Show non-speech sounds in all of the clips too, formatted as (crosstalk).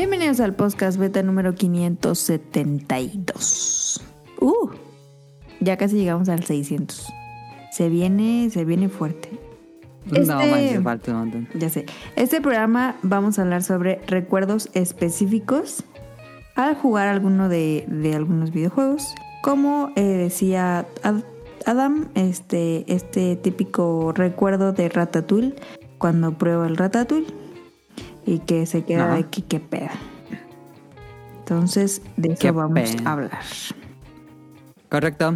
Bienvenidos al podcast beta número 572. Uh, ya casi llegamos al 600. Se viene, se viene fuerte. No, Este- manches, falta un montón. Ya sé. Este programa vamos a hablar sobre recuerdos específicos al jugar alguno de, de algunos videojuegos. Como eh, decía Ad- Adam, este, este típico recuerdo de Ratatouille cuando prueba el Ratatouille y que se queda de aquí que peda. Entonces, de eso Qué vamos pena. a hablar. Correcto.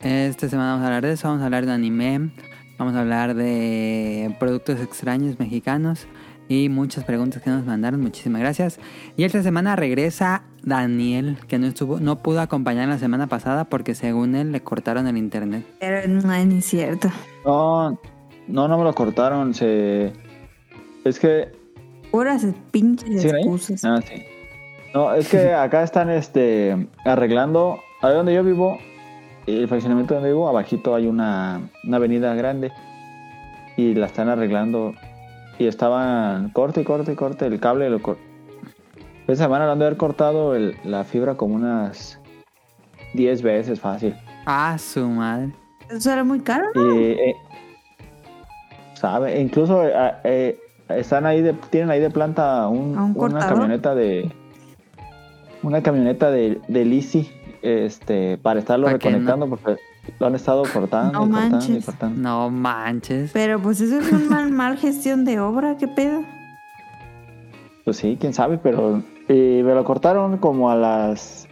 Esta semana vamos a hablar de eso. Vamos a hablar de anime. Vamos a hablar de productos extraños mexicanos. Y muchas preguntas que nos mandaron. Muchísimas gracias. Y esta semana regresa Daniel, que no estuvo, no pudo acompañar la semana pasada porque según él le cortaron el internet. Pero no es ni cierto. No, no, no me lo cortaron. Se... Es que. Puras pinches excusas. Ah, sí. No, es que (laughs) acá están este, arreglando. A donde yo vivo, el fraccionamiento donde vivo, abajito hay una, una avenida grande. Y la están arreglando. Y estaban corte y corte y corte el cable. Lo cor- Esa semana lo han de haber cortado el- la fibra como unas 10 veces fácil. Ah, su madre. Eso era muy caro. Y, eh, sabe, incluso eh, eh, están ahí de, tienen ahí de planta un- ¿A un una camioneta de una camioneta de, de Lisi, este, para estarlo ¿Para qué reconectando porque lo han estado cortando, No y cortando y manches. cortando. No manches. Pero pues eso es un mal, mal gestión de obra, ¿qué pedo? Pues sí, quién sabe, pero y me lo cortaron como a las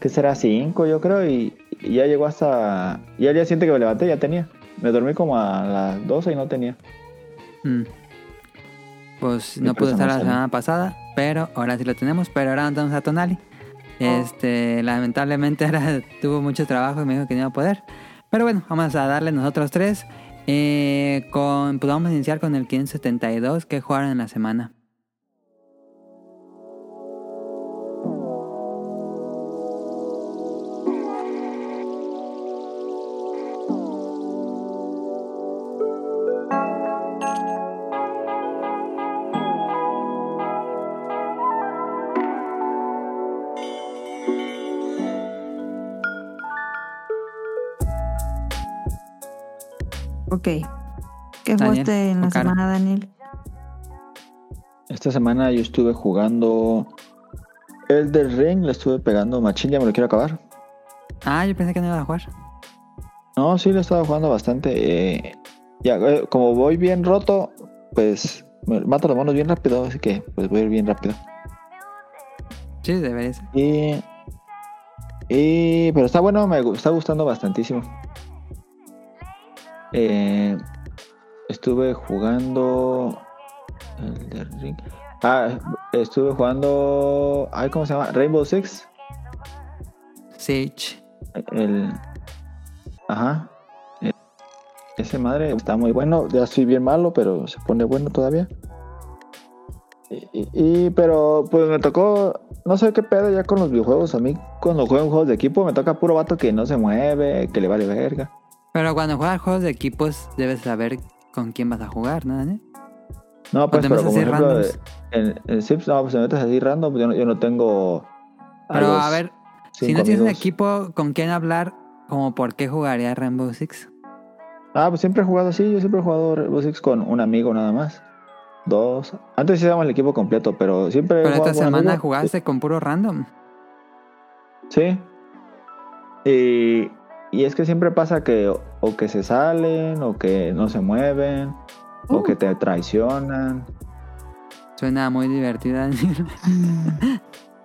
¿qué será? 5 yo creo y, y ya llegó hasta ya el día siguiente que me levanté ya tenía. Me dormí como a las 12 y no tenía. Mm. Pues no pudo estar la semana pasada, pero ahora sí lo tenemos. Pero ahora no tenemos a Tonali. Oh. Este, lamentablemente (laughs) ahora tuvo mucho trabajo y me dijo que no iba a poder. Pero bueno, vamos a darle nosotros tres. Eh, con, pues vamos a iniciar con el 572 que jugaron en la semana. ¿Qué Daniel, jugaste en la semana, Daniel? Esta semana yo estuve jugando Elder Ring, le estuve pegando machín, ya me lo quiero acabar. Ah, yo pensé que no iba a jugar. No, sí, lo he estado jugando bastante. eh, ya, eh, como voy bien roto, pues me mato a los monos bien rápido, así que pues voy a ir bien rápido. Sí, debería ser. Y, y pero está bueno, me está gustando bastantísimo. Eh, estuve jugando Elden Ring. Ah, estuve jugando, ay, ¿cómo se llama? Rainbow Six. Sage. El, ajá. El- ese madre está muy bueno. Ya estoy bien malo, pero se pone bueno todavía. Y, y- y- pero pues me tocó, no sé qué pedo ya con los videojuegos. A mí cuando juego en juegos de equipo me toca puro vato que no se mueve, que le vale verga. Pero cuando juegas juegos de equipos, debes saber con quién vas a jugar, ¿no, Daniel? No, pues pero como ejemplo en, en Sims, no, pues te metes así random, yo no, yo no tengo. Pero a ver, si no tienes un equipo con quien hablar, como por qué jugaría Rainbow Six? Ah, pues siempre he jugado así, yo siempre he jugado Rainbow Six con un amigo nada más. Dos. Antes hacíamos el equipo completo, pero siempre Pero esta semana amigo. jugaste con puro random. Sí. Y, y es que siempre pasa que o, que se salen, o que no se mueven, o Uh. que te traicionan. Suena muy divertida. (laughs)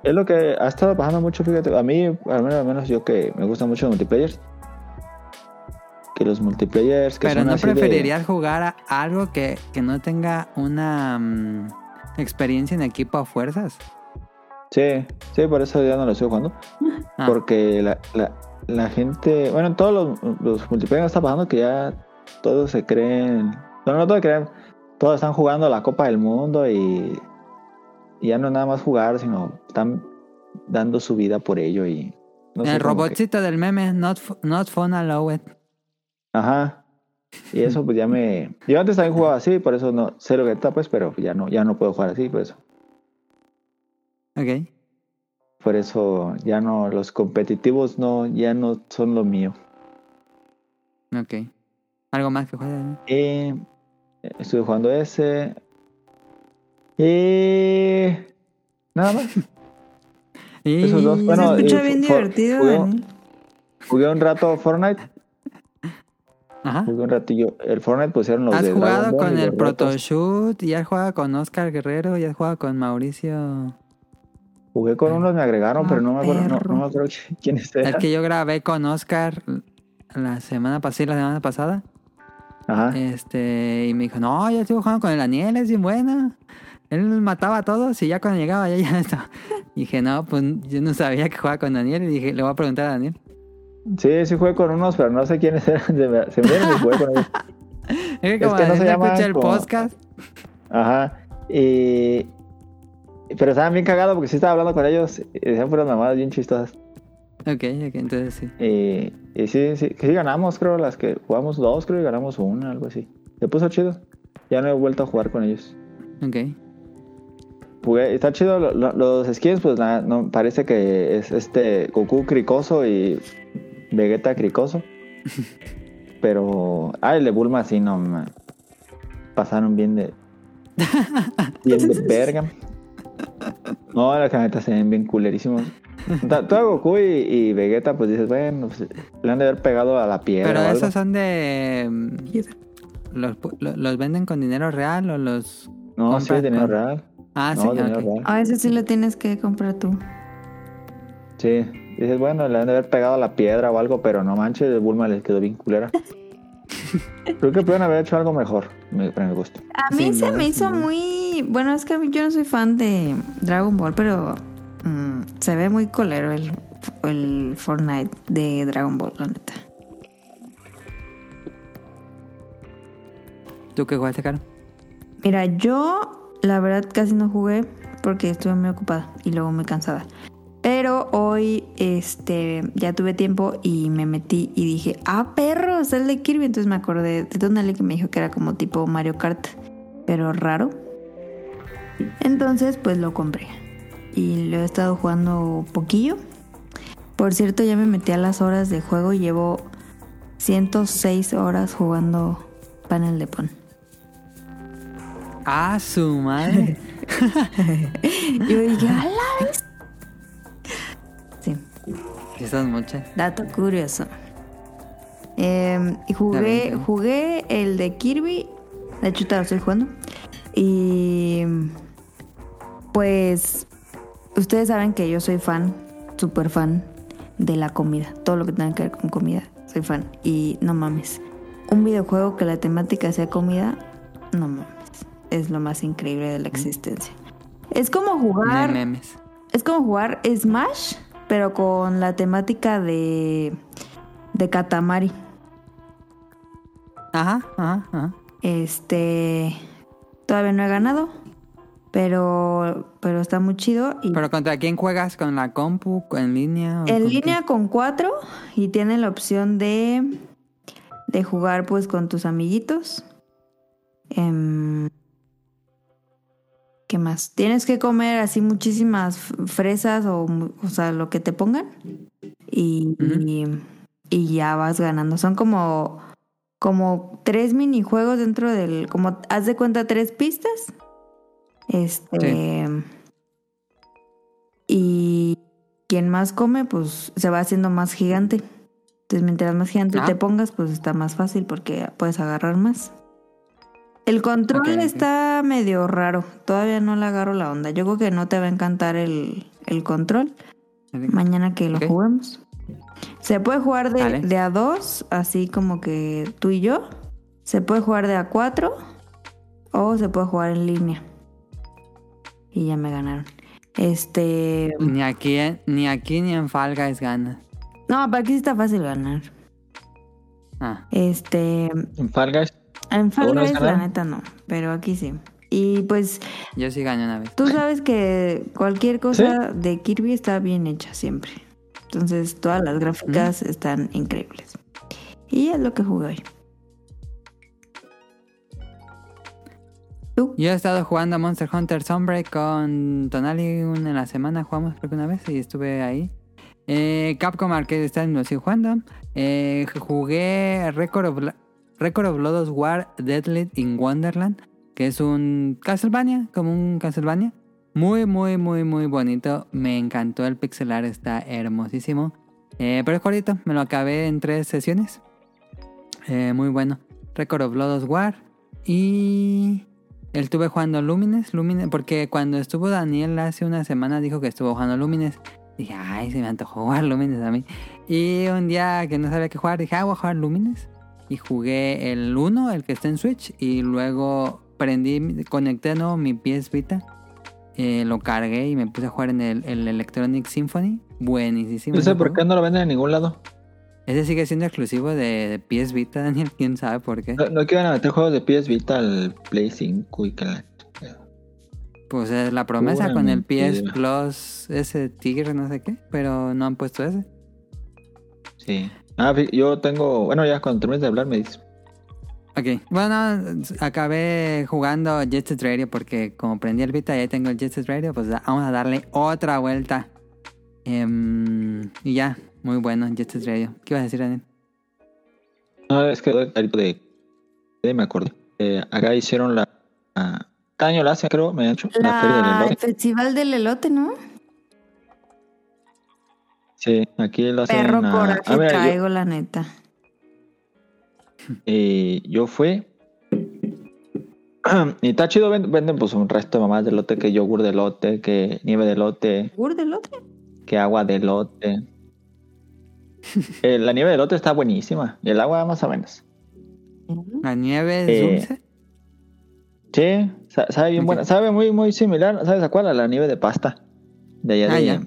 Es lo que ha estado pasando mucho, fíjate. A mí, al menos, al menos yo que me gustan mucho los multiplayers. Que los multiplayers que Pero son no así de- preferirías jugar a algo que, que no tenga una mm, experiencia en equipo a fuerzas. Sí, sí, por eso ya no lo estoy jugando. Ah, Porque la, la, la gente, bueno, en todos los, los multiplayer está pasando que ya todos se creen, no, no todos creen, todos están jugando la Copa del Mundo y, y ya no es nada más jugar, sino están dando su vida por ello y... no el que- robotcito del meme, not, not fun allowed. Ajá. Y eso pues ya me... Yo antes también jugaba así, por eso no sé lo que está pues, pero ya no, ya no puedo jugar así, por eso. Ok. Por eso ya no, los competitivos no, ya no son lo mío. Ok. ¿Algo más que? Daniel? Y estuve jugando ese. Y nada más. (laughs) Y... Esos dos. Bueno, Se escucha y bien divertido, jugué- un rato Fortnite. Ajá. Jugué un ratillo. El Fortnite pusieron los ¿Has de Dragon jugado Ball con el. Protoshoot? ¿Y has jugado con Oscar Guerrero? ¿Y has jugado con Mauricio? Jugué con unos, me agregaron, Ah, pero no me acuerdo, no, no me acuerdo (laughs) qui- quiénes eran. El que yo grabé con Oscar la semana pasada, la semana pasada. Ajá. Este, y me dijo, no, yo estuve jugando con el Daniel, es bien buena. Él mataba a todos y ya cuando llegaba ya ya estaba. Y (laughs) dije, no, pues yo no sabía que jugaba con Daniel. Y dije, le voy a preguntar a Daniel. Sí, sí jugué con unos, pero no sé quiénes eran. Se me, se me y jugué con ellos. (laughs) Es que como que no se escucha el como- podcast. Ajá. Y... Pero estaban bien cagados porque sí estaba hablando con ellos y decían puras mamadas bien chistosas. Ok, ok, entonces sí. Y, y sí, sí, que sí ganamos, creo, las que jugamos dos, creo, y ganamos una, algo así. Se puso chido. Ya no he vuelto a jugar con ellos. Ok. Jugué, está chido, lo- lo- los skins, pues nada, no, parece que es este Goku cricoso y Vegeta cricoso. (laughs) Pero, ah, el de Bulma sí, no, ma- pasaron bien de, bien de (laughs) verga. (laughs) No, las camionetas se ven bien culerísimos. Ta- Todo Goku y, y Vegeta, pues dices, bueno, pues, le han de haber pegado a la piedra. Pero o algo. esos son de... mm, ¿Los, los venden con dinero real o los...? No, sí, compras dinero con- real. Ah, sí, no, dinero ok. real. A veces sí lo tienes que comprar tú. Sí, dices, bueno, le han de haber pegado a la piedra o algo, pero no manches, el Bulma les quedó bien culera. (laughs) Creo que pueden haber hecho algo mejor, me, para mi gusto. A mí se me hizo muy... Bueno, es que a mí- yo no soy fan de Dragon Ball, pero mm, se ve muy colero el, el Fortnite de Dragon Ball, la neta. ¿Tú qué jugaste, Caro? Mira, yo la verdad casi no jugué porque estuve muy ocupada y luego muy cansada. Pero hoy este ya tuve tiempo y me metí y dije, ah, perros, el de Kirby. Entonces me acordé de Tonali que me dijo que era como tipo Mario Kart, pero raro. Entonces, pues lo compré. Y lo he estado jugando poquillo. Por cierto, ya me metí a las horas de juego y llevo 106 horas jugando panel de pon. Ah, su madre. (laughs) Yo dije, ¡a la vez! Son muchas. dato curioso. Eh, y jugué, jugué el de Kirby. De hecho, te lo estoy jugando. Y pues ustedes saben que yo soy fan, súper fan de la comida. Todo lo que tenga que ver con comida, soy fan. Y no mames. Un videojuego que la temática sea comida, no mames. Es lo más increíble de la existencia. Es como jugar. Memes. Es como jugar Smash, pero con la temática de. de Katamari. Ajá, ajá, ajá. Este. Todavía no he ganado. Pero. Pero está muy chido. Y ¿Pero contra quién juegas? ¿Con la compu? ¿En línea? en línea con cuatro. Y tiene la opción de. de jugar pues con tus amiguitos. Em, ¿Qué más? Tienes que comer así muchísimas fresas o, o sea, lo que te pongan. Y, y ya vas ganando. Son como, como tres minijuegos dentro del. Como haz de cuenta tres pistas. Este. Y quien más come, pues se va haciendo más gigante. Entonces, mientras más gigante Ah. te pongas, pues está más fácil porque puedes agarrar más. El control está medio raro. Todavía no le agarro la onda. Yo creo que no te va a encantar el, el control. Mañana que lo juguemos. Se puede jugar de, de a dos, así como que tú y yo. Se puede jugar de a cuatro. O se puede jugar en línea. Y ya me ganaron. Este. Ni aquí, ni aquí ni en Fall Guys ganas. No, para aquí sí está fácil ganar. Ah, Este. En Fall Guys, En Fall ¿Alguna vez Guys, la neta no. Pero aquí sí. Y pues, yo sí gané una vez. tú sabes que cualquier cosa de Kirby está bien hecha siempre. Entonces, todas las gráficas están increíbles. Y es lo que jugué hoy. ¿Tú? Yo he estado jugando a Monster Hunter Sunbreak con Tonali una en la semana, jugamos creo que una vez y estuve ahí. Eh, Capcom Arcade Stadium lo sigo jugando. Eh, jugué Record of, Record of Lodoss War Deadlit in Wonderland, que es un Castlevania, como un Castlevania. Muy, muy, muy, muy bonito. Me encantó el pixelar, está hermosísimo. Eh, pero es cortito, me lo acabé en tres sesiones. Eh, muy bueno. Record of Lodoss War. Y estuve jugando Lumines, Lumines, porque cuando estuvo Daniel hace una semana dijo que estuvo jugando Lumines. Dije, ay, se me antojó jugar Lumines a mí. Y un día que no sabía qué jugar, dije, ah, voy a jugar Lumines. Y jugué el 1, el que está en Switch. Y luego prendí, conecté de nuevo mi PS Vita. eh, lo cargué y me puse a jugar en el, el Electronic Symphony. Buenísimo. No sé por qué no lo venden en ningún lado. Ese sigue siendo exclusivo de, de PS Vita, (laughs) Daniel. ¿Quién sabe por qué? No, no quieren meter juegos de PS Vita al Play 5 y que la... Pues es la promesa Pura con el PS. Plus, ese tigre, no sé qué, pero no han puesto ese. Sí. Ah, yo tengo... Bueno, ya cuando termines de hablar me dices. Ok, bueno, acabé jugando Jet Set Radio porque como prendí el Vita y ahí tengo el Jet Set Radio, pues vamos a darle otra vuelta. Em, y ya, muy bueno Jet Set Radio. ¿Qué ibas a decir, Daniel? No, es que ahorita de... de me acuerdo. Eh, acá hicieron la... cada año la hacen, creo, me han hecho. La feria del La, el elote. festival del elote, ¿no? Sí, aquí lo hacen... Perro coraje mira, yo- traigo, la neta. (clears throat) Eh, yo fui. (clears throat) y está chido, ven- venden pues un resto de mamás de lote, que yogur de lote, que nieve de lote, ¿Gur del elote? que agua de lote. Eh, la nieve de lote está buenísima. Y el agua más o menos. ¿La nieve es Eh, dulce? Sí, sa- sabe bien buena. Sabe muy, muy similar. ¿Sabes a cuál? A la nieve de pasta. De allá Ah, de, ya.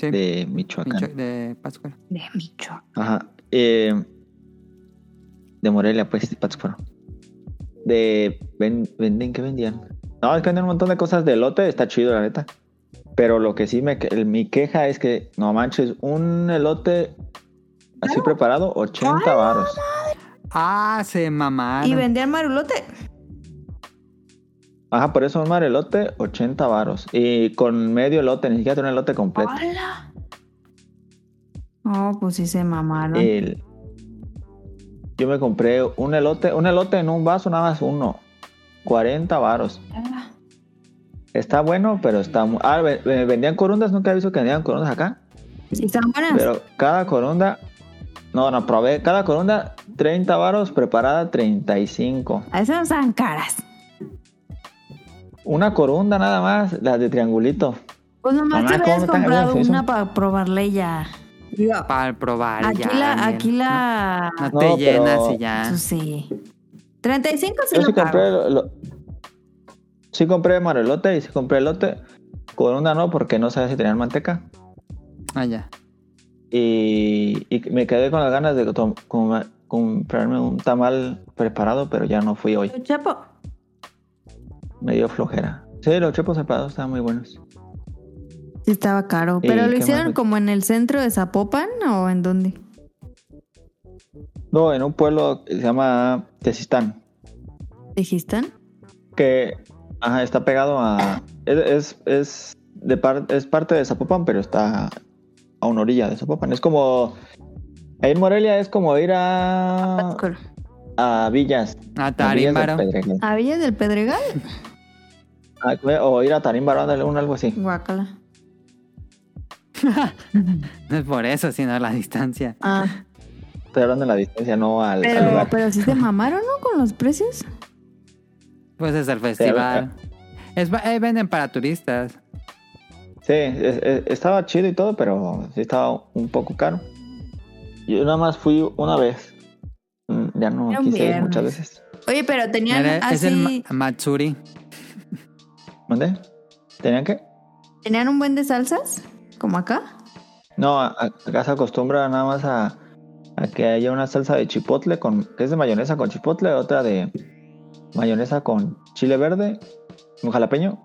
Sí, de Michoacán. Micho- de Pátzcuaro. De Micho. Ajá. Eh, de Morelia, pues, Pátzcuaro. De. ven- ¿Venden? ¿Qué vendían? No, es que venden un montón de cosas de elote, está chido, la neta. Pero lo que sí me. mi queja es que, no manches, un elote así preparado, 80 varos. Ah, se mamaron. ¿Y vendían marulote? Ajá, por eso un elote, 80 varos. Y con medio elote, ni siquiera tiene un elote completo. ¡Hala! Oh, pues sí se mamaron. El- yo me compré un elote, un elote en un vaso, nada más uno. 40 varos. Está bueno, pero está. Ah, ve- ve- vendían corundas, nunca he visto que vendían corundas acá. ¿Sí están buenas? Pero cada corunda... No, no, probé. Cada corunda, 30 varos, preparada 35. A esas estaban caras. Una corunda nada más, las de triangulito. Pues nomás Mamá, te ¿cómo habías comprado una para probarle ya. Para probar aquí ya. la, aquí la... No, No, te pero- llenas y ya. Eso sí. 35 sí Yo lo sí compré... pago. lo- lo- sí compré marelote y sí compré elote. Corunda no, porque no sabía si tenían manteca. Ah, ya. Y, y me quedé con las ganas de com- comprarme un tamal preparado, pero ya no fui hoy. Chapo, Me dio flojera. Sí, los chepos separados estaban muy buenos. sí estaba caro. ¿Y ¿Pero lo hicieron más? como en el centro de Zapopan o en dónde? No, en un pueblo que se llama Tezistán, ¿Dijistán? que ajá, está pegado a... Es, es, es de par- es parte de Zapopan, pero está a una orilla de Zapopan. Es como... Ahí en Morelia es como ir a, a Villas. A a Villas del Tarímbaro. Pedregal. ¿A Villas del Pedregal? Ah, O ir a ándale, un algo así. Guácala. No (laughs) es por eso, sino la distancia. Ah, Estoy hablando de la distancia, no al, al pero, lugar. pero sí se mamaron, ¿no? Con los precios. Pues es el festival. Es, eh, venden para turistas. Sí, es- es- estaba chido y todo, pero sí estaba un poco caro. Yo nada más fui una vez. Mm, Ya no quise ir muchas veces. Oye, pero tenían Era- es el así... ma- Matsuri. ¿Mandé? ¿Tenían que? ¿Tenían un buen de salsas? ¿Como acá? No, acá se acostumbra nada más a, a que haya una salsa de chipotle con que es de mayonesa con chipotle, otra de mayonesa con chile verde, un jalapeño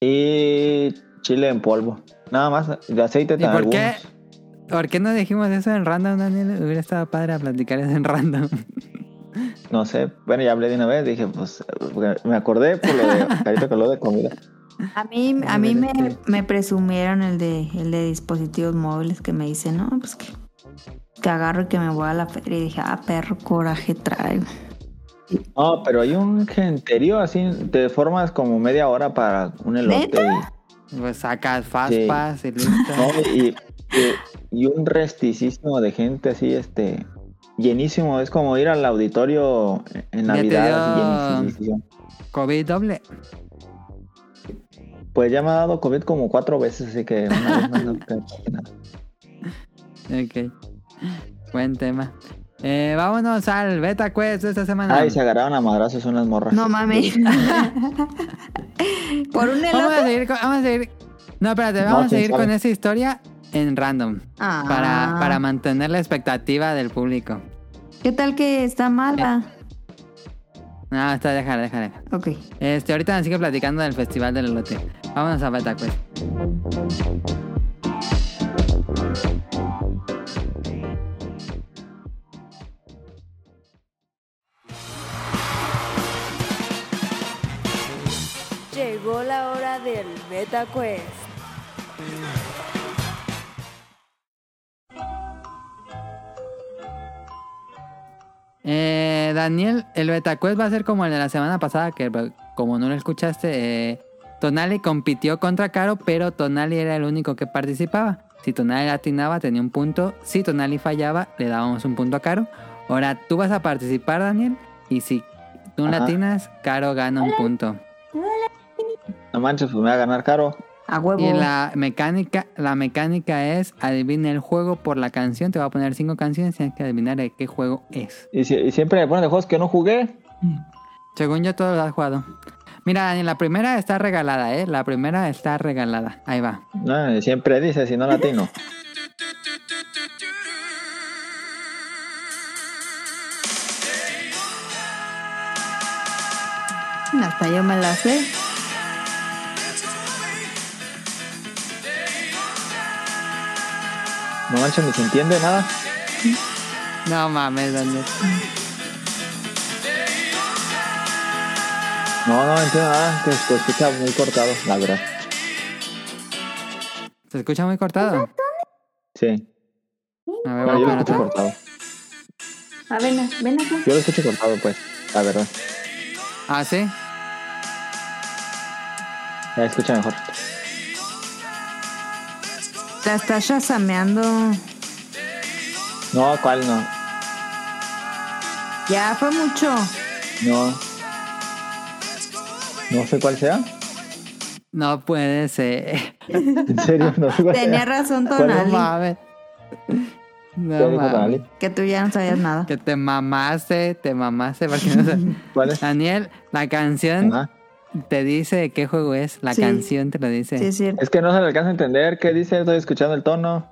y chile en polvo. Nada más, de aceite ¿Y también. por qué? ¿Por qué no dijimos eso en random, Daniel? Hubiera estado padre a platicar eso en random. (laughs) No sé, bueno, ya hablé de una vez, dije, pues, me acordé por lo de (laughs) Carito que habló de comida. A mí, a mí me, me presumieron el de, el de dispositivos móviles que me dicen, no, pues que, que agarro y que me voy a la feria. Y dije, ah, perro, coraje traigo. No, pero hay un genterío así, te formas como media hora para un elote. ¿Neta? Pues sacas faspas y listo. Y, no, y, y- y un resticísimo de gente así, este, llenísimo. Es como ir al auditorio en Navidad. llenísimo. COVID doble. Pues ya me ha dado COVID como cuatro veces, así que una vez más no. (laughs) Ok. Buen tema. Eh, vámonos al Beta Quest de esta semana. Ay, se agarraron a madrazos unas morras. No mames. (laughs) Por un Vamos a seguir con, vamos a seguir. No, espérate, No, vamos a seguir sabe. con esa historia en random. Ah. Para, para mantener la expectativa del público. ¿Qué tal que está mala? No, está, déjala, déjala. déjala. Ok. Este, ahorita nos sigue platicando del Festival del Elote. Vámonos a Beta Quest. Llegó la hora del Beta Quest. Eh, Daniel, el Beta Quest va a ser como el de la semana pasada, que pues, como no lo escuchaste, eh, Tonali compitió contra Caro, pero Tonali era el único que participaba. Si Tonali latinaba, tenía un punto. Si Tonali fallaba, le dábamos un punto a Caro. Ahora tú vas a participar, Daniel, y si tú Ajá. latinas, Caro gana un punto. No manches, pues me va a ganar caro. A huevo. Y la mecánica, la mecánica es adivina el juego por la canción. Te voy a poner cinco canciones, tienes que adivinar de qué juego es. Y, si- y siempre me ponen de juegos que no jugué. Según yo, todos lo has jugado. Mira, la primera está regalada, ¿eh? La primera está regalada. Ahí va. No, siempre dice, si no latino. Hasta yo me la sé. No manches, ni se entiende nada. No mames, Daniel. No, no entiendo nada. Se escucha muy cortado, la verdad. ¿Se escucha muy cortado? Sí. A ver, Bueno, yo lo escucho cortado. A ver, ven acá. Yo lo escucho cortado, pues, la verdad. Ah, ¿sí? Ya escucha mejor. La estás chasameando. No, ¿cuál no? Ya fue mucho. No. No sé cuál sea. No puede ser. En serio, no sé cuál Tenía sea. razón ¿Cuál No Tonali. mames. ¿Qué No mames. Que tú ya no sabías nada. Que te mamaste, te mamaste. Porque no sé. (laughs) ¿Cuál es? Daniel, la canción Ajá. Te dice de qué juego es. La Sí. canción te lo dice. Sí, es cierto. Es que no se le alcanza a entender. ¿Qué dice? Estoy escuchando el tono.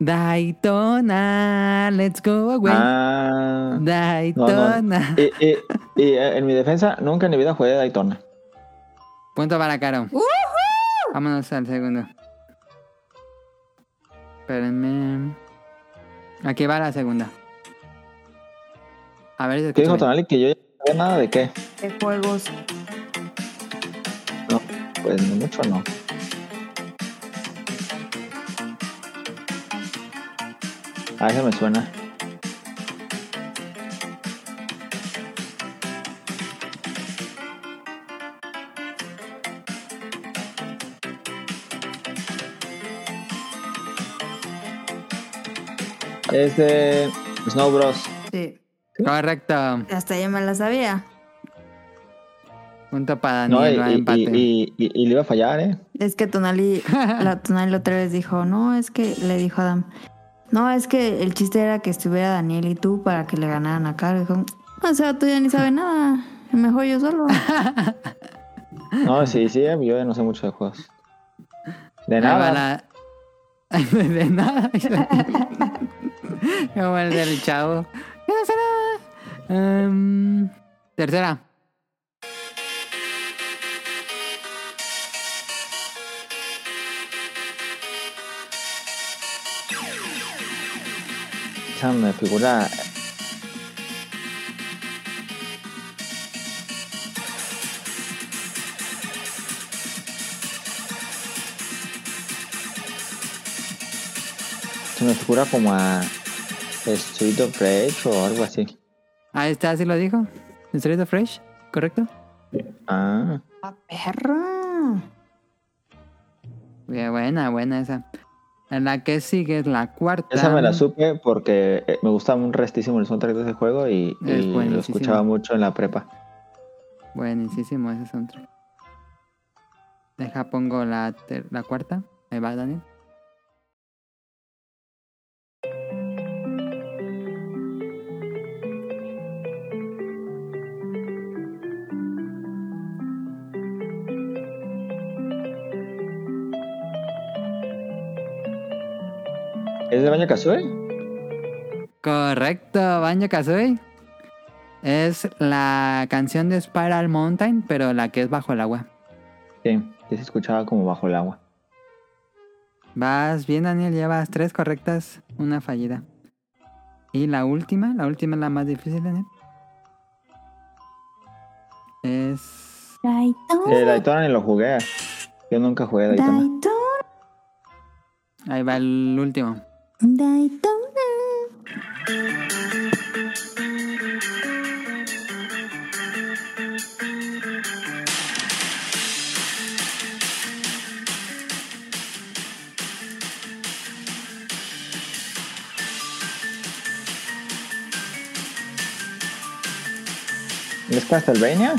Daytona, let's go away. Ah. No, no. Daytona. Y, y- y, eh, en mi defensa, nunca en mi vida jugué Daytona. Punto para Caro. Vámonos al segundo. Espérenme. Aquí va la segunda. A ver si ¿Qué dijo. Tonali? Que yo ya no sabía nada de qué. De juegos. Pues no mucho no. A eso me suena. Es de Snow Bros. Sí. Correcto. Hasta yo me la sabía. Punto para No, y, Daniel, y- empate. y- y- y le iba a fallar, ¿eh? Es que Tonali, (laughs) la Tonali la otra vez dijo, no, es que le dijo a Adam, no, es que el chiste era que estuviera Daniel y tú para que le ganaran a Caro. Dijo, o sea, tú ya ni sabes (laughs) nada, mejor yo solo. (laughs) No, sí, sí, yo ya no sé mucho de juegos. De nada. la- de nada. Como el del chavo. Yo no sé nada. Em, tercera. escuchando especular. Se me figura como a Street of Rage o algo así. Ahí está, así lo dijo. Street of Rage, ¿correcto? Ah. ¡Ah, perro! Bien, buena, buena esa. La que sigue es la cuarta. esa me la supe porque eh, me gustaba un restísimo el soundtrack de ese juego y, y lo escuchaba mucho en la prepa. Buenísimo ese soundtrack. Deja, pongo la, ter- la cuarta. Ahí va, Daniel. ¿Es de Baño Kazooie? Correcto, Banjo Kazooie. Es la canción de Spiral Mountain, pero la que es bajo el agua. Sí, que se escuchaba como bajo el agua. Vas bien, Daniel, llevas tres correctas, una fallida. Y la última, la última es la más difícil, Daniel. Es. Daytona, Eh, Daytona ni lo jugué. Yo nunca jugué Daytona. Daytona, Ahí va el último. Daytona. ¿Es Castlevania?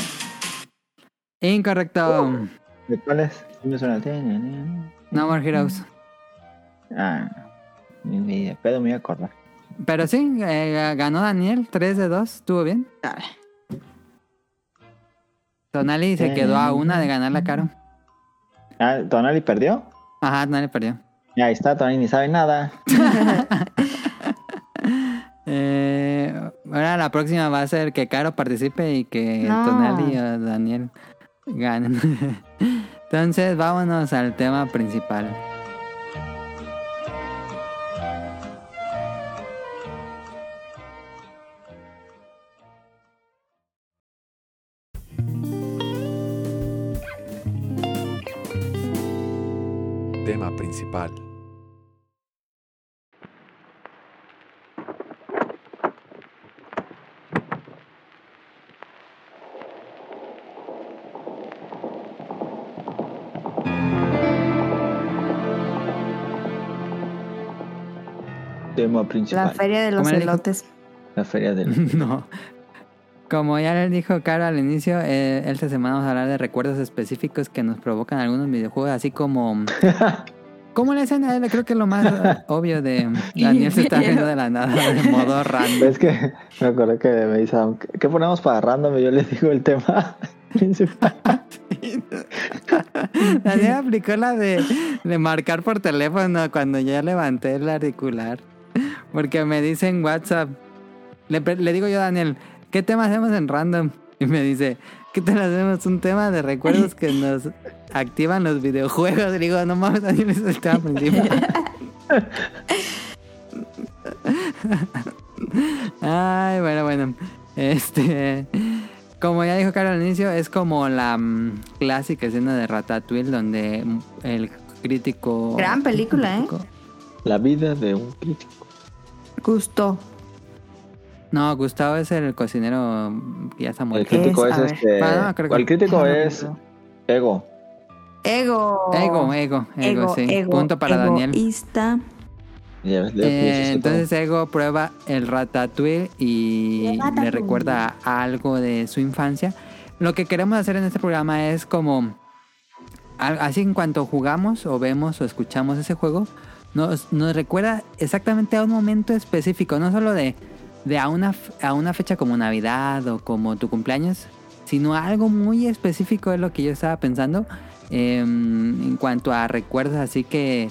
Incorrecto. ¿De cuál es? No More Heroes. Ah, ni de pedo me iba a acordar. Pero sí, eh, ganó Daniel, 3 de 2. ¿Estuvo bien? Dale. Tonali se quedó a una de ganar la caro. Ah, ¿Tonali perdió? Ajá, Tonali perdió. Y ahí está, Tonali ni sabe nada. (laughs) Eh, ahora la próxima va a ser que Caro participe y que No. Tonali o Daniel ganen. (laughs) Entonces, vámonos al tema principal. Tema principal. La feria de los (laughs) elotes. La feria del... no. Como ya les dijo Caro al inicio, eh, esta semana vamos a hablar de recuerdos específicos que nos provocan algunos videojuegos, así como... (laughs) Como la escena, creo que lo más (laughs) obvio de Daniel se está viendo de la nada, de modo (laughs) random. Es que me acordé que me dice, ¿qué ponemos para random? Y yo le digo el tema (laughs) principal. Daniel aplicó la de, de marcar por teléfono cuando ya levanté el auricular. Porque me dice en WhatsApp, le, le digo yo a Daniel, ¿qué tema hacemos en random? Y me dice, ¿qué tal hacemos un tema de recuerdos que nos activan los videojuegos? Y digo, no mames, Daniel, ese es el tema principal. Ay, bueno, bueno. Este. Como ya dijo Carlos al inicio, es como la mm, clásica escena de Ratatouille donde el crítico. Gran película, ¿eh? La vida de un crítico. Gustó. No, Gustavo es el cocinero que ya está El muerto. crítico Es, a este... Ah, no, creo que- el crítico Ah, es no. Ego. Ego. Ego, ego, ego, sí. Punto para Daniel. egoísta. Ya ves, le- Eh, entonces Ego prueba el ratatouille y ratatouille. le recuerda algo de su infancia. Lo que queremos hacer en este programa es como... Así en cuanto jugamos o vemos o escuchamos ese juego, nos, nos recuerda exactamente a un momento específico, no solo de, de a, una, f- a una fecha como Navidad o como tu cumpleaños, sino a algo muy específico es lo que yo estaba pensando em, en cuanto a recuerdos así que,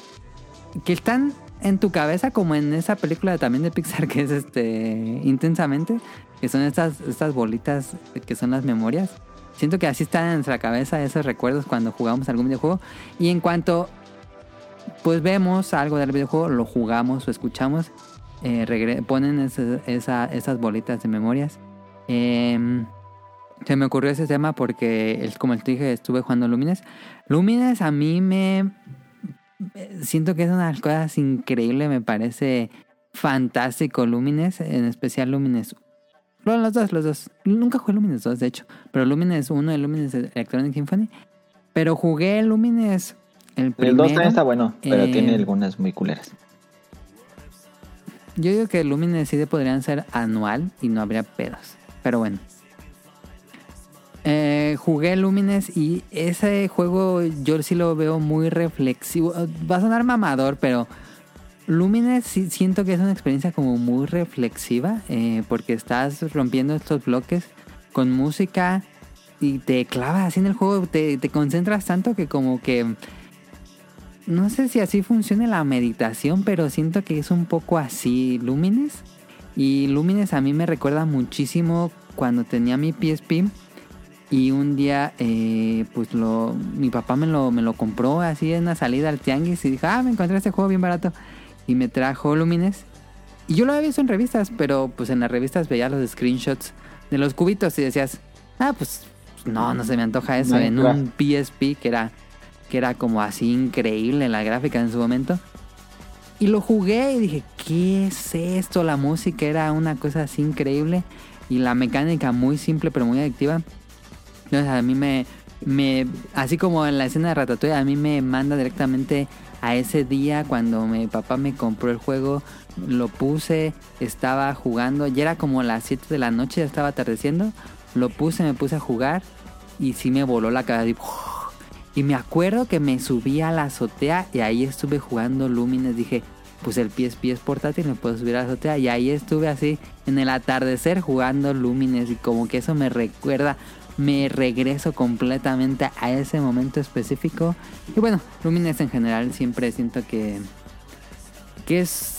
que están en tu cabeza como en esa película también de Pixar (laughs) que es este intensamente que son estas estas bolitas que son las memorias. Siento que así están en nuestra cabeza esos recuerdos cuando jugamos algún videojuego. Y en cuanto pues vemos algo del videojuego lo jugamos o escuchamos eh, ponen esas bolitas de memorias. Em, se me ocurrió ese tema porque, el- como te dije, estuve jugando Lumines. Lumines a mí me siento que es una de las cosas increíbles, me parece fantástico Lumines, en especial Lumines. Bueno, los dos, los dos. Nunca jugué Lumines 2, de hecho, pero Lumines 1 y Lumines Electronic Symphony. Pero jugué Lumines el El primero. 2 también está bueno, pero eh, tiene algunas muy culeras. Yo digo que Lumines sí podrían ser anual y no habría pedos. Pero bueno. Eh, jugué Lumines y ese juego yo sí lo veo muy reflexivo. Va a sonar mamador, pero Lumines siento que es una experiencia como muy reflexiva eh, porque estás rompiendo estos bloques con música y te clavas así en el juego, te, te concentras tanto que como que... No sé si así funciona la meditación, pero siento que es un poco así Lumines. Y Lumines a mí me recuerda muchísimo cuando tenía mi PSP. Y un día, eh, pues lo, mi papá me lo, me lo compró así en una salida al tianguis y dijo, ah, me encontré este juego bien barato. Y me trajo Lumines. Y yo lo había visto en revistas, pero pues en las revistas veía los screenshots de los cubitos y decías, ah, pues no, no se me antoja eso. En un PSP que era, que era como así increíble la gráfica en su momento. Y lo jugué y dije, ¿qué es esto? La música era una cosa así increíble y la mecánica muy simple pero muy adictiva. Entonces a mí me, me, así como en la escena de Ratatouille, a mí me manda directamente a ese día cuando mi papá me compró el juego, lo puse, estaba jugando, ya era como las 7 de la noche, ya estaba atardeciendo, lo puse, me puse a jugar y sí me voló la cabeza. Y, me acuerdo que me subí a la azotea y ahí estuve jugando Lumines, dije, pues el PSP es portátil, me puedo subir a la azotea y ahí estuve así en el atardecer jugando Lumines y como que eso me recuerda me regreso completamente a ese momento específico. Y bueno, Lumines en general siempre siento que, que es...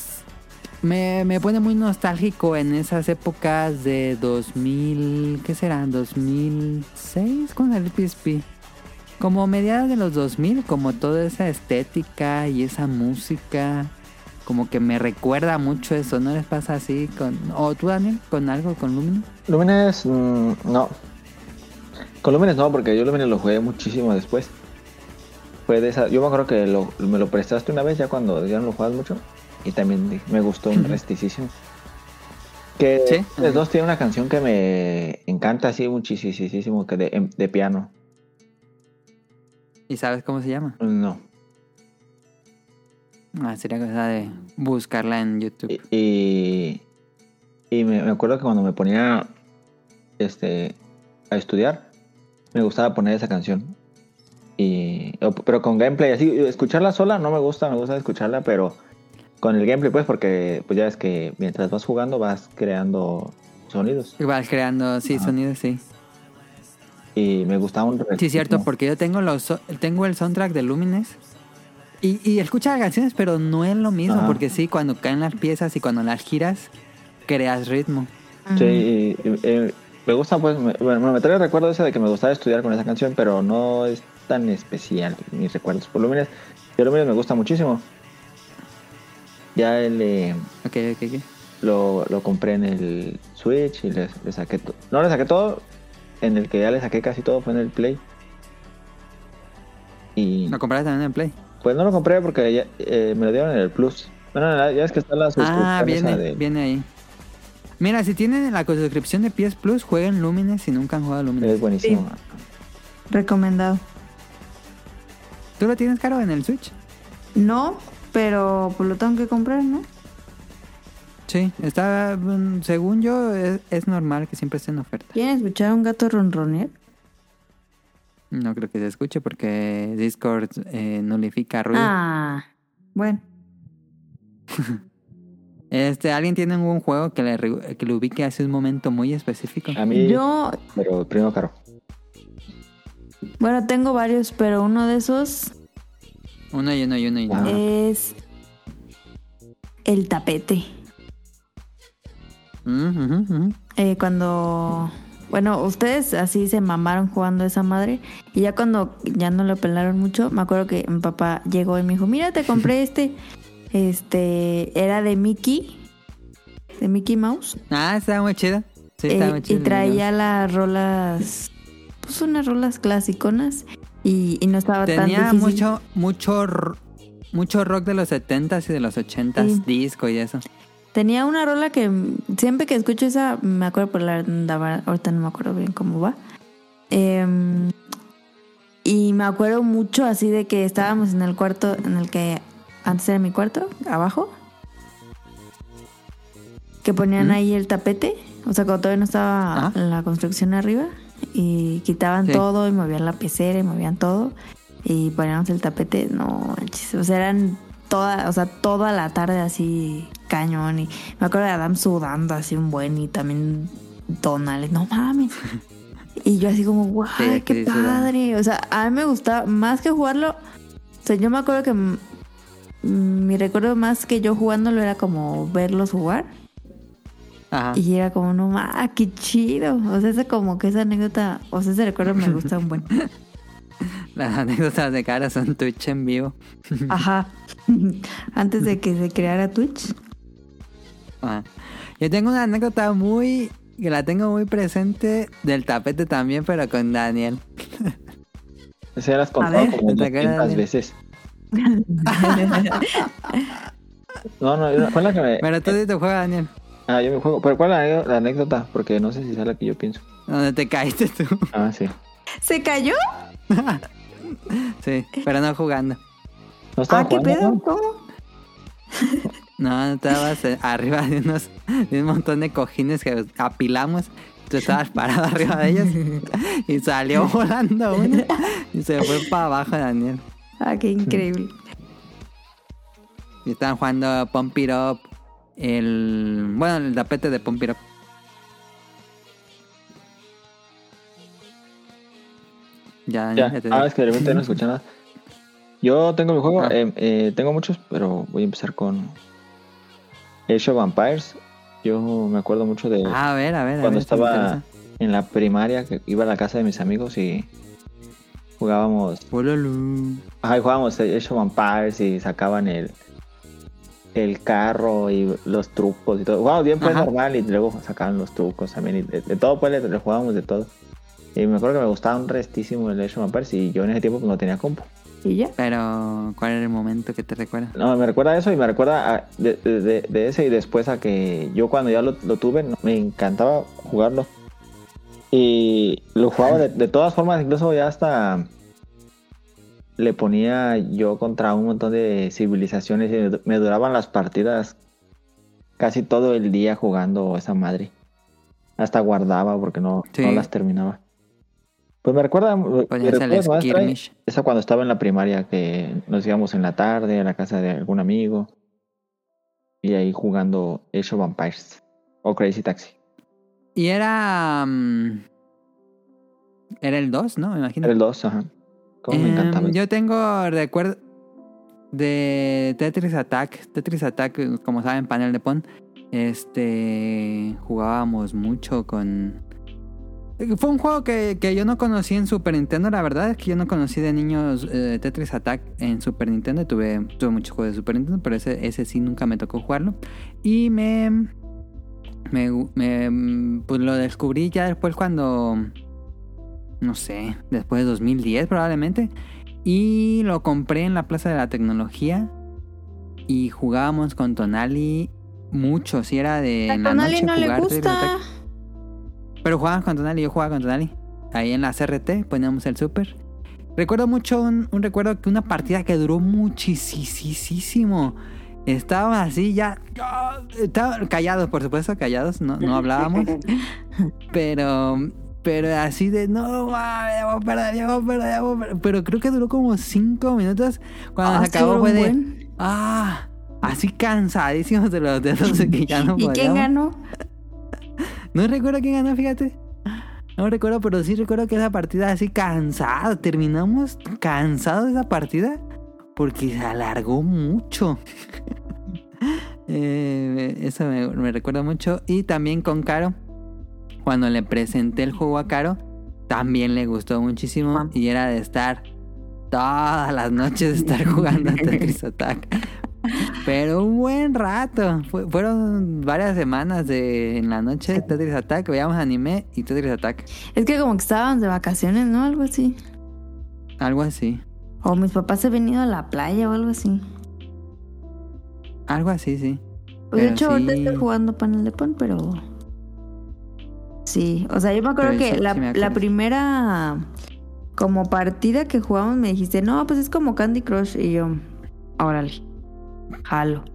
Me, me pone muy nostálgico en esas épocas de 2000... ¿Qué será? ¿2006? ¿Cuándo salió el PSP? Como mediados de los 2000, como toda esa estética y esa música, como que me recuerda mucho eso. ¿No les pasa así con... ¿O tú, Daniel, con algo, con Lumines? Lumines, mm, no. Con Lumines no, porque yo Lumines lo jugué muchísimo después. Fue de esa, yo me acuerdo que lo- me lo prestaste una vez ya cuando ya no lo jugabas mucho. Y también me gustó un resticísimo. Que Sí. los dos tiene una canción que me encanta así muchísimo, que de, em, de piano. ¿Y sabes cómo se llama? No. Ah, sería cosa de buscarla en YouTube. Y, y, y me, me acuerdo que cuando me ponía este a estudiar, me gustaba poner esa canción. Y, pero con gameplay, así, escucharla sola no me gusta, me gusta escucharla, pero con el gameplay, pues, porque pues ya es que mientras vas jugando vas creando sonidos. Vas creando, sí, Ajá. sonidos, sí. Y me gustaba un Sí, cierto, porque yo tengo los so- tengo el soundtrack de Lumines y, y escucha las canciones, pero no es lo mismo, Ajá. porque sí, cuando caen las piezas y cuando las giras, creas ritmo. Sí, y- y- eh, me gusta, pues, me, bueno, me trae el recuerdo ese de que me gustaba estudiar con esa canción, pero no es tan especial mis recuerdos. Por Lumines, yo Lumines me gusta muchísimo. Ya el, eh, Ok, ok, ok. lo, lo compré en el Switch y le, le saqué todo. No le saqué todo, en el que ya le saqué casi todo fue en el Play. Y ¿Lo compraste también en Play? pues no lo compré porque ya, eh, me lo dieron en el Plus. Bueno, ya es que está la suscripción Ah, viene, de- viene ahí. Mira, si tienen la suscripción de PS Plus, jueguen Lumines si nunca han jugado Es Lumines. buenísimo. Recomendado. ¿Tú lo tienes caro en el Switch? No, pero pues lo tengo que comprar, ¿no? Sí, está, mm, según yo, es, es normal que siempre esté en oferta. ¿Quieren escuchar a un gato ronronear? No creo que se escuche porque Discord eh, nulifica ruido. Ah, bueno. (laughs) Este, ¿alguien tiene algún juego que le, que le ubique hace un momento muy específico? A mí, Yo, pero primero caro. bueno, tengo varios, pero uno de esos Uno y uno y uno y uno. Es el tapete. Mm, ujú. Eh, cuando, bueno, ustedes así se mamaron jugando esa madre y ya cuando ya no lo pelaron mucho, me acuerdo que mi papá llegó y me dijo, mira, te compré (laughs) este, este, era de Mickey, de Mickey Mouse. Ah, está muy chido. Sí, está Eh, muy y traía las rolas, pues unas rolas clasiconas y, y no estaba tan Tenía difícil. mucho, mucho, mucho rock de los 70s y de los 80s, Sí. disco y eso. Tenía una rola que siempre que escucho esa, me acuerdo por la ahorita no me acuerdo bien cómo va. Em, y me acuerdo mucho así de que estábamos en el cuarto en el que antes era mi cuarto, abajo. Que ponían ¿Mm? ahí el tapete, o sea, cuando todavía no estaba Ajá. la construcción arriba. Y quitaban Sí. todo y movían la pecera y movían todo. Y poníamos el tapete, no o sea, eran toda, o sea, toda la tarde así cañón. Y me acuerdo de Adam sudando así un buen y también Donald, no mames. (laughs) Y yo así como, Sí, aquí qué sí padre. O sea, a mí me gustaba, más que jugarlo, o sea, yo me acuerdo que mi recuerdo más que yo jugándolo era como verlos jugar. Ajá. Y era como, no mames, qué chido. O sea, ese como que esa anécdota, o sea, ese recuerdo me gusta un buen. (laughs) Las anécdotas de cara son Twitch en vivo. (laughs) Ajá. (laughs) Antes de que se creara Twitch. Ajá. Yo tengo una anécdota muy... que la tengo muy presente del tapete también, pero con Daniel. Ya las contado como ¿Te acuerdas 200 de- veces. No, no, fue la que me... Pero tú sí te juegas, Daniel. Ah, yo me juego. ¿Pero cuál es la, anécdota? Porque no sé si es la que yo pienso. Donde te caíste tú. Ah, sí. ¿Se cayó? (laughs) Sí, pero no jugando. ¿No estaba Ah, ¿qué jugando? pedo? no? ¿Cómo? No, estabas eh, arriba de unos de un montón de cojines que apilamos. Tú estabas parado arriba de ellos y salió volando uno y se fue para abajo Daniel. Ah, qué increíble. Y estaban jugando Pump It Up, el bueno, el tapete de Pump It Up. Ya, Ya. ya te Ah, es que de repente no escuché nada. Yo tengo mi juego, Ah. eh, eh, tengo muchos, pero voy a empezar con Age of Vampires. Yo me acuerdo mucho de Ah, a ver, a ver. a cuando ver, eso me estaba en la primaria, que iba a la casa de mis amigos y jugábamos, ajá, jugábamos Age of Vampires y sacaban el el carro y los trucos y todo. Jugábamos bien pues Ajá. normal y luego sacaban los trucos también y de, de todo pues le, le jugábamos de todo. Y me acuerdo que me gustaba un restísimo el Age of Vampires y yo en ese tiempo pues, no tenía compu. ¿Y ya? Pero, ¿cuál era el momento que te recuerda? No, me recuerda a eso y me recuerda a- de, de- ese y después a que yo cuando ya lo, lo tuve me encantaba jugarlo. Y lo jugaba de, de todas formas, incluso ya hasta le ponía yo contra un montón de civilizaciones y me- duraban las partidas casi todo el día jugando esa madre. Hasta guardaba porque no, Sí. no las terminaba. Pues me recuerda, skirmish. esa cuando estaba en la primaria, que nos íbamos en la tarde a la casa de algún amigo. Y ahí jugando Age of Vampires. O Crazy Taxi. Y era. mm, era el 2, ¿no? Me imagino. Era el 2, ajá. Como me Em, encantaba. Yo tengo recuerdo de Tetris Attack. Tetris Attack, como saben, panel de Pon. Este. Jugábamos mucho con. Fue un juego que, que yo no conocí en Super Nintendo. La verdad es que yo no conocí de niños eh, Tetris Attack en Super Nintendo. Tuve, tuve muchos juegos de Super Nintendo, pero ese, ese sí nunca me tocó jugarlo. Y me, me, me- Pues lo descubrí ya después cuando. No sé, después de 2010 probablemente. Y lo compré en la Plaza de la Tecnología. Y jugábamos con Tonali mucho. Si era de. A en la Tonali noche no jugar gusta. Pero jugábamos con Tonali, yo jugaba con Tonali. Ahí en la CRT poníamos el super. Recuerdo mucho un, un recuerdo que una partida que duró muchísimo. Estábamos así ya. Estábamos callados, por supuesto, callados, no, no hablábamos. (laughs) pero. Pero así de no mames, vamos a perder, ya vamos a perder, vamos a perder". Pero creo que duró como cinco minutos. Cuando Ah, se acabó fue de. buen. Ah, así cansadísimos de los dedos de que ya no (laughs) ¿Y quién ganó? (laughs) No recuerdo quién ganó, fíjate. No recuerdo, pero sí recuerdo que esa partida así cansado. Terminamos cansados de esa partida porque se alargó mucho. (laughs) Eh, eso me, me recuerda mucho. Y también con Caro, cuando le presenté el juego a Caro, también le gustó muchísimo. Y era de estar todas las noches de estar jugando a Tetris (laughs) Attack. Pero un buen rato. Fue- fueron varias semanas de en la noche de Tetris Attack. Veíamos anime y Tetris Attack. Es que como que estábamos de vacaciones, ¿no? Algo así. Algo así. O mis papás se han venido a la playa o algo así. Algo así, sí. Pues de hecho, ahorita sí. estoy jugando Panel de Pon, pero. Sí, o sea, yo me acuerdo Pero que la, sí me la acuerdo. primera como partida que jugamos me dijiste, no, pues es como Candy Crush. Y yo, órale, jalo.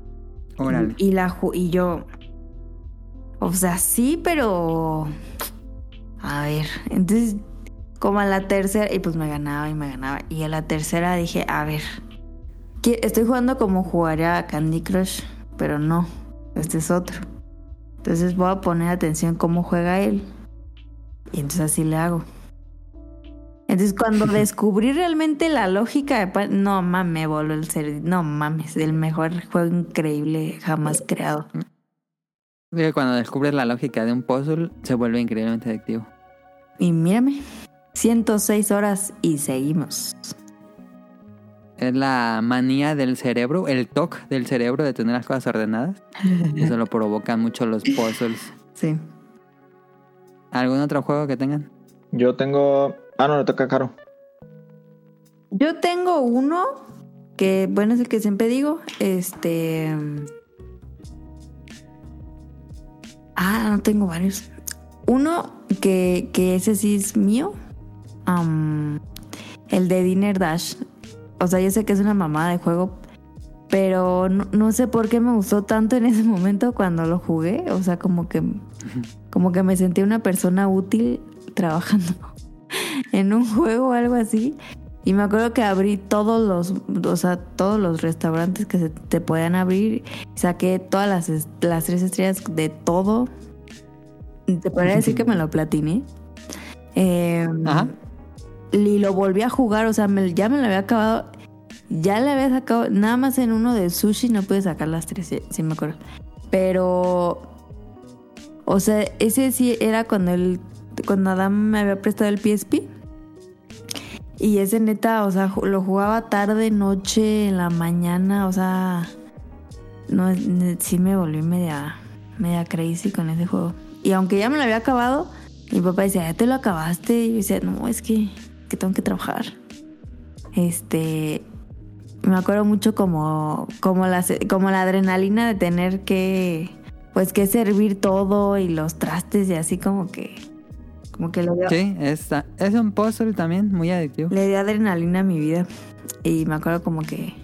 Órale. Y, la, ju- y yo, o sea, sí, pero. A ver, entonces, como a la tercera, y pues me ganaba y me ganaba. Y a la tercera dije, a ver, estoy jugando como jugaría a Candy Crush, pero no, este es otro. Entonces voy a poner atención cómo juega él. Y entonces así le hago. Entonces cuando (laughs) descubrí realmente la lógica de... No mames, me voló el ser... No mames, el mejor juego increíble jamás creado. Digo cuando descubres la lógica de un puzzle, se vuelve increíblemente adictivo. Y mírame, 106 horas y seguimos. Es la manía del cerebro, el toque del cerebro de tener las cosas ordenadas. (laughs) Eso lo provocan mucho los puzzles. Sí. ¿Algún otro juego que tengan? Yo tengo. Ah, no, le toca a Caro. Yo tengo uno que, bueno, es el que siempre digo. Este. Ah, no tengo varios. Uno que, que ese sí es mío. Am, el de Dinner Dash. O sea, yo sé que es una mamada de juego. Pero no, no sé por qué me gustó tanto en ese (laughs) momento cuando lo jugué. O sea, como que, como que me sentí una persona útil (laughs) trabajando (laughs) en un juego o algo así. Y me acuerdo que abrí todos los, o sea, todos los restaurantes que se te podían abrir. Saqué todas las, las tres estrellas de todo. Te podría decir que me lo platiné. Eh, Ajá. Y lo volví a jugar, o sea, ya me lo había acabado. Ya le había sacado, nada más en uno de sushi no pude sacar las tres, sí, sí me acuerdo. Pero, o sea, ese sí era cuando él, cuando Adam me había prestado el PSP. Y ese neta, o sea, lo jugaba tarde, noche, en la mañana, o sea, no, sí me volví media, media crazy con ese juego. Y aunque ya me lo había acabado, mi papá decía, ya te lo acabaste. Y yo decía, no, es que, que tengo que trabajar. Este, me acuerdo mucho como, como, la, como la adrenalina de tener que, pues que servir todo y los trastes y así como que, como que le dio, Sí, es, es un puzzle también muy adictivo. le dio adrenalina a mi vida. Y me acuerdo como que,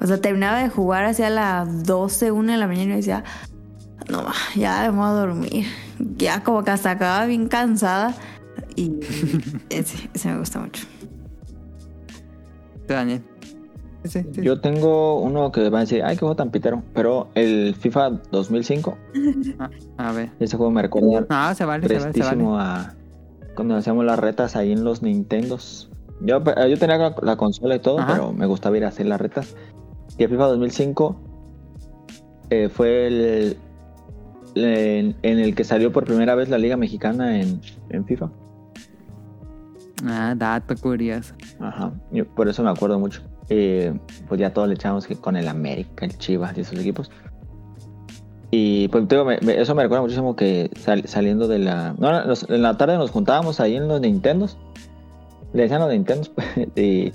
o sea, terminaba de jugar hacia las 12, 1 de la mañana y decía, no, ya me voy a dormir. Ya como que hasta acababa bien cansada. Y ese, ese me gusta mucho. Tú, Daniel. Sí, sí. Yo tengo uno que va a decir, ay, qué juego tan pitero. Pero el FIFA 2005, A ver. ese juego me recuerda No, se vale, se vale, se vale. prestísimo a cuando hacíamos las retas ahí en los Nintendos. Yo, eh, yo tenía la, la consola y todo, Ajá. pero me gustaba ir a hacer las retas. Y el FIFA 2005 eh, fue el, en, en el que salió por primera vez la Liga Mexicana en, en FIFA. Ah, dato curioso. Ajá, yo por eso me acuerdo mucho. Eh, pues ya todos le echamos que con el América, el Chivas y esos equipos. Y pues digo, me- me- eso me recuerda muchísimo que sal- saliendo de la... No, nos- en la tarde nos juntábamos ahí en los Nintendos. Le decían los Nintendos. (laughs) pues, y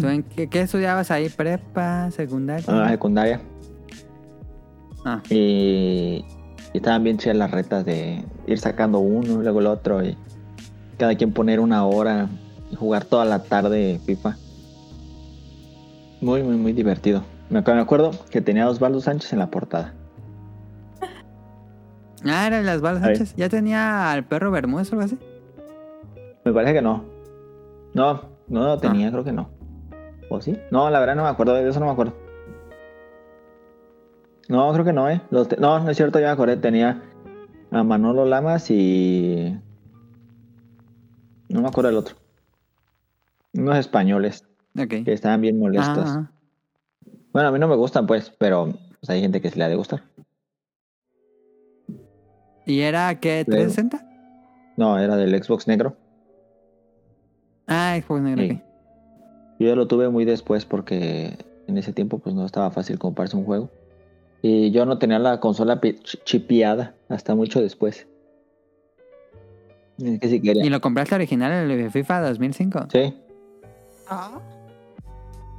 ¿Tú en qué, qué estudiabas ahí? ¿Prepa? ¿Secundaria? la secundaria. Ah, Y, y estaban bien chidas las retas de ir sacando uno, luego el otro. Y cada quien poner una hora y jugar toda la tarde FIFA. Muy, muy, muy divertido. Me acu- me acuerdo que tenía Osvaldo Sánchez en la portada. (laughs) Ah, eran las Ahí. anchas. ¿Ya tenía al perro Bermúdez o algo así? Me parece que no. No, no lo tenía, creo que no. ¿O sí? No, la verdad no me acuerdo, de eso no me acuerdo. No, creo que no, ¿eh? Los no, no es cierto, ya me acordé. Tenía a Manolo Lamas y... No me acuerdo del otro. Unos españoles Ok. que estaban bien molestos. Ah, Bueno, a mí no me gustan, pues, pero pues, hay gente que se le ha de gustar. ¿Y era qué? Luego. ¿360? No, era del Xbox negro. Ah, Xbox negro. Sí. ok. Yo lo tuve muy después porque en ese tiempo pues no estaba fácil comprarse un juego. Y yo no tenía la consola chipeada hasta mucho después. Es que si quería. ¿Y lo compraste original el de FIFA 2005? Sí,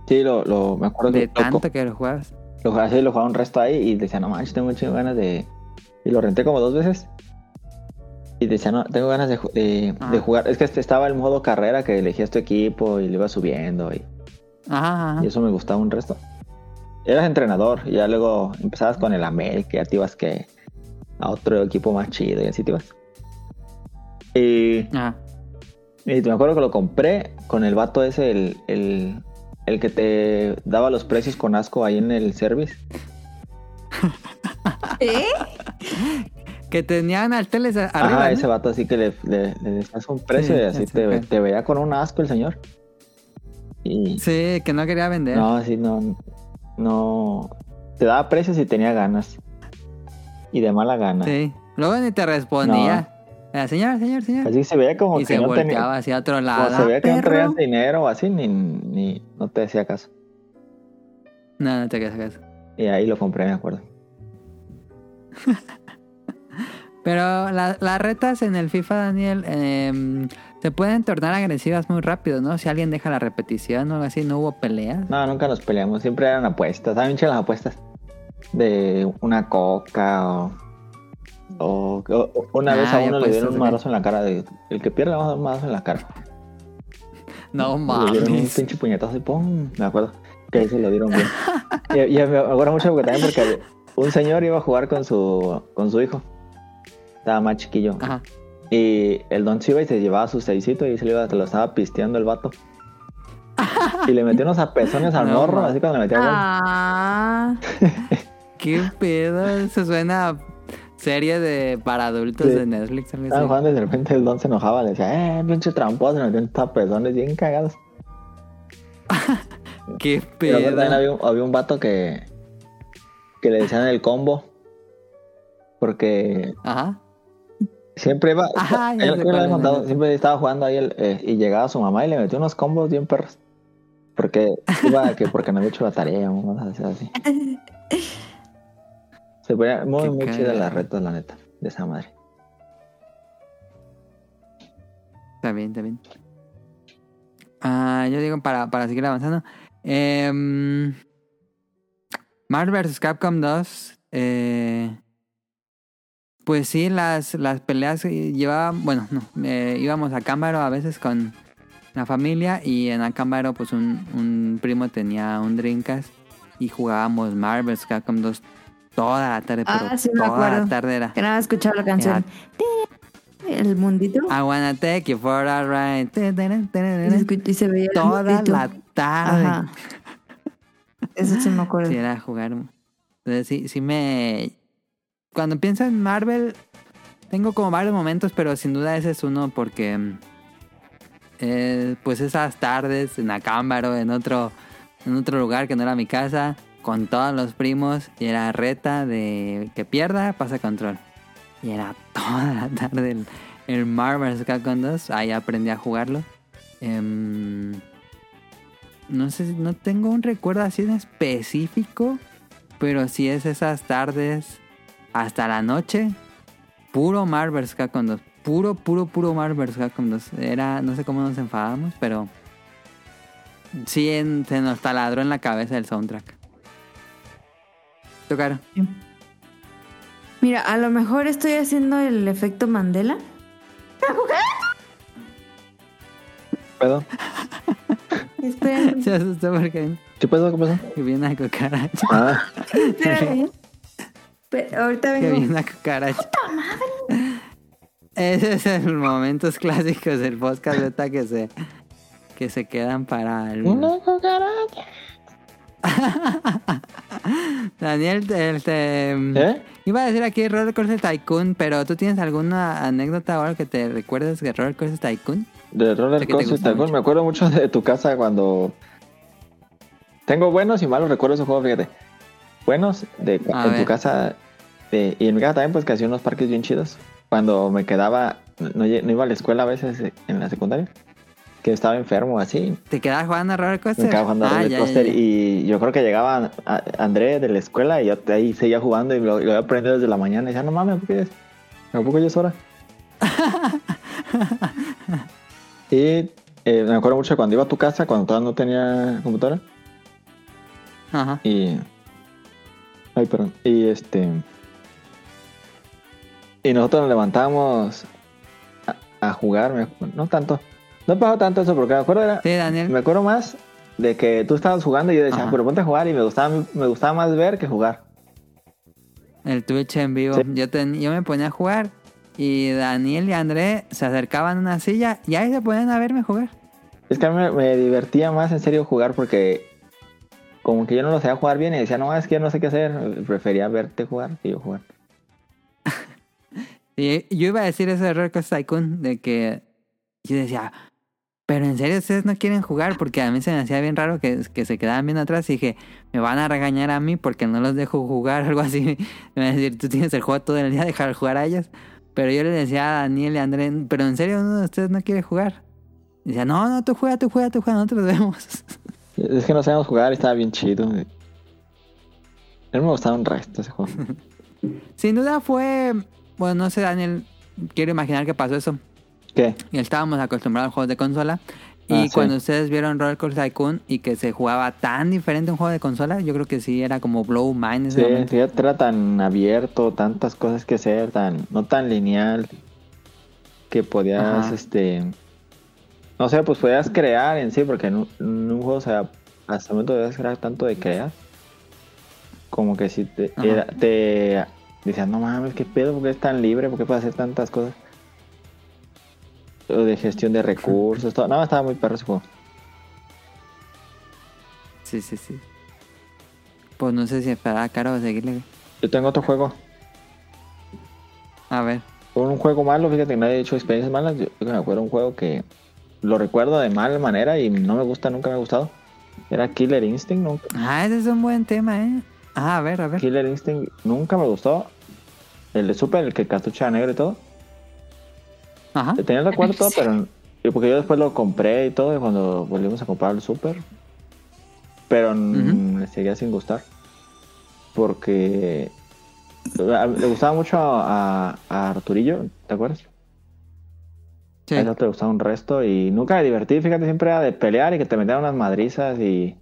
Sí, lo, lo, me acuerdo De que lo, tanto que lo jugabas. lo, así lo jugaba un resto ahí y decía, no manches, tengo muchas ganas de... Y lo renté como dos veces. Y decía, no, tengo ganas de, de, Ah. de jugar. Es que este estaba el modo carrera que elegías tu equipo y le ibas subiendo y, Ajá, ajá. y eso me gustaba un resto. Eras entrenador y ya luego empezabas con el América y ya te ibas que a otro equipo más chido y así te ibas. Y, Ajá. y me acuerdo que lo compré con el vato ese, el, el, el que te daba los precios con asco ahí en el service. (laughs) ¿Eh? Que tenían alteles arriba. ¿no? ese vato así que le, le, le decías un precio Sí, y así te, veía con un asco el señor. Y Sí, que no quería vender. no, así no, no, te daba precios y tenía ganas. Y de mala gana. Sí. Luego ni te respondía. Era, señor, señor, señor. Así se veía como y que se no volteaba tenía, hacia otro como lado. se veía que no traías dinero o así, ni, ni no te hacía caso. No, no te hagas caso. Y ahí lo compré, me acuerdo. (laughs) Pero la- las retas en el FIFA, Daniel, em, se pueden tornar agresivas muy rápido, ¿no? Si alguien deja la repetición o algo así, no hubo peleas. No, nunca nos peleamos, siempre eran apuestas. ¿Saben mucho las apuestas? De una coca o. o- o- una vez Ah, a uno le dieron un ok. marazo en la cara. De, el que pierde le vamos a dar un marazo en la cara. No Le dieron un mames. pinche puñetazo y pum, me acuerdo. Que ahí se lo dieron bien. (laughs) y, y me acuerdo mucho porque también porque un señor iba a jugar con su, con su hijo. Estaba más chiquillo. Ajá. Y el don se iba y se llevaba su seisito y se lo, iba, se lo estaba pisteando el vato. Y le metió unos apezones al No, morro, así cuando le gol. Ah, (laughs) ¿Qué pedo? Eso suena a serie de para adultos Sí. de Netflix. algo Estaban jugando y de repente el don se enojaba, le decía, eh, pinche tramposo, metió unos tapezones bien cagados. (laughs) ¿Qué pedo? también había, un- había un vato que, que le decían el combo. Porque Ajá. siempre iba, Ajá, ya él- contado, siempre estaba jugando ahí el- eh, y llegaba su mamá y le metió unos combos bien perros. Porque iba que porque no había hecho la tarea o cosas así. (laughs) Se ponía muy, Qué muy chida la reta, la neta, de esa madre. Está bien, está bien. Ah, yo digo para, para seguir avanzando. Em, Marvel vs. Capcom 2. eh, pues sí, las, las peleas eh, llevaban. Bueno, no. eh, íbamos a Cámbaro a veces con la familia. Y en Acámbaro, pues un, un primo tenía un Dreamcast. Y jugábamos Marvel vs. Capcom 2 toda la tarde. Ah, pero sí me toda la tarde era. que nada más escuchaba la canción. El mundito. I wanna take you for a ride. Y se, veía el Toda mundito. la tarde. Ajá. (laughs) Eso sí me acuerdo. Sí, era jugar. Entonces sí, sí me... Cuando pienso en Marvel, tengo como varios momentos, pero sin duda ese es uno porque... mm, eh, pues esas tardes en Acámbaro, en otro, en otro lugar que no era mi casa, con todos los primos, y era reta de que pierda, pasa control. Y era toda la tarde el, el Marvel vs. Capcom 2, ahí aprendí a jugarlo. Em, no sé, si- no tengo un recuerdo así en específico, pero sí es esas tardes hasta la noche, puro Marvel vs. Capcom 2, puro, puro, puro Marvel vs. Capcom 2. Era, no sé cómo nos enfadamos, pero sí se nos taladró en la cabeza el soundtrack. Tocar. Mira, a lo mejor estoy haciendo el efecto Mandela. ¿Puedo? (laughs) Se asustó porque ¿Qué pasó? ¿Qué pasó? que viene una cucaracha. Ah, (laughs) espérame. Pero ahorita Que viene una cucaracha. Ese es el momentos clásicos del podcast beta que se que se quedan para el cucaracha. (laughs) (laughs) Daniel te, te- ¿Eh? iba a decir aquí Roller Coaster Tycoon, pero tú tienes alguna anécdota ahora que te recuerdes de Roller Coaster Tycoon? De Roller Coaster Tycoon, mucho. me acuerdo mucho de tu casa cuando... Tengo buenos y malos recuerdos de juego, fíjate. Buenos de en ver. tu casa de- y en mi casa también, pues que hacía unos parques bien chidos. Cuando me quedaba, no iba a la escuela a veces eh, en la secundaria, que estaba enfermo así, ¿Te quedabas jugando a Roller Coaster? me quedaba jugando a Ah, Roller ya, Coaster ya. y yo creo que llegaba a- André de la escuela y yo ahí seguía jugando y lo, lo había aprendido desde la mañana y decía, no mames, ¿por qué es? ¿A poco ya es hora? (laughs) y eh, me acuerdo mucho de cuando iba a tu casa, cuando todavía no tenía computadora, Ajá. Y. Ay, perdón. Y este. Y nosotros nos levantamos a, a jugar. No tanto. No pasó tanto eso porque me acuerdo era. Sí, Daniel. Me acuerdo más de que tú estabas jugando y yo decía, Ajá. pero ponte a jugar y me gustaba, me gustaba más ver que jugar. El Twitch en vivo. Sí. Yo, ten- yo me ponía a jugar y Daniel y André se acercaban a una silla y ahí se ponían a verme jugar. Es que a mí me, me divertía más en serio jugar porque como que yo no lo sabía jugar bien y decía, no, es que yo no sé qué hacer. Prefería verte jugar que yo jugar. (laughs) Y yo iba a decir eso de Roller Coaster Tycoon, de que yo decía, pero en serio ustedes no quieren jugar, porque a mí se me hacía bien raro que, que se quedaban bien atrás y dije, me van a regañar a mí porque no los dejo jugar, (laughs) algo así. Me van a decir, tú tienes el juego todo el día, dejar jugar a ellos. Pero yo le decía a Daniel y a André, pero en serio uno de ustedes no quiere jugar. Y decía, no, no, tú juega, tú juega, tú juega, nosotros vemos. (laughs) Es que no sabíamos jugar y estaba bien chido. A mí me gustaba un resto ese juego. (laughs) Sin duda fue, bueno, no sé, Daniel, quiero imaginar que pasó eso. ¿Qué? Y estábamos acostumbrados a juegos de consola. Y Ah, sí. cuando ustedes vieron Roller Coaster Tycoon y que se jugaba tan diferente un juego de consola, yo creo que sí era como blow mind ese Sí, momento. era tan abierto, tantas cosas que hacer, tan, no tan lineal, que podías, Ajá. este, no sé, pues podías crear en sí, porque en un, en un juego, o sea, hasta el momento podías crear tanto de crear, como que si te, era- te decías, no mames, qué pedo, porque es tan libre, porque puede hacer tantas cosas. O de gestión de recursos, todo. No, estaba muy perro ese juego. Sí, sí, sí. Pues no sé si esperaba caro o seguirle. Yo tengo otro juego. A ver. Un juego malo, fíjate que nadie ha hecho experiencias malas. Yo, yo me acuerdo un juego que lo recuerdo de mala manera y no me gusta, nunca me ha gustado. Era Killer Instinct, nunca. Ah, ese es un buen tema, ¿eh? Ah, a ver, a ver. Killer Instinct nunca me gustó. El de Super, el que cartucha negro y todo. Ajá. Tenía el recuerdo todo, pero. y Porque yo después lo compré y todo, y cuando volvimos a comprar el Super. Pero me seguía sin gustar. Porque. a- Le gustaba mucho a, a Arturillo, ¿te acuerdas? Sí. A eso te gustaba un resto y nunca me divertí, fíjate, siempre era de pelear y que te metían unas madrizas y...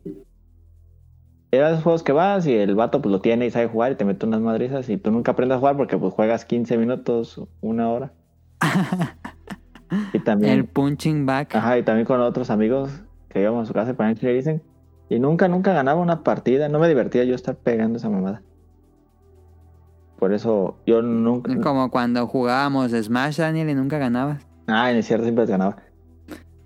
Era de esos juegos que vas y el vato pues lo tiene y sabe jugar y te mete unas madrizas y tú nunca aprendes a jugar porque pues juegas 15 minutos, una hora. (laughs) y también... El punching back. Ajá, y también con otros amigos que íbamos a su casa para que dicen y nunca, nunca ganaba una partida, no me divertía yo estar pegando esa mamada. Por eso yo nunca... Como cuando jugábamos Smash, Daniel, y nunca ganabas. Ah, en el cierto siempre ganaba.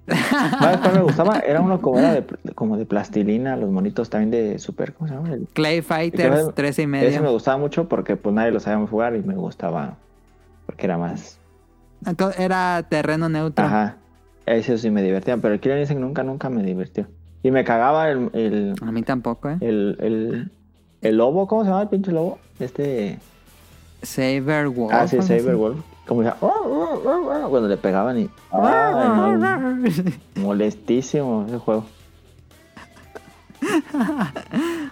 ¿Sabes cuál me gustaba? Era uno como era de, como de plastilina, los monitos también de super, ¿cómo se llama? El- Clay Fighters, Ese- tres y ese me medio. gustaba mucho porque pues nadie lo sabíamos jugar y me gustaba porque era más. Era terreno neutro. Ajá. Ese sí me divertía, pero el Killer Instinct nunca, nunca me divirtió. Y me cagaba el, el, A mí tampoco, ¿eh? el, el, el lobo, ¿cómo se llama el pinche lobo? Este. Saber Wolf. ah, sí, algo así. Saberwolf. Como decía, cuando le pegaban y. (laughs) Ay, no, molestísimo ese juego. (laughs)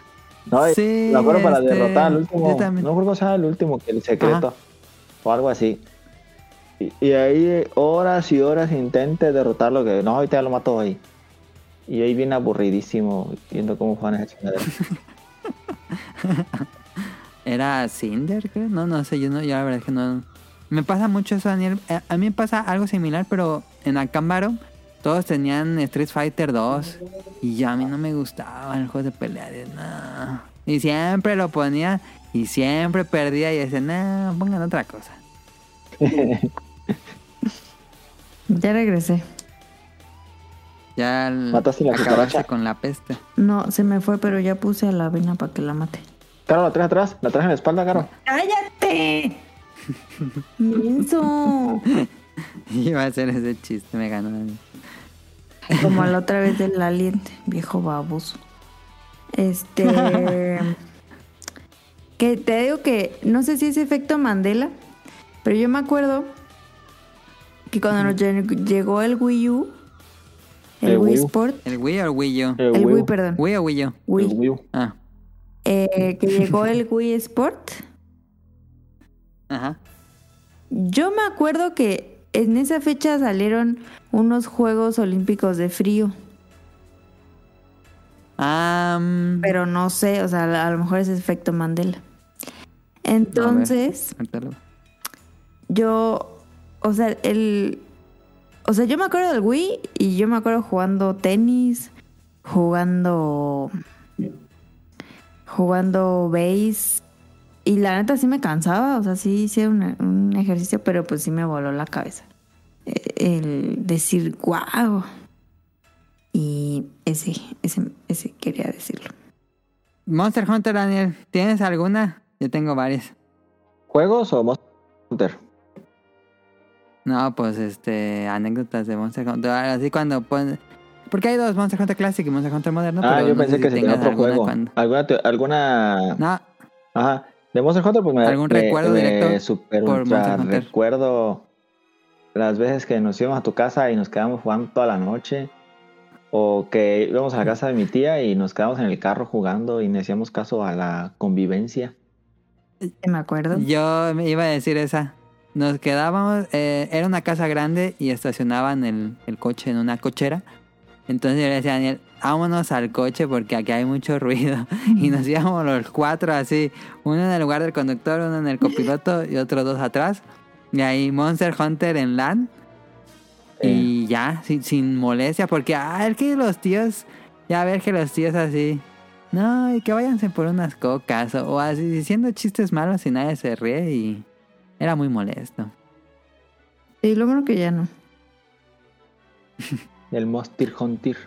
No, Sí, me acuerdo para este, derrotar al último. No me acuerdo cómo se llama el último, que el secreto. O algo así. Y, y ahí eh, horas y horas intenté derrotarlo, que no, ahorita ya lo mató ahí. Y ahí bien aburridísimo viendo cómo juegan esa chingadera. (laughs) Era Cinder, creo. No, no sé, yo no, yo la verdad es que no. Me pasa mucho eso, Daniel. Eh, A mí me pasa algo similar, pero en Akambaro todos tenían Street Fighter 2 y ya a mí no me gustaba el juego de pelea. de, no. Y siempre lo ponía y siempre perdía y decía, no, pongan otra cosa. (laughs) Ya regresé. Ya ¿Mataste la acabarse cucaracha? con la peste. No, se me fue, pero ya puse a la avena para que la mate. Caro, la traes atrás, la traes en la espalda, Caro. ¡Cállate! (laughs) ¡Menso! Iba a hacer ese chiste, me ganó. Como la (laughs) otra vez del alien, viejo baboso. Este. (laughs) que te digo que no sé si es efecto Mandela, pero yo me acuerdo que cuando nos lle- llegó el Wii U, el, El Wii Wii U. Sport, ¿El Wii o el Wii U? El el Wii, Wii U. perdón, ¿Wii o Wii U? El Wii, Wii U. Ah, eh, que llegó el (laughs) Wii Sport, ajá. yo me acuerdo que en esa fecha salieron unos Juegos Olímpicos de frío. Ah, mm, Pero no sé, o sea, a lo mejor es efecto Mandela. Entonces, lo- yo, o sea, el, o sea, yo me acuerdo del Wii y yo me acuerdo jugando tenis, jugando, jugando base y la neta sí me cansaba, o sea, sí hice un, un ejercicio, pero pues sí me voló la cabeza. Eh, El decir, wow. Y ese, ese, ese quería decirlo. Monster Hunter, Daniel, ¿tienes alguna? Yo tengo varias. ¿Juegos o Monster Hunter? No, pues este, anécdotas de Monster Hunter. Así cuando ponen. Porque hay dos Monster Hunter Classic y Monster Hunter Moderno. ah, pero yo no pensé sé que si se tenía otro alguna juego. cuando- ¿Alguna, te- alguna... No, Ajá. De Monster Hunter, pues me, ¿Algún me- recuerdo me directo super por ultra Monster Hunter? recuerdo las veces que nos íbamos a tu casa y nos quedamos jugando toda la noche. O que íbamos a la casa de mi tía y nos quedamos en el carro jugando y no hacíamos caso a la convivencia. Me acuerdo. yo me iba a decir esa. Nos quedábamos, eh, era una casa grande y estacionaban el, el coche en una cochera. Entonces yo le decía a Daniel, vámonos al coche porque aquí hay mucho ruido. (laughs) Y nos íbamos los cuatro así, uno en el lugar del conductor, uno en el copiloto y otros dos atrás. Y ahí Monster Hunter en LAN. Y ya, sin, sin molestia, porque, ah, es que los tíos, ya ver que los tíos así, no, y que váyanse por unas cocas, o, o así diciendo chistes malos y nadie se ríe y era muy molesto. Y lo bueno que ya no. (laughs) El Monster Hunter.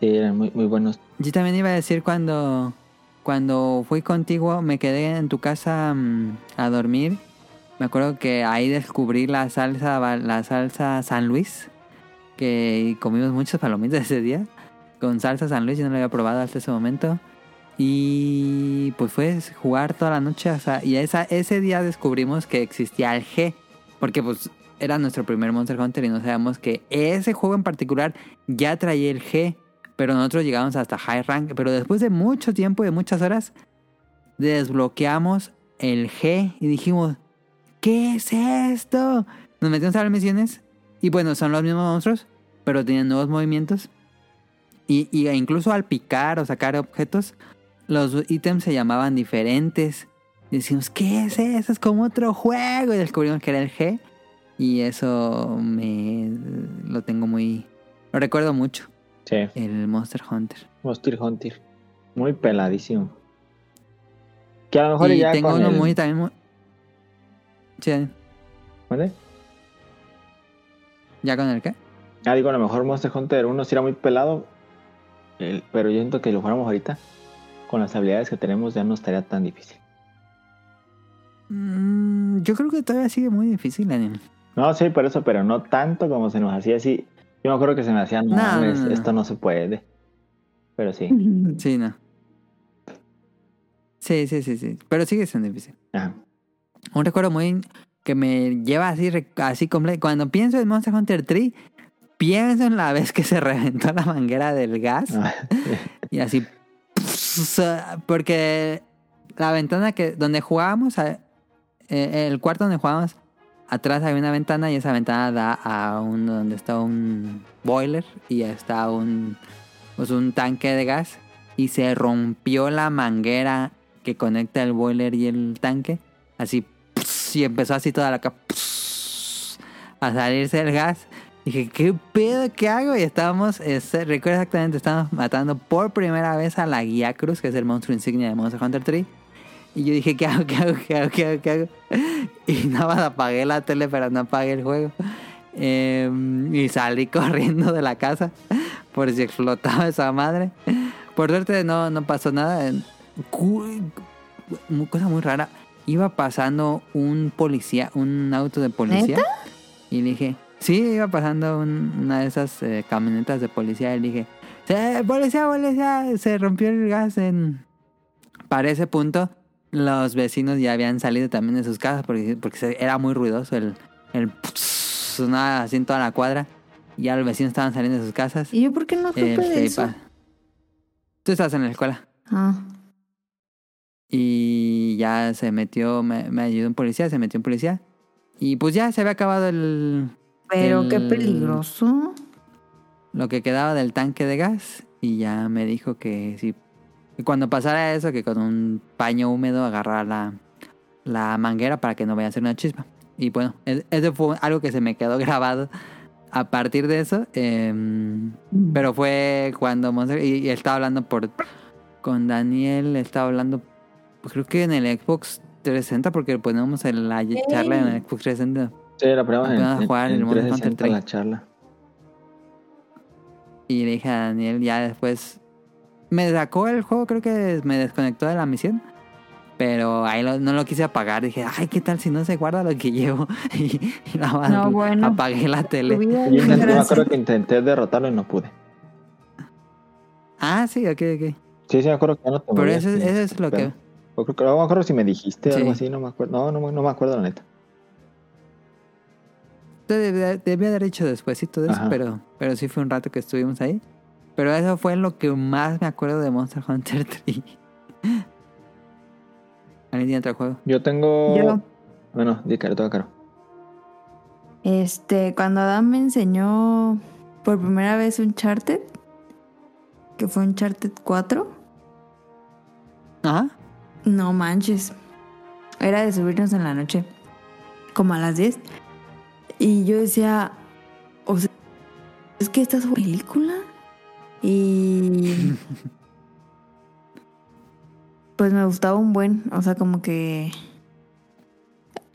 Sí, eran muy, muy buenos. Yo también iba a decir cuando, cuando fui contigo, me quedé en tu casa mm, a dormir. Me acuerdo que ahí descubrí la salsa, la salsa San Luis, que comimos muchos palomitas (laughs) ese día. Con salsa San Luis, yo no lo había probado hasta ese momento. Y pues fue jugar toda la noche. o sea, y ese día descubrimos que existía el G. Porque pues era nuestro primer Monster Hunter y no sabíamos que ese juego en particular ya traía el G. Pero nosotros llegamos hasta High Rank. Pero después de mucho tiempo y de muchas horas, desbloqueamos el G y dijimos, ¿qué es esto? Nos metimos a las misiones y bueno, son los mismos monstruos, pero tienen nuevos movimientos. Y, y incluso al picar o sacar objetos, los ítems se llamaban diferentes. Y decimos, ¿qué es eso? Es como otro juego. Y descubrimos que era el G. Y eso me lo tengo muy... Lo recuerdo mucho, Sí, el Monster Hunter. Monster Hunter. Muy peladísimo. Que a lo mejor y ya tengo con uno el- muy también... muy- Sí, ¿Vale? ¿Ya con el qué? Ah, digo, a lo mejor Monster Hunter 1 sí era muy pelado. el- pero yo siento que lo fuéramos ahorita. Con las habilidades que tenemos ya no estaría tan difícil. Mm, yo creo que todavía sigue muy difícil, Daniel. No, sí, por eso, pero no tanto como se nos hacía así. Yo me acuerdo que se me hacía, no, No, esto no se puede. Pero sí. (laughs) Sí, no. Sí, sí, sí, sí. Pero sigue siendo difícil. Ajá. Un recuerdo muy que me lleva así, así completo. Cuando pienso en Monster Hunter 3, pienso en la vez que se reventó la manguera del gas. (laughs) Ah, Y así. Porque la ventana que donde jugábamos, eh, el cuarto donde jugábamos, atrás hay una ventana y esa ventana da a un donde está un boiler y está un pues un tanque de gas y se rompió la manguera que conecta el boiler y el tanque, así y empezó así toda la ca- a salirse el gas. Dije, ¿qué pedo? ¿Qué hago? Y estábamos, recuerdo exactamente, estábamos matando por primera vez a la Guía Cruz, que es el monstruo insignia de Monster Hunter 3. Y yo dije, ¿qué hago? ¿Qué hago? ¿Qué hago? ¿Qué hago? ¿Qué hago? (laughs) Y nada más apagué la tele, pero no apagué el juego. Eh, y salí (laughs) corriendo de la casa por si explotaba esa madre. Por suerte no, no pasó nada. Cosa muy rara. Iba pasando un policía, un auto de policía. Y le dije, sí, iba pasando un- una de esas eh, camionetas de policía. Y le dije, "Eh, policía, policía, se rompió el gas en... Para ese punto, los vecinos ya habían salido también de sus casas porque, porque era muy ruidoso el... el sonaba así en toda la cuadra. Y ya los vecinos estaban saliendo de sus casas. ¿Y yo por qué no supe Este, de eso? Tú estás en la escuela. Ah, Y ya se metió, me, me ayudó un policía, se metió un policía. Y pues ya se había acabado el, pero qué El- peligroso. lo que quedaba del tanque de gas. Y ya me dijo que si cuando pasara eso, que con un paño húmedo agarrara la, la manguera para que no vaya a ser una chispa. Y bueno, e- eso fue algo que se me quedó (laughs) grabado a partir de eso. em, pero fue cuando Monster, y, y estaba hablando por con Daniel, estaba hablando, pues creo que en el Xbox 360, porque ponemos en la charla en el Xbox 360. Sí, la primera en, en, jugar el en Monster 360 Hunter la charla. Y le dije a Daniel, ya después me sacó el juego, creo que me desconectó de la misión. Pero ahí lo- no lo quise apagar. Dije, ay, ¿qué tal si no se guarda lo que llevo? (laughs) y y nada más No, bueno. apagué la tele. vida, Yo, me acuerdo que intenté derrotarlo y no pude. Ah, sí, ok, ok. Sí, sí, me acuerdo que ya no te Pero eso, eso es lo que... Pero- yo creo que- no me acuerdo si me dijiste Sí. algo así, no me acuerdo. No, no, no me acuerdo la neta. Debía, debía haber dicho despuésito de eso, Ajá. pero, pero sí fue un rato que estuvimos ahí. Pero eso fue lo que más me acuerdo de Monster Hunter (laughs) 3. ¿Alguien tiene otro juego? Yo tengo. Yo, Bueno, di caro, toca caro. este, cuando Adam me enseñó por primera vez un Uncharted, que fue un Uncharted 4, Ajá. no manches. Era de subirnos en la noche, como a las 10. Y yo decía, o sea, es que esta es una película. Y. (laughs) Pues me gustaba un buen, o sea, como que.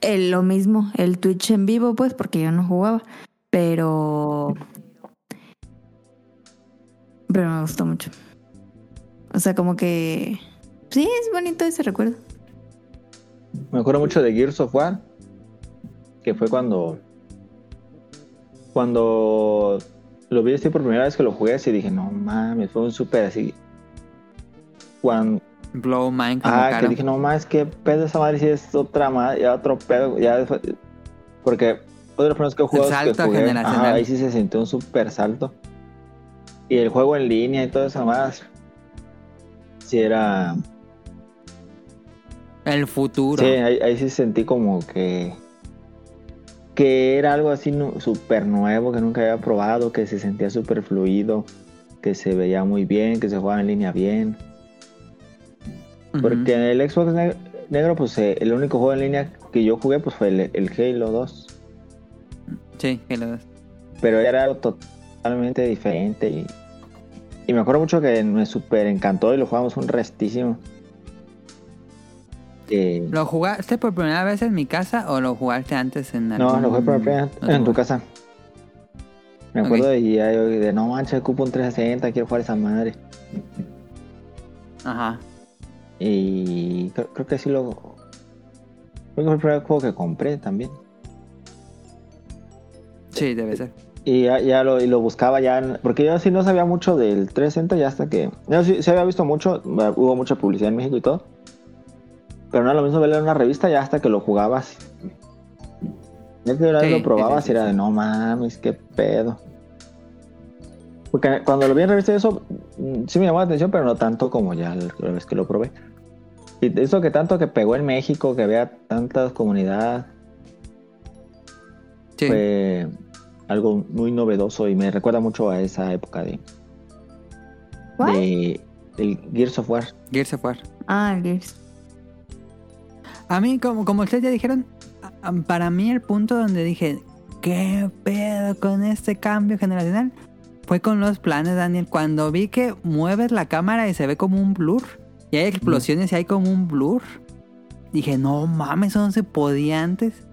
el- lo mismo, el Twitch en vivo, pues, porque yo no jugaba. Pero. Pero me gustó mucho. O sea, como que. Sí, es bonito ese recuerdo. Me acuerdo mucho de Gears of War. Que fue cuando. Cuando lo vi así por primera vez que lo jugué, así dije, no mames, fue un súper así. Cuando, Blow Mind como ah, que dije, no mames, qué pedo esa madre, si es otra madre, ya otro pedo, ya Porque otro de los primeros que que salto jugué, generacional. ajá, ahí sí se sintió un súper salto. Y el juego en línea y todo eso más. Sí era. El futuro. Sí, ahí, ahí sí sentí como que. Que era algo así nu- súper nuevo que nunca había probado, que se sentía súper fluido, que se veía muy bien, que se jugaba en línea bien. Porque en el Xbox ne- negro, pues eh, el único juego en línea que yo jugué pues fue el, el Halo 2. Sí, que lo Pero era algo totalmente diferente y, y me acuerdo mucho que me súper encantó y lo jugamos un restísimo. Eh, ¿Lo jugaste por primera vez en mi casa o lo jugaste antes en no, algún lo jugué por primera vez en tu casa. Me acuerdo de, y ya yo de no manches, ocupo un 360, quiero jugar esa madre. Ajá. Y creo, creo que sí lo. Creo que fue el primer juego que compré también. Sí, debe ser. Y ya, ya lo, y lo buscaba ya, en- porque yo sí no sabía mucho del 360 ya hasta que... Yo sí, sí había visto mucho, eh, hubo mucha publicidad en México y todo. Pero no es lo mismo verlo en una revista ya hasta que lo jugabas. Ya que una vez Sí, lo probabas sí, sí, y era de no mames, qué pedo. Porque cuando lo vi en revista eso mm, sí me llamó la atención, pero no tanto como ya la vez que lo probé. Y eso que tanto que pegó en México, que había tantas comunidades Sí. fue algo muy novedoso y me recuerda mucho a esa época de, ¿Cuál? de del Gears of War. Gears of War. Ah, el Gears. A mí, como, como ustedes ya dijeron, para mí el punto donde dije, ¿qué pedo con este cambio generacional? Fue con los planes, Daniel. Cuando vi que mueves la cámara y se ve como un blur, y hay explosiones y hay como un blur, dije, no mames, eso no se podía antes.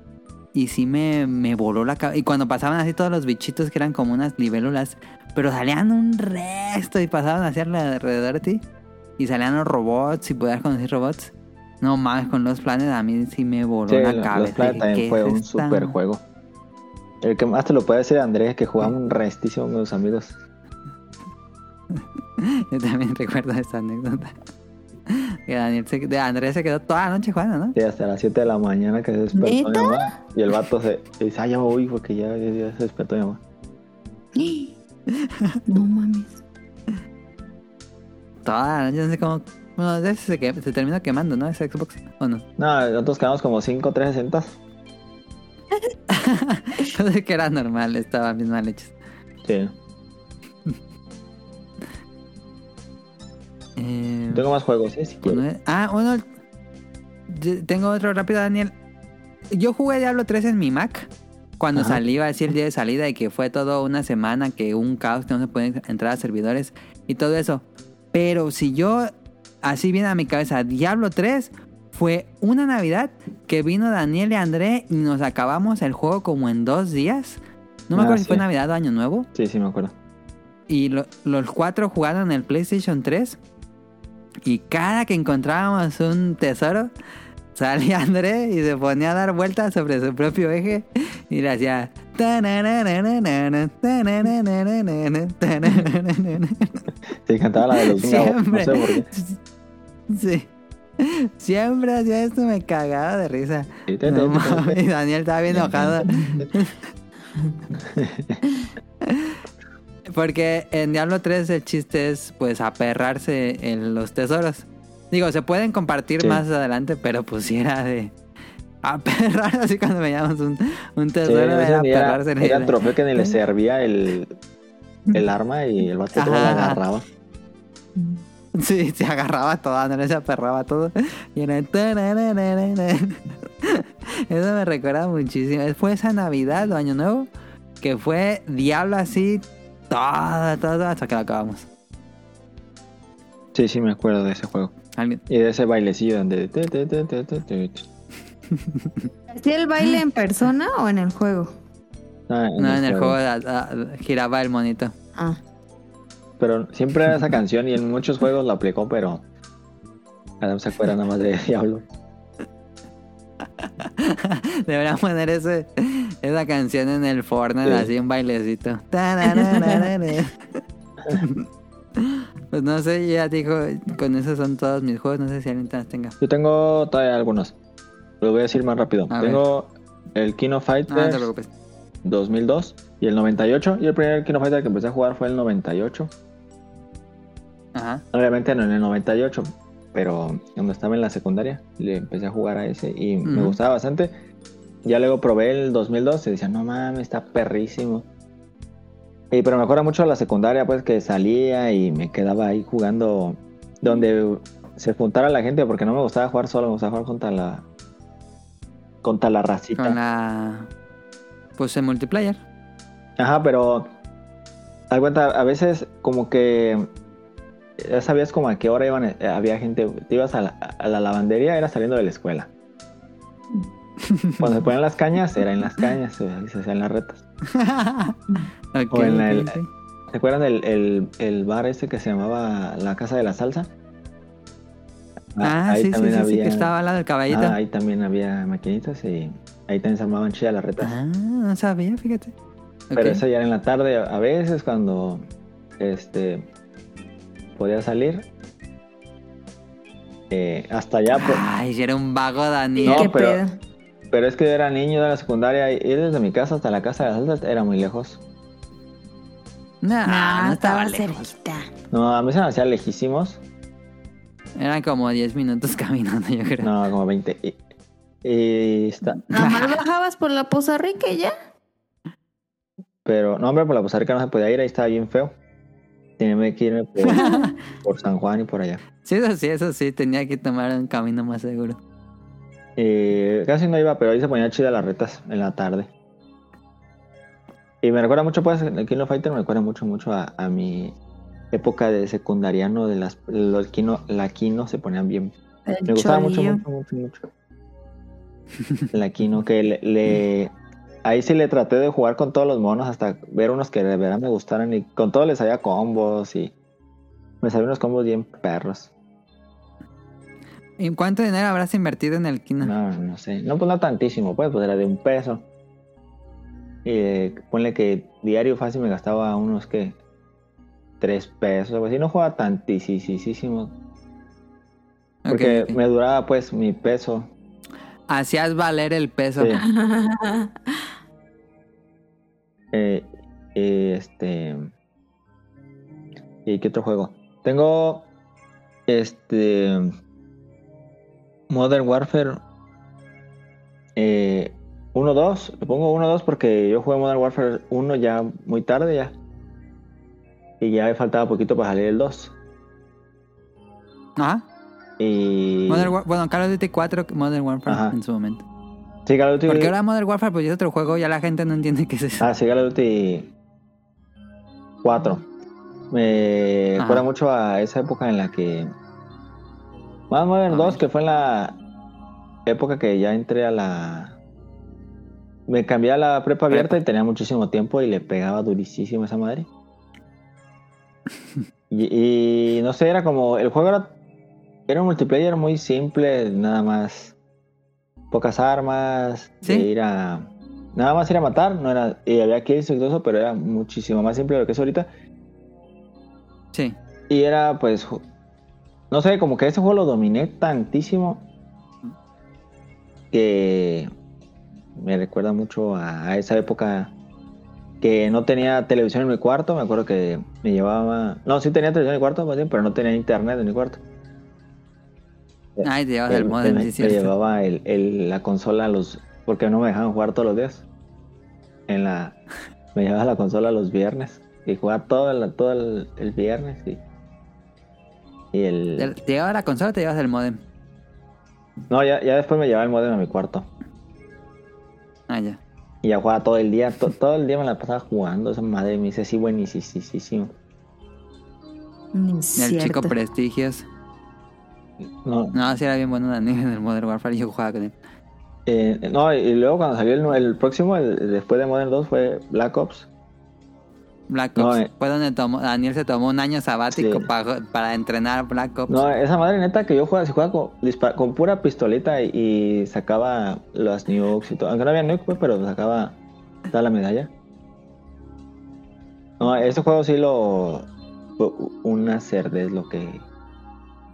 Y sí me, me voló la cabeza. Y cuando pasaban así todos los bichitos que eran como unas libélulas, pero salían un resto y pasaban hacia alrededor de ti. Y salían los robots y podías conocer robots. No mames, con los planes a mí sí me voló Sí, la los cabeza. Planet Dije, también ¿qué fue es un esta? super juego. El que más te lo puede decir Andrés, que jugamos un restísimo con los amigos. (laughs) Yo también recuerdo esa anécdota. Que Daniel se, de Andrés se quedó toda la noche jugando, ¿no? Sí, hasta las 7 de la mañana que se despertó mi mamá. Y el vato se dice, ah, ya me voy porque ya, ya- ya se despertó mi mamá. (gasps) No mames. Toda la noche, no sé cómo. Bueno, de ese se, que- se terminó quemando, ¿no? Ese Xbox. ¿O no? No, nosotros quedamos como 5 360. Yo sé que era normal, estaba bien mal hechos. Sí. (laughs) Eh, Tengo más juegos, ¿eh? Si ah, uno. Tengo otro rápido, Daniel. Yo jugué Diablo 3 en mi Mac. Cuando Ajá. salió así el día de salida y que fue todo una semana, que un caos, que no se pueden entrar a servidores y todo eso. Pero si yo, así viene a mi cabeza, Diablo 3 fue una Navidad que vino Daniel y André y nos acabamos el juego como en dos días. No me Ah, acuerdo si fue Navidad o Año Nuevo. Sí, sí, me acuerdo. Y lo- los cuatro jugaron en el PlayStation 3. Y cada que encontrábamos un tesoro, salía (laughs) André y se ponía a dar vueltas sobre su propio eje. Y le hacía. (laughs) Sí, cantaba la de los Venga, no Siempre. sé por qué. Sí. Siempre hacía esto, me cagaba de risa. No y Daniel estaba bien enojado. Porque en Diablo 3 el chiste es pues aperrarse en los tesoros. Digo, se pueden compartir Sí. más adelante, pero pues sí era de aperrar así cuando veíamos un, tesoro era ni era, aperrarse en era el- trofeo que ni le (laughs) servía el, el arma y el vato todo lo agarraba. (laughs) Sí, se agarraba todo, Andrés se aperraba todo. Y era... (laughs) Eso me recuerda muchísimo. Fue esa Navidad o Año Nuevo que fue Diablo así todo, todo hasta que lo acabamos. Sí, sí, me acuerdo de ese juego. Alguien- Y de ese bailecillo donde... te, te, te, te, te, te. ¿Hacía el baile en persona o en el juego? Ah, No, en el juego ah, giraba el monito. Ah. Pero siempre era esa canción y en muchos juegos la aplicó, pero... Adam se acuerda nada más de Diablo. (laughs) Deberían poner ese, esa canción en el Fortnite, Sí. así un bailecito. (laughs) (laughs) Pues no sé, ya dijo, con esos son todos mis juegos, no sé si alguien más tenga. Yo tengo todavía algunos. Los voy a decir más rápido. A tengo el Kino no preocupes. 2002 y el 98. Y el primer Kino Fighter que empecé a jugar fue el 98. Ajá. Obviamente no en el 98, pero cuando estaba en la secundaria le empecé a jugar a ese y me gustaba bastante. Ya luego probé el 2002 y decía, no mames, está perrísimo. Y pero me acuerdo mucho de la secundaria, pues que salía y me quedaba ahí jugando donde se juntara la gente, porque no me gustaba jugar solo, me gustaba jugar contra la contra la racita. Con la. Pues en multiplayer. Ajá, pero cuenta, a veces como que ya sabías como a qué hora iban, eh, había gente, te ibas a la, a la lavandería, era saliendo de la escuela. Cuando se ponían las cañas, era en las cañas, se, se hacían las retas. (laughs) Ok, O en el- ok, ok. ¿Se acuerdan del el, el bar este que se llamaba La Casa de la Salsa? Ah, sí, sí, sí, sí, que estaba al lado del caballito. ah, ahí también había maquinitas y ahí también se armaban chidas las retas. Ah, no sabía, fíjate. Pero eso ya era en la tarde, a veces cuando este podía salir. eh, hasta allá, pues, Ay, si era un vago Daniel. No, ¿Qué pero- pedo? pero es que yo era niño de la secundaria y ir desde mi casa hasta la casa de las altas era muy lejos. No, No, no estaba cerquita. No, a mí se me hacía lejísimos. Eran como 10 minutos (laughs) caminando, yo creo. No, como 20. Y, y está, (laughs) Nada más bajabas por la Poza Rica y ya. pero no, hombre, por la Costa Rica no se podía ir, ahí estaba bien feo. Tenía que irme por, (laughs) por San Juan y por allá. Sí, eso sí, eso sí, tenía que tomar un camino más seguro. Eh, casi no iba, pero ahí se ponían chidas las retas en la tarde. Y me recuerda mucho, pues, el Kino Fighter me recuerda mucho, mucho a, a mi época de secundariano, de las, los Kino, la Kino se ponían bien. El Me gustaba mucho, mucho, mucho, mucho. La Kino, que le, le- (laughs) ahí sí le traté de jugar con todos los monos hasta ver unos que de verdad me gustaran y con todos les salía combos y me salían unos combos bien perros. ¿Y cuánto dinero habrás invertido en el Kino? No, no sé. No, pues no tantísimo, pues, pues era de un peso. Y eh, ponle que diario fácil me gastaba unos que tres pesos, algo así. No jugaba tantísimo. Porque me duraba pues mi peso. Hacías valer el peso. Sí. (laughs) Eh, y este. ¿Y qué otro juego? Tengo. Este. Modern Warfare. Eh, 1-2. Le pongo 1-2 porque yo jugué Modern Warfare 1 ya muy tarde ya. Y ya me faltaba poquito para salir el 2. Ajá. Y. Modern War- bueno, Call of Duty 4, Modern Warfare Ajá. en su momento. Sí, Call of Duty. Porque ahora Modern Warfare pues es otro juego, ya la gente no entiende qué es eso. Ah, sí, Call of Duty 4. Me Ajá. recuerda mucho a esa época en la que. Más Modern A 2, ver. que fue en la época que ya entré a la. Me cambié a la prepa abierta Prepa. y tenía muchísimo tiempo y le pegaba durísimo a esa madre. (laughs) y, y no sé, era como. El juego era. Era un multiplayer muy simple, nada más. Pocas armas, Sí. de ir a. Nada más ir a matar, no era. Y había kills y todo eso, pero era muchísimo más simple de lo que es ahorita. Sí. Y era pues. No sé, como que ese juego lo dominé tantísimo. Que. Me recuerda mucho a, a esa época. Que no tenía televisión en mi cuarto. Me acuerdo que me llevaba. No, sí tenía televisión en mi cuarto, más bien, pero no tenía internet en mi cuarto. Ay, te llevas el Me- modem, sí cierto. llevaba el, el- la consola a los. Porque no me dejaban jugar todos los días. En la. Me llevaba la consola los viernes. Y jugaba todo el, todo el, el viernes. Y, y el. Te llevas la consola o te llevas el modem. No, ya, ya después me llevaba el modem a mi cuarto. Ah, ya. Y ya jugaba todo el día. to- todo el día me la pasaba jugando. Esa madre me hice así buenísimo. Ni El cierto. chico prestigios. No, No, sí era bien bueno Daniel en el Modern Warfare y yo jugaba con él. eh, no, y luego cuando salió el, el próximo, el- después de Modern 2, fue Black Ops. Black No, Ops. eh. Fue donde tomó, Daniel se tomó un año sabático Sí. para, para entrenar Black Ops. No, esa madre neta que yo jugaba, si jugaba con, con pura pistolita y, y sacaba las nukes y todo. Aunque no había nuke, pues, pero sacaba toda la medalla. No, ese juego sí lo. Una cerdez lo que.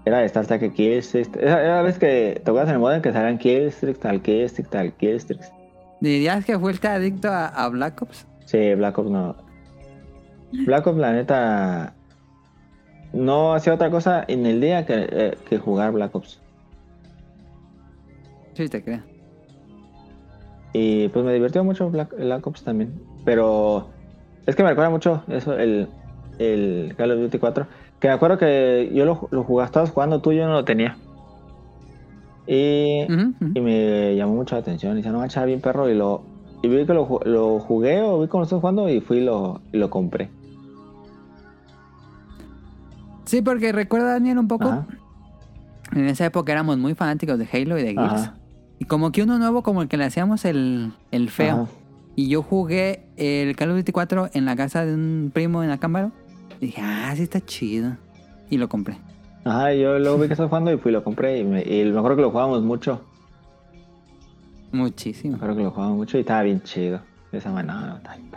Era de estar saque killstreaks. Era, la vez que acuerdas en el modo en que salían killstreaks, tal killstreak, tal killstreaks. ¿Dirías que fuiste adicto a, a Black Ops? Sí, Black Ops no. Black Ops, la neta. No hacía otra cosa en el día que, eh, que jugar Black Ops. Sí, te creo. Y pues me divirtió mucho Black, Black Ops también. Pero es que me recuerda mucho eso, el, el Call of Duty 4. Que me acuerdo que yo lo, lo jugaba, estabas jugando tú yo no lo tenía. Y, y me llamó mucho la atención. Y dice, no, mancha, bien perro. Y lo y vi que lo, lo jugué o vi cómo lo estoy jugando y fui y lo, y lo compré. Sí, porque recuerda Daniel un poco. Ajá. En esa época éramos muy fanáticos de Halo y de Gears. Ajá. Y como que uno nuevo, como el que le hacíamos el, el feo. Ajá. Y yo jugué el Call of Duty 4 en la casa de un primo en Acámbaro. Y dije, ah, sí está chido. Y lo compré. Ajá, yo luego vi que estaba jugando y fui lo compré. Y me, y me acuerdo que lo jugábamos mucho. Me Muchísimo. acuerdo que lo jugábamos mucho y estaba bien chido. De esa manera, no, estaba bien.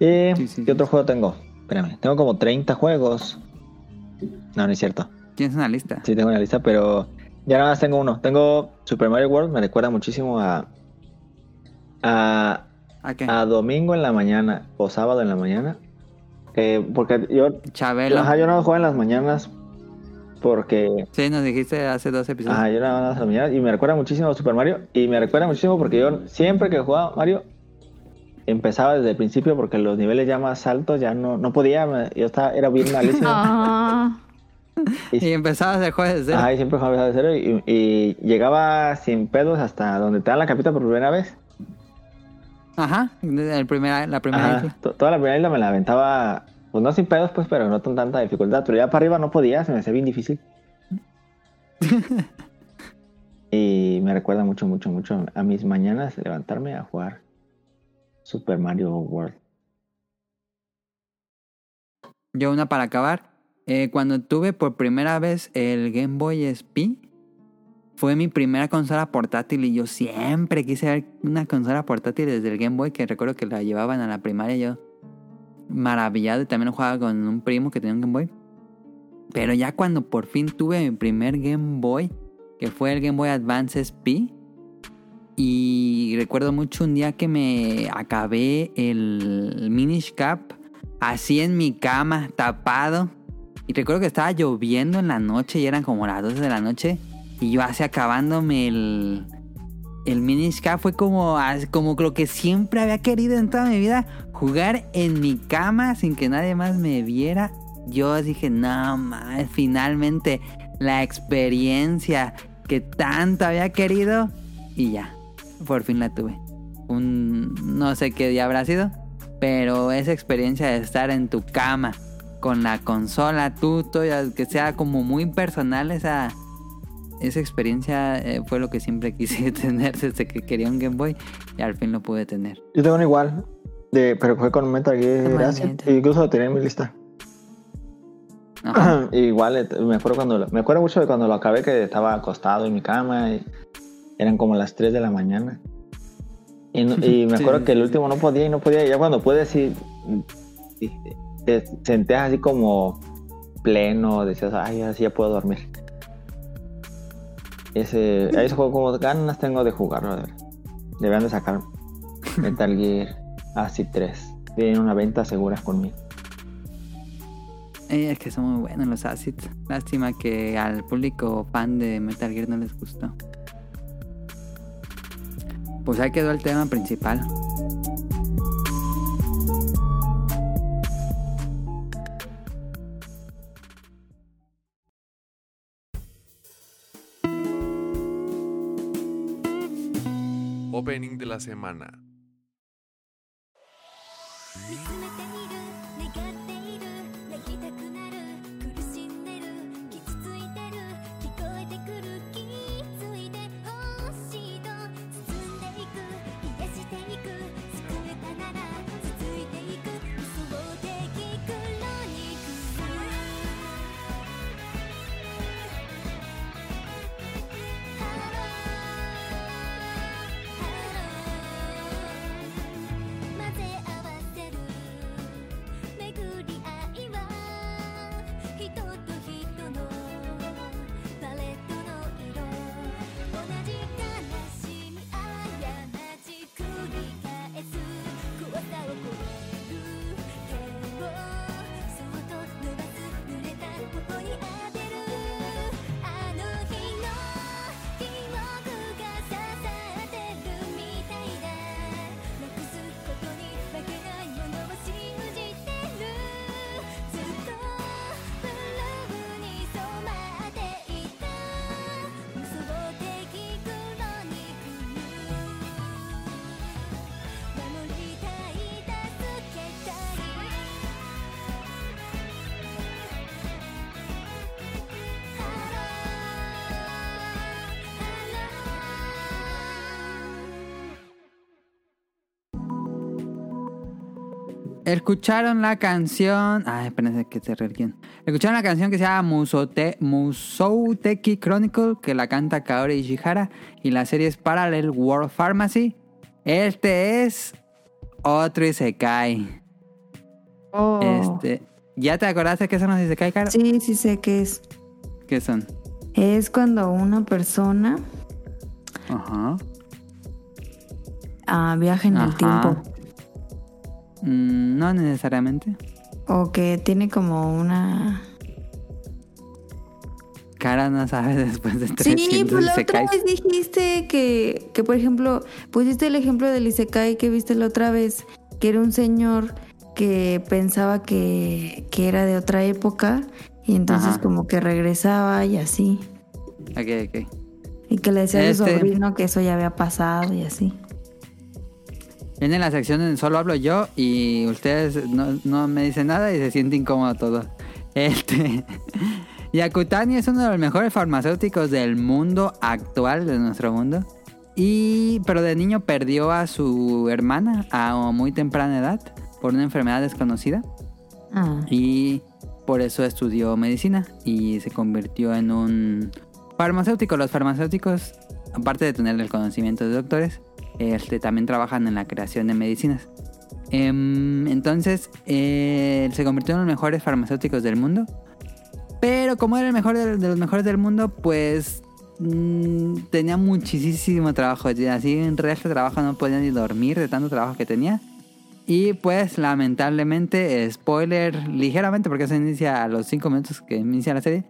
¿Y Sí, sí, qué sí, otro juego tengo? Espérame, tengo como 30 juegos. No, no es cierto. Tienes una lista. Sí, tengo una lista, pero ya nada más tengo uno. Tengo Super Mario World, me recuerda muchísimo a. a, ¿A qué? a domingo en la mañana o sábado en la mañana. Que, porque yo. Chabelo. Ajá, yo no juego en las mañanas porque. Sí, nos dijiste hace dos episodios. Ajá, yo nada más en las mañanas y me recuerda muchísimo a Super Mario. Y me recuerda muchísimo porque yo siempre que jugaba Mario empezaba desde el principio porque los niveles ya más altos ya no, no podía. me- yo estaba, era bien malísimo. (laughs) Ah, Y empezabas el juego desde cero. Ajá, y siempre jugaba de cero y, y llegaba sin pedos hasta donde te dan la capita por primera vez. Ajá, el primer, la primera Ajá, isla. to- toda la primera isla me la aventaba, pues no sin pedos, pues, pero no con tanta dificultad. Pero ya para arriba no podía, se me hacía bien difícil. (laughs) y me recuerda mucho, mucho, mucho a mis mañanas levantarme a jugar Super Mario World. Yo una para acabar. Eh, cuando tuve por primera vez el Game Boy SP, fue mi primera consola portátil y yo siempre quise ver una consola portátil desde el Game Boy, que recuerdo que la llevaban a la primaria yo maravillado y también jugaba con un primo que tenía un Game Boy. Pero ya cuando por fin tuve mi primer Game Boy, que fue el Game Boy Advance SP, y recuerdo mucho un día que me acabé el Minish Cap así en mi cama, tapado. Y recuerdo que estaba lloviendo en la noche y eran como las 12 de la noche. Y yo así acabándome el, el Minish Cap fue como, como lo que siempre había querido en toda mi vida. Jugar en mi cama sin que nadie más me viera. yo dije, no más, finalmente la experiencia que tanto había querido y ya, por fin la tuve. Un no sé qué día habrá sido, pero esa experiencia de estar en tu cama con la consola, tú, todo, que sea como muy personal esa esa experiencia eh, fue lo que siempre quise (laughs) tener desde que quería un Game Boy y al fin lo pude tener. Yo tengo uno igual, de, pero fue con Metal Gear. Acid, incluso lo tenía en mi lista. Ajá. (clears throat) Igual eh, me acuerdo cuando lo- me acuerdo mucho de cuando lo acabé que estaba acostado en mi cama y eran como las 3 de la mañana. Y, me (laughs) acuerdo sí, que el último no podía y no podía. Y ya cuando pude sí, sí, te sentías así como pleno, decías, ay, así ya puedo dormir. Ese, a ese juego como ganas tengo de jugarlo, de. Deberían de sacar (laughs) Metal Gear Acid 3. Tienen una venta segura conmigo. Eh, es que son muy buenos los acids. Lástima que al público fan de Metal Gear no les gustó. Pues ahí quedó el tema principal. La semana. Escucharon la canción. Ay, espérense que se el guion. Escucharon la canción que se llama Musote, Musouteki Chronicle, que la canta Kaori Ishihara. Y la serie es Parallel World Pharmacy. Este es otro Isekai. Oh. Este, ¿Ya te acordaste que son los Isekai, Caro? Sí, sí sé que es. ¿Qué son? Es cuando una persona Ajá. ah, viaja en el tiempo. Mm, no necesariamente. O que tiene como una... Cara no sabe (laughs) después de Sí, 300 pues la otra vez dijiste que, que, por ejemplo, pusiste el ejemplo del Isekai que viste la otra vez, que era un señor que pensaba que, que era de otra época y entonces Ajá. como que regresaba y así. Ok, ok. Y que le decía a su Este- sobrino que eso ya había pasado y así. Viene la sección en solo hablo yo y ustedes no, no me dicen nada y se siente incómodo todo. (laughs) Este. Yakutani es uno de los mejores farmacéuticos del mundo actual, de nuestro mundo. Y. Pero de niño perdió a su hermana a muy temprana edad por una enfermedad desconocida. Ah, Y por eso estudió medicina y se convirtió en un farmacéutico. Los farmacéuticos, aparte de tener el conocimiento de doctores, este, también trabajan en la creación de medicinas. Em, entonces, eh, se convirtió en los mejores farmacéuticos del mundo. Pero como era el mejor de, de los mejores del mundo, pues mm, tenía muchísimo trabajo. Así en resto de trabajo no podía ni dormir de tanto trabajo que tenía. Y pues lamentablemente, spoiler ligeramente porque se inicia a los 5 minutos que inicia la serie.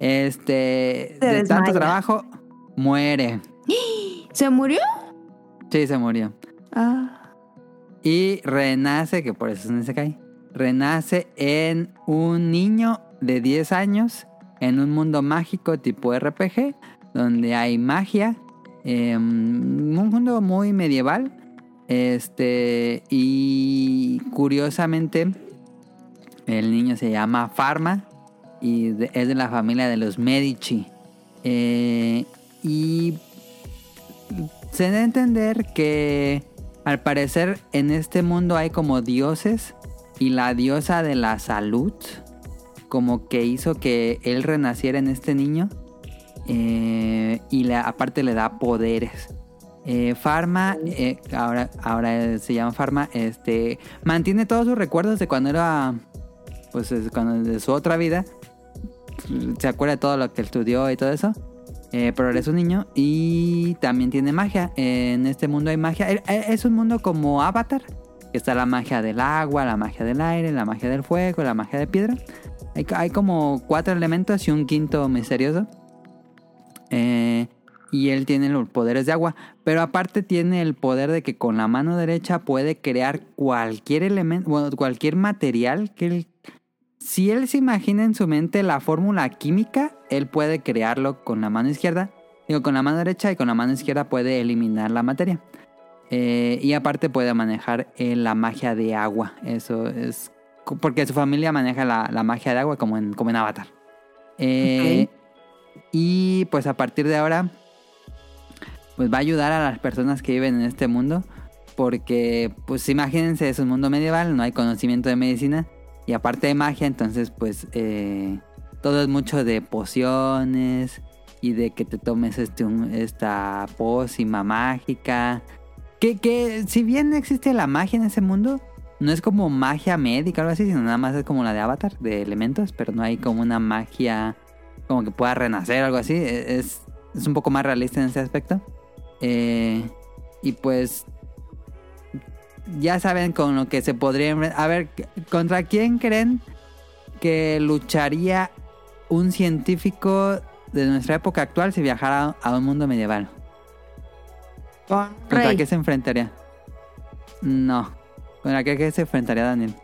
Este, Se de tanto trabajo, muere. (gasps) ¿Se murió? Sí, se murió. Ah, Y renace, que por eso no se cae. renace en un niño de 10 años en un mundo mágico tipo RPG, donde hay magia, eh, un mundo muy medieval. Este, y curiosamente, el niño se llama Farma y de- es de la familia de los Medici. Eh, y se da a entender que al parecer en este mundo hay como dioses y la diosa de la salud como que hizo que él renaciera en este niño eh, y le- aparte le da poderes. Eh, Farma, eh, ahora, ahora se llama Farma, este, mantiene todos sus recuerdos de cuando era, pues es cuando de su otra vida. Se acuerda de todo lo que estudió y todo eso. Eh, pero él es un niño y también tiene magia. en este mundo hay magia. Eh, eh, Es un mundo como Avatar. Está la magia del agua, la magia del aire, la magia del fuego, la magia de piedra. Hay, hay como cuatro elementos y un quinto misterioso. Eh, y él tiene los poderes de agua. Pero aparte tiene el poder de que con la mano derecha puede crear cualquier elemento, bueno, cualquier material que él si él se imagina en su mente la fórmula química, él puede crearlo con la mano izquierda. Digo, con la mano derecha y con la mano izquierda puede eliminar la materia. Eh, y aparte puede manejar eh, la magia de agua. Eso es porque su familia maneja la, la magia de agua como en, como en Avatar. Eh, Y pues a partir de ahora, pues va a ayudar a las personas que viven en este mundo. Porque, pues imagínense, es un mundo medieval, no hay conocimiento de medicina. Y aparte de magia, entonces pues eh, todo es mucho de pociones y de que te tomes este, esta pócima mágica. Que, que si bien existe la magia en ese mundo, no es como magia médica o algo así, sino nada más es como la de Avatar, de elementos, pero no hay como una magia como que pueda renacer o algo así. E- Es, es un poco más realista en ese aspecto. Eh, y pues ya saben con lo que se podría A ver, ¿contra quién creen que lucharía un científico de nuestra época actual si viajara a un mundo medieval? ¿Contra Rey. qué se enfrentaría? No. ¿Contra qué, qué se enfrentaría Daniel?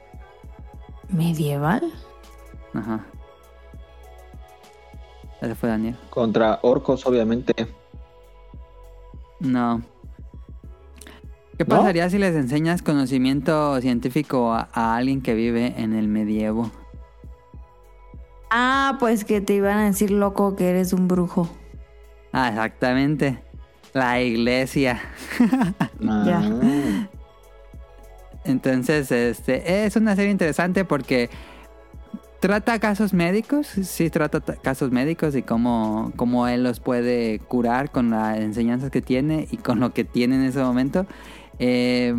¿Medieval? Ajá. Ese fue Daniel. Contra orcos, obviamente. No. ¿Qué ¿No? pasaría si les enseñas conocimiento científico a, a alguien que vive en el medievo? Ah, pues que te iban a decir loco que eres un brujo. Ah, exactamente. La iglesia. (laughs) Ya. Ah. Entonces, este, es una serie interesante porque trata casos médicos, sí trata casos médicos y cómo, cómo él los puede curar con las enseñanzas que tiene y con lo que tiene en ese momento. Eh,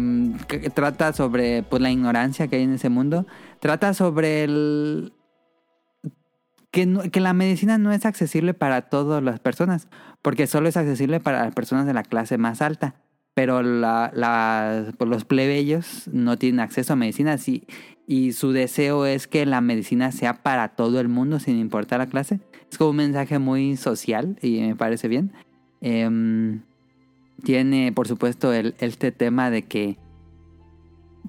trata sobre pues, la ignorancia que hay en ese mundo. Trata sobre el... Que, que la medicina no es accesible para todas las personas, porque solo es accesible para las personas de la clase más alta pero la, pues los plebeyos no tienen acceso a medicina sí, y su deseo es que la medicina sea para todo el mundo sin importar la clase. Es como un mensaje muy social y me parece bien. Em, tiene, por supuesto, el, este tema de que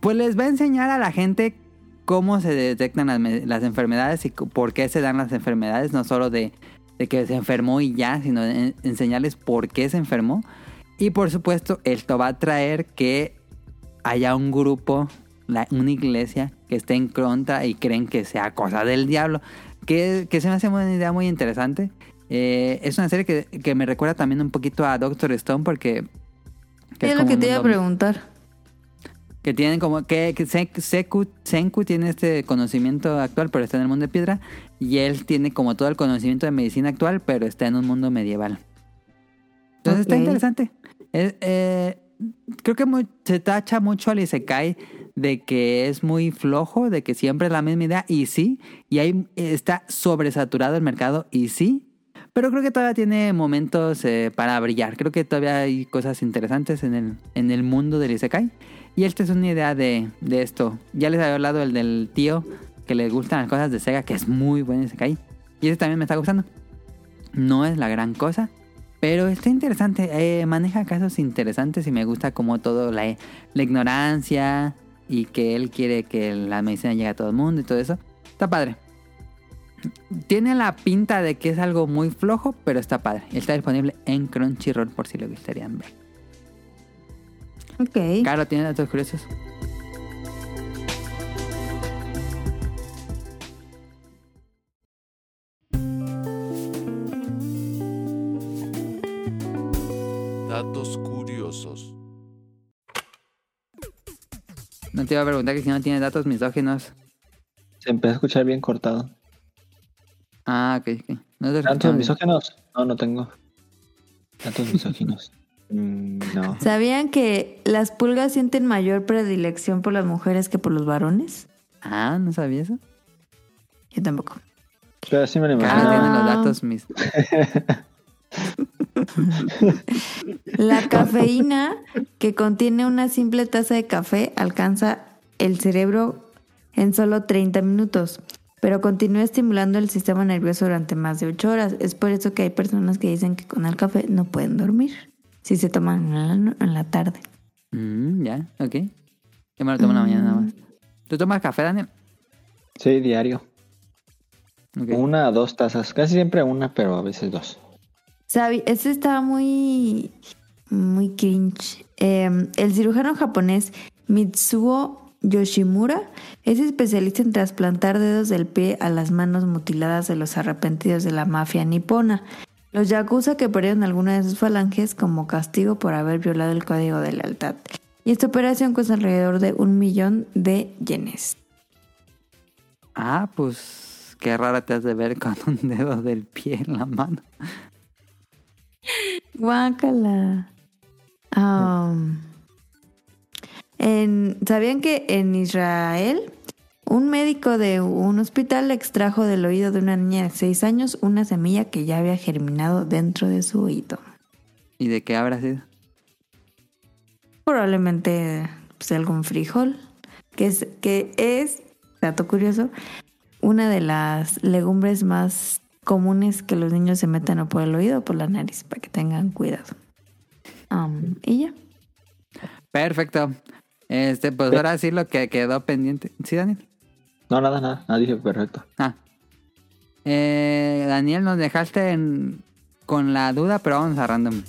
pues les va a enseñar a la gente cómo se detectan las, me- las enfermedades y por qué se dan las enfermedades, no solo de, de que se enfermó y ya, sino enseñarles por qué se enfermó. Y por supuesto, esto va a traer que haya un grupo, una iglesia, que esté en contra y creen que sea cosa del diablo. Que, que se me hace una idea muy interesante. Eh, es una serie que, que me recuerda también un poquito a Doctor Stone porque... es lo que te iba a preguntar. que tienen como que, que Senku tiene este conocimiento actual pero está en el mundo de piedra y él tiene como todo el conocimiento de medicina actual pero está en un mundo medieval. Entonces está interesante. Es, eh, creo que se tacha mucho al Isekai de que es muy flojo de que siempre es la misma idea y sí y ahí está sobresaturado el mercado y sí pero creo que todavía tiene momentos eh, para brillar. Creo que todavía hay cosas interesantes en el, en el mundo del Isekai. Y esta es una idea de, de esto. Ya les había hablado el del tío que le gustan las cosas de Sega, que es muy buen Isekai. Y ese también me está gustando. No es la gran cosa, pero está interesante. Eh, maneja casos interesantes y me gusta como todo la, la ignorancia, y que él quiere que la medicina llegue a todo el mundo y todo eso. Está padre. Tiene la pinta de que es algo muy flojo, pero está padre. Está disponible en Crunchyroll por si lo gustarían ver. Ok. Caro, ¿tiene datos curiosos? Datos curiosos. No te iba a preguntar que si no tiene datos misóginos. Se empezó a escuchar bien cortado. Ah, ok, ok. No ¿Tantos misóginos? No, no tengo. Tantos (laughs) misóginos. Mm, no. ¿Sabían que las pulgas sienten mayor predilección por las mujeres que por los varones? Ah, ¿no sabía eso? Yo tampoco. Pero sí me lo imagino. tiene los Ah. datos mis... (laughs) La cafeína que contiene una simple taza de café alcanza el cerebro en solo 30 minutos, pero continúa estimulando el sistema nervioso durante más de 8 horas. Es por eso que hay personas que dicen que con el café no pueden dormir si se toman en la, no- en la tarde. Mm, ya, ok. Yo me lo tomo en la mañana nada más. ¿Tú tomas café, Daniel? Sí, diario. Una o dos tazas. Casi siempre una, pero a veces dos. Sabi, este está muy, muy cringe. Eh, el cirujano japonés Mitsuo Yoshimura es especialista en trasplantar dedos del pie a las manos mutiladas de los arrepentidos de la mafia nipona. Los yakuza que perdieron alguna de sus falanges como castigo por haber violado el código de lealtad. Y esta operación cuesta alrededor de un millón de yenes. Ah, pues qué rara te has de ver con un dedo del pie en la mano. Guácala. Am, en, ¿Sabían que en Israel un médico de un hospital extrajo del oído de una niña de 6 años una semilla que ya había germinado dentro de su oído? ¿Y de qué habrá sido? Probablemente pues, algún frijol, que es, que es, dato curioso, una de las legumbres más comunes que los niños se metan o por el oído o por la nariz, para que tengan cuidado. Y ya. Perfecto. Este, pues ahora sí lo que quedó pendiente. ¿Sí, Daniel? No, nada, nada. Nada, dije perfecto. Ah. Eh, Daniel, nos dejaste en- con la duda, pero vamos a random.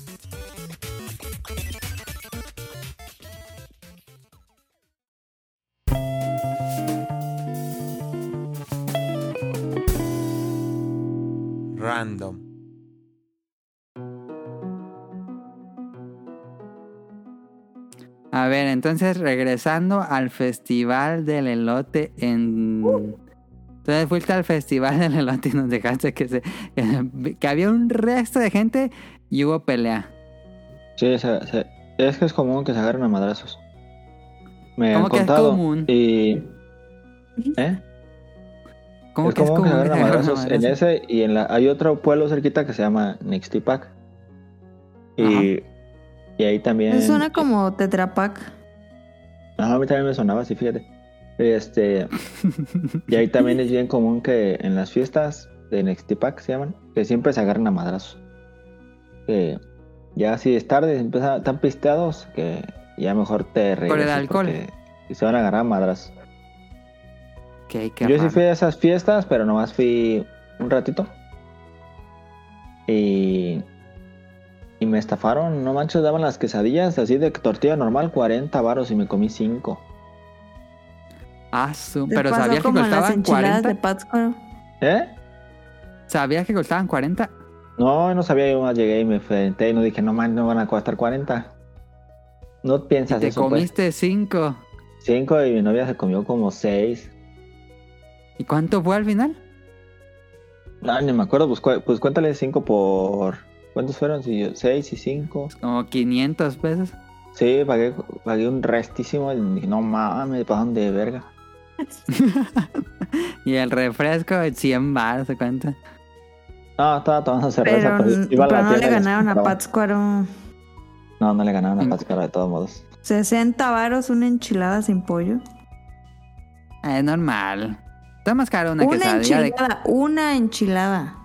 Random. A ver, entonces regresando al festival del elote en... Entonces fuiste al festival del elote y nos dejaste que, se, que había un resto de gente y hubo pelea. Sí, se- se- es que es común que se agarren a madrazos. Me ¿Cómo han que es contado. común? Y. ¿Eh? ¿Cómo es que es común que se común agarren a madrazos en ese y en la. Hay otro pueblo cerquita que se llama Nixtipac. Y. Y ahí también. Me suena como tetrapac. Ajá, a mí también me sonaba así, fíjate. Este. y ahí también es bien común que en las fiestas de Nextipac se llaman, que siempre se agarran a madrazos. Que ya si es tarde, empiezan, están pisteados, que ya mejor te regresas. alcohol. porque Se van a agarrar a madrazos. Yo sí fui a esas fiestas, pero nomás fui un ratito. Y. Y me estafaron, no manches, daban las quesadillas así de tortilla normal, 40 varos y me comí 5. Ah, su- ¿Te Pero sabías que costaban enchiladas 40. de Pátzcuaro? ¿Eh? ¿Sabías que costaban 40? No, no sabía, yo más llegué y me enfrenté y no dije, no man, no van a costar 40. No Y piensas te eso, pues. comiste 5. 5 y mi novia se comió como 6. ¿Y cuánto fue al final? No, ni me acuerdo, pues, cu- pues cuéntale 5 por... ¿Cuántos fueron? 6 y 5. Como 500 pesos. Sí, pagué, pagué un restísimo y dije, no mames, ¿para de verga? (laughs) Y el refresco, 100 baros, ¿se cuenta? No, estaba tomando cerveza, Pero, pero, iba a la pero no le ganaron a. Pátzcuaro No, no le ganaron a Mm. Pátzcuaro de todos modos. 60 varos una enchilada sin pollo. Ah, Es normal. Está más caro una, Una quesadilla de... enchilada, una enchilada.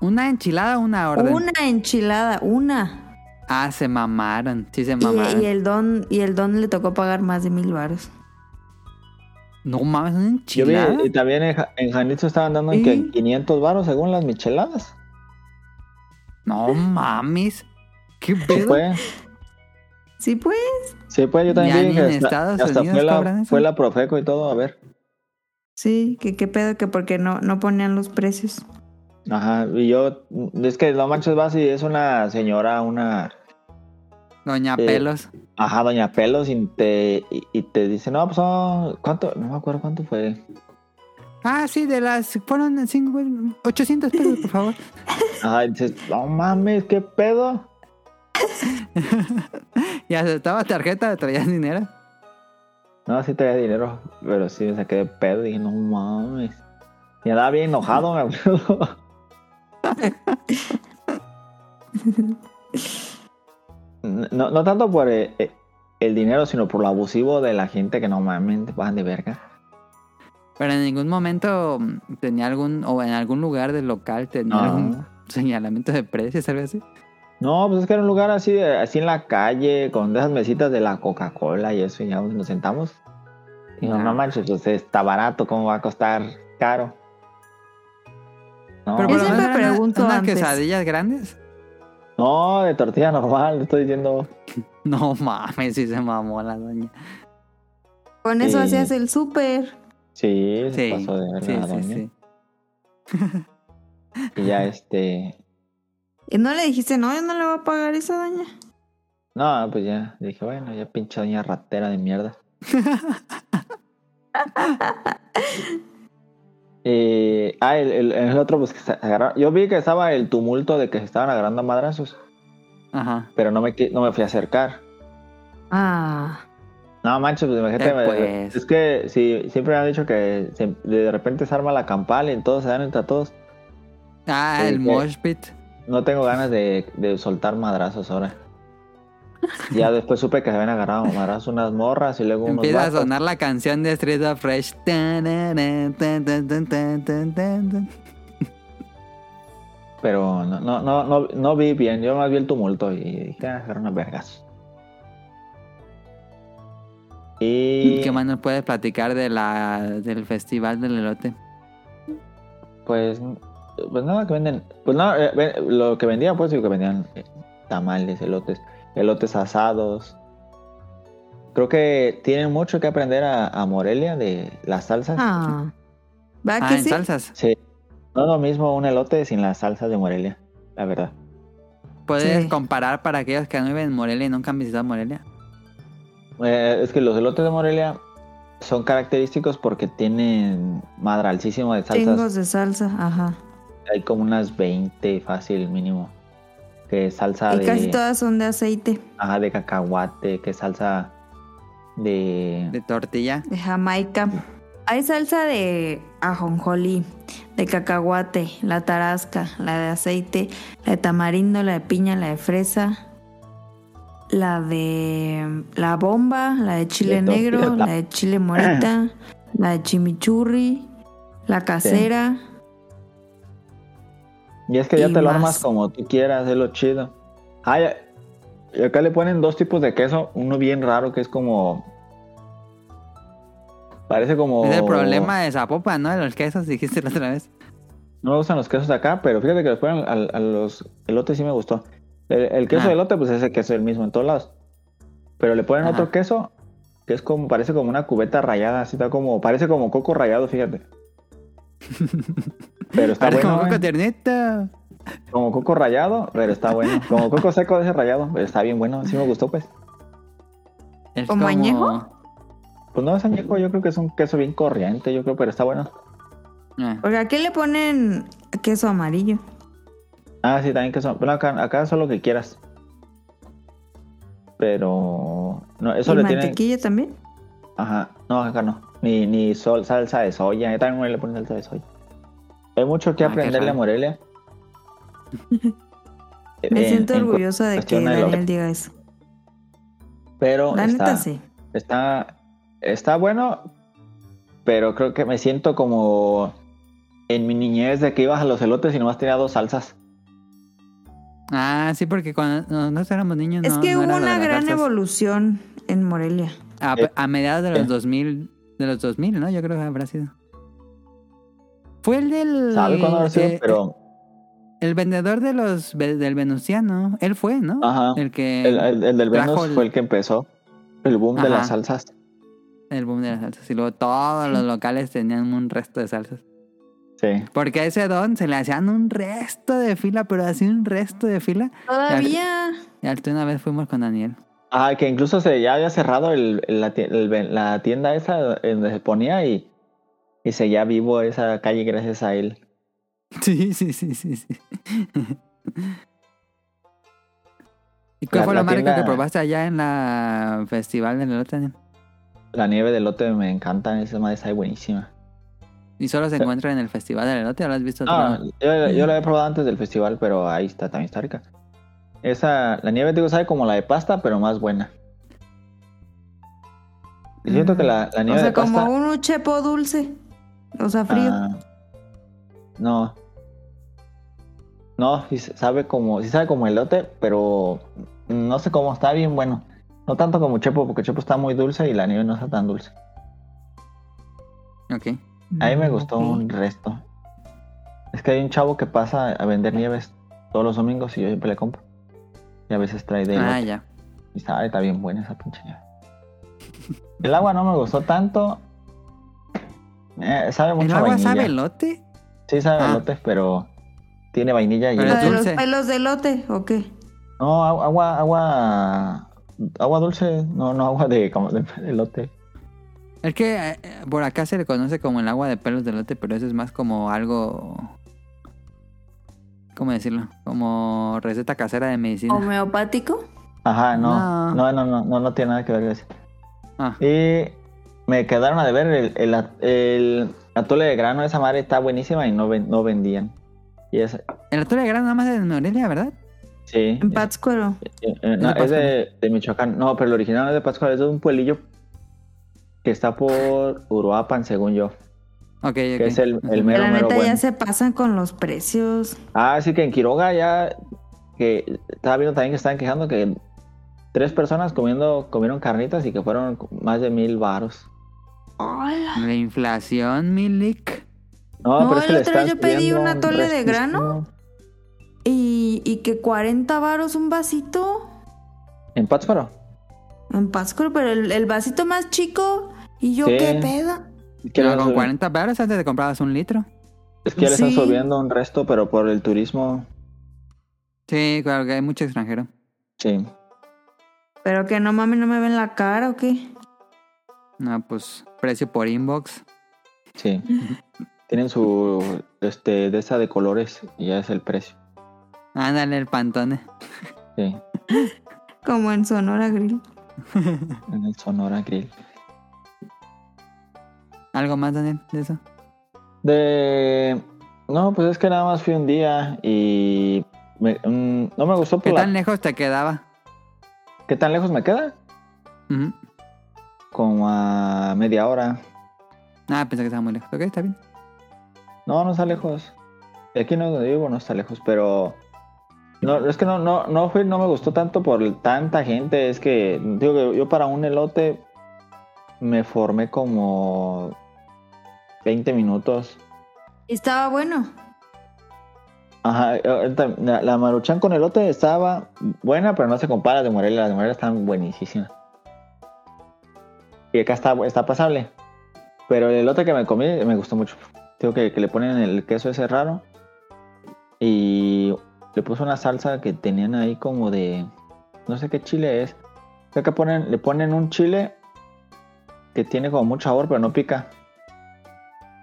¿Una enchilada o una orden? Una enchilada, una. Ah, se mamaron. Sí se Y, mamaron. y el don y el don le tocó pagar más de mil varos. No mames, una Yo vi, enchilada. y también en, en Jalisco estaban dando en Sí. que 500 baros según las micheladas. No mames. ¿Qué Sí, pedo? pues. Sí, pues. Sí, pues yo también Ya vi ni que en hasta, Estados hasta Unidos fue, la, eso. fue la Profeco y todo, a ver. Sí, que qué pedo que porque no, no ponían los precios. Ajá, y yo, es que no manches, vas y es una señora, una, Doña Eh, Pelos. ajá, doña Pelos, y te, y, y te dice, no, pues, son- ¿cuánto? No me acuerdo cuánto fue. Ah, sí, de las. Fueron cinco, 800 pesos, por favor. (laughs) Ajá, dices, no mames, ¿qué pedo? (laughs) y aceptaba tarjeta, traías dinero. No, sí traía dinero, pero sí me saqué de pedo y dije, no mames. Y andaba bien enojado, me acuerdo. No, no tanto por eh, eh, el, dinero, sino por lo abusivo de la gente que no mames, te pasan de verga. Pero en ningún momento mm, tenía algún. O en algún lugar del local tenía No. algún señalamiento de precios, algo así. No, pues es que era un lugar así, de- así en la calle, con esas mesitas de la Coca-Cola y eso, y ya nos sentamos. Y no, no manches, pues está barato, ¿cómo va a costar caro? No, Pero Yo por lo siempre pregunto unas antes. quesadillas grandes. no, de tortilla normal, le estoy diciendo. (laughs) No mames, si se mamó la doña. Con eso Sí. hacías el súper. Sí, se Sí, pasó de sí, la sí, doña. sí. (laughs) Y ya (laughs) este. Y no le dijiste, no, yo no le voy a pagar esa doña. No, pues ya dije, bueno, ya pinche doña ratera de mierda. Eh, ah, el, el- el otro, pues que se agarraron- Yo vi que estaba el tumulto de que se estaban agarrando a madrazos, Ajá. pero no me, no me fui a acercar. Ah. No manches, pues imagínate. Eh, pues. Es que sí, siempre me han dicho que se- de repente se arma la campal y todos se dan entre todos. Ah, el mosh pit. No tengo ganas de, de soltar madrazos ahora. (laughs) Ya después supe que se habían agarrado a madrazos unas morras y luego unos Empieza a vatos. sonar la canción de Street of Fresh. Pero no, no, no, no, no vi bien, yo más vi el tumulto y dije, ah, eran unas vergas. Y ¿Qué más nos puedes platicar de la, del festival del elote? pues, pues nada que venden, pues no, eh, lo que vendían, pues digo que vendían eh, tamales, elotes, elotes asados. Creo que tienen mucho que aprender a, a Morelia de las salsas. Ah. ¿Va Ah, que en sí? salsas. Sí, no es lo mismo un elote sin las salsas de Morelia, la verdad. ¿Puedes Sí. comparar para aquellos que no viven en Morelia y nunca han visitado Morelia? Eh, es que los elotes de Morelia son característicos porque tienen madralísimo de salsas. Chingos de salsa, ajá. Hay como unas 20 fácil mínimo. Que es salsa Y de, casi todas son de aceite, ajá, de cacahuate, que es salsa de... De tortilla. de Jamaica. Hay salsa de ajonjolí, de cacahuate, la tarasca, la de aceite, la de tamarindo, la de piña, la de fresa, la de la bomba, la de chile De negro, la de chile morita, la de chimichurri, la casera. Y es que ya te lo armas como tú quieras, es lo chido. Ah, y acá le ponen dos tipos de queso, uno bien raro que es como... Parece como... Es el problema de Zapopan, ¿no? De los quesos, dijiste la otra vez. No me gustan los quesos de acá, pero fíjate que después a, a los elotes sí me gustó. El, el queso Ah. de elote, pues es el queso el mismo en todos lados. Pero le ponen Ajá. otro queso que es como, parece como una cubeta rayada, así está como, parece como coco rayado, fíjate. Pero está Parece bueno, como coco como coco rayado, pero está bueno. Como coco seco de ese rayado, pero está bien bueno, sí me gustó pues. Es ¿Como añejo? Pues no es añejo, yo creo que es un queso bien corriente, yo creo, pero está bueno. Ah, Porque aquí le ponen queso amarillo. Ah, sí, también queso. Bueno, acá, acá es lo que quieras. Pero no, eso ¿Y le tienen. mantequilla también? Ajá, no, acá no. Ni, ni sol, salsa de soya. Yo también le ponen salsa de soya. Hay mucho que Ah, aprenderle a. Morelia. (laughs) Me En- siento orgullosa de que de Daniel diga eso. Pero La está, neta sí. está, está bueno, pero creo que me siento como en mi niñez de que ibas a los elotes y nomás tenía dos salsas. Ah, sí, porque cuando nosotros éramos niños. Es no- que no hubo una gran salsas. evolución en Morelia. A, Eh, a mediados de los eh. 2000 De los 2000, ¿no? Yo creo que habrá sido. Fue el del... ¿Sabe cuándo habrá sido? Pero El vendedor de los del Venustiano. Él fue, ¿no? Ajá. El que... el, el- el del Venus el- fue el que empezó. El boom de las salsas. El boom de las salsas. Y luego todos los locales tenían un resto de salsas. Sí. Porque a ese don se le hacían un resto de fila, pero así un resto de fila. Todavía. Y hasta una vez fuimos con Daniel. Ah, que incluso se ya había cerrado el, el- la, el- la tienda esa donde se ponía y, y seguía vivo esa calle gracias a él. (laughs) Sí, sí, sí, sí, sí. ¿Y cuál La- fue la más rico tienda- que probaste allá en la festival del elote? La nieve de lote me encanta, esa madre está buenísima. ¿Y solo se Sí. encuentra en el festival del elote o lo has visto otro Ah, yo, yo la he probado antes del festival, pero ahí está también está rica. Esa, la nieve, digo, sabe como la de pasta, pero más buena. Y siento que la, la O nieve sea, de pasta... como un chepo dulce. O sea, frío. Ah, no. No, sí sabe como, sí sabe como elote, pero no sé cómo, está bien bueno. No tanto como Chepo, porque Chepo está muy dulce y la nieve no está tan dulce. Ok. A mí me gustó Ok. un resto. Es que hay un chavo que pasa a vender nieves todos los domingos y yo siempre le compro. Y a veces trae de Ah, elote. ya. Y sabe, está bien buena esa pinche nieve. El agua no me gustó tanto. Eh, sabe mucho ¿El agua vainilla. sabe elote? Sí sabe Ah. elote, pero tiene vainilla y Pero ¿La es de los pelos de lote o qué? No, agu- agua, agua, agua dulce, no, no agua de, como de elote. Es que eh, eh, por acá se le conoce como el agua de pelos de elote, pero eso es más como algo... ¿Cómo decirlo? Como receta casera de medicina. ¿Homeopático? Ajá, no, No. no, no, no, no, no tiene nada que ver con eso. Ah, Y me quedaron a deber el, el, el atole de grano, esa madre está buenísima y no, ven- no vendían. Y es, el atole de grano nada más es de Morelia, ¿verdad? sí, En Pátzcuaro. eh, eh, no, de es de, de Michoacán, no, pero el original no es de Pascual, es de un pueblillo que está por Uruapan, según yo, Ok, ok. que es el, el mero, la mero neta bueno. ya se pasan con los precios. Ah, sí que en Quiroga ya que estaba viendo también que estaban quejando que tres personas comiendo comieron carnitas y que fueron más de mil varos. Hola. La inflación, Milik. No, No, pero es que el otro yo pedí subiendo un atole de grano. Y, y que 40 varos un vasito ¿En Pátzcuaro? en Pátzcuaro, pero el, el vasito más chico. Y yo, Sí. ¿qué pedo? Pero con 40 baros antes de comprabas un litro. es que ya le están Sí. subiendo un resto, pero por el turismo, Sí, claro que hay mucho extranjero. sí. Pero que no mami, no me ven la cara o qué. No, pues precio por inbox. Sí. Tienen su este de esa de colores y ya es el precio. Ándale el pantone. Sí. (laughs) Como en Sonora Grill. En el Sonora Grill. ¿Algo más, Daniel, de eso? De no, pues es que nada más fui un día y me- mm, no me gustó por ¿Qué la- tan lejos te quedaba? ¿Qué tan lejos me queda? Como a media hora. Ah, pensé que estaba muy lejos. Ok, está bien. No, no está lejos. Aquí no donde vivo no está lejos, pero no, es que no, no, no fui, no me gustó tanto por tanta gente. Es que digo que yo para un elote me formé como 20 minutos. Estaba bueno. Ajá, ahorita, la, la maruchan con elote estaba buena, pero no se compara a la de Morelia. Las de Morelia están buenísimas. Y acá está, está pasable. Pero el elote que me comí me gustó mucho. Digo que, que le ponen el queso ese raro. Y le puso una salsa que tenían ahí como de. No sé qué chile es. Creo que ponen, le ponen un chile que tiene como mucho sabor, pero no pica.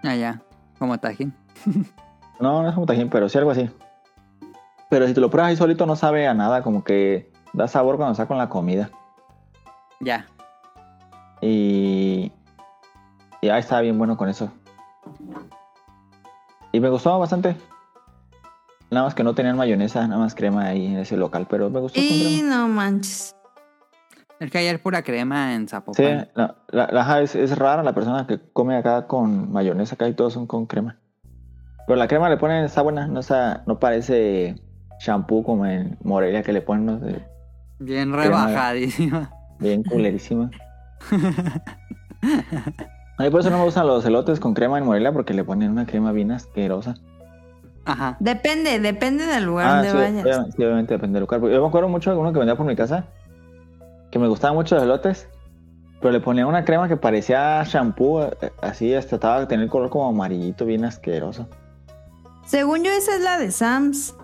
Ah, ya. Como tajín. (laughs) No, no es como tajín, pero sí algo así. Pero si te lo pruebas ahí solito no sabe a nada, como que da sabor cuando está con la comida. Ya. Y, y ahí estaba bien bueno con eso. Y me gustó bastante. Nada más que no tenían mayonesa, nada más crema ahí en ese local, pero me gustó con Y crema. no manches. Es que ayer pura crema en Sí, Zapopan. la, la- la- ajá, es, es rara la persona que come acá con mayonesa, acá y todos son con crema. Pero la crema le ponen, está buena, no, está, no parece shampoo como en Morelia que le ponen no sé, Bien Crema. rebajadísima. bien culerísima. (laughs) A mí por eso no me gustan los elotes con crema en Morelia porque le ponen una crema bien asquerosa. Ajá. Depende, depende del lugar Ah, donde sí, vayas. obviamente, sí, obviamente depende del lugar. Porque Yo me acuerdo mucho de uno que vendía por mi casa, que me gustaban mucho los elotes, pero le ponía una crema que parecía shampoo, eh, así hasta estaba a tener color como amarillito, bien asqueroso. Según yo, esa es la de Sam's.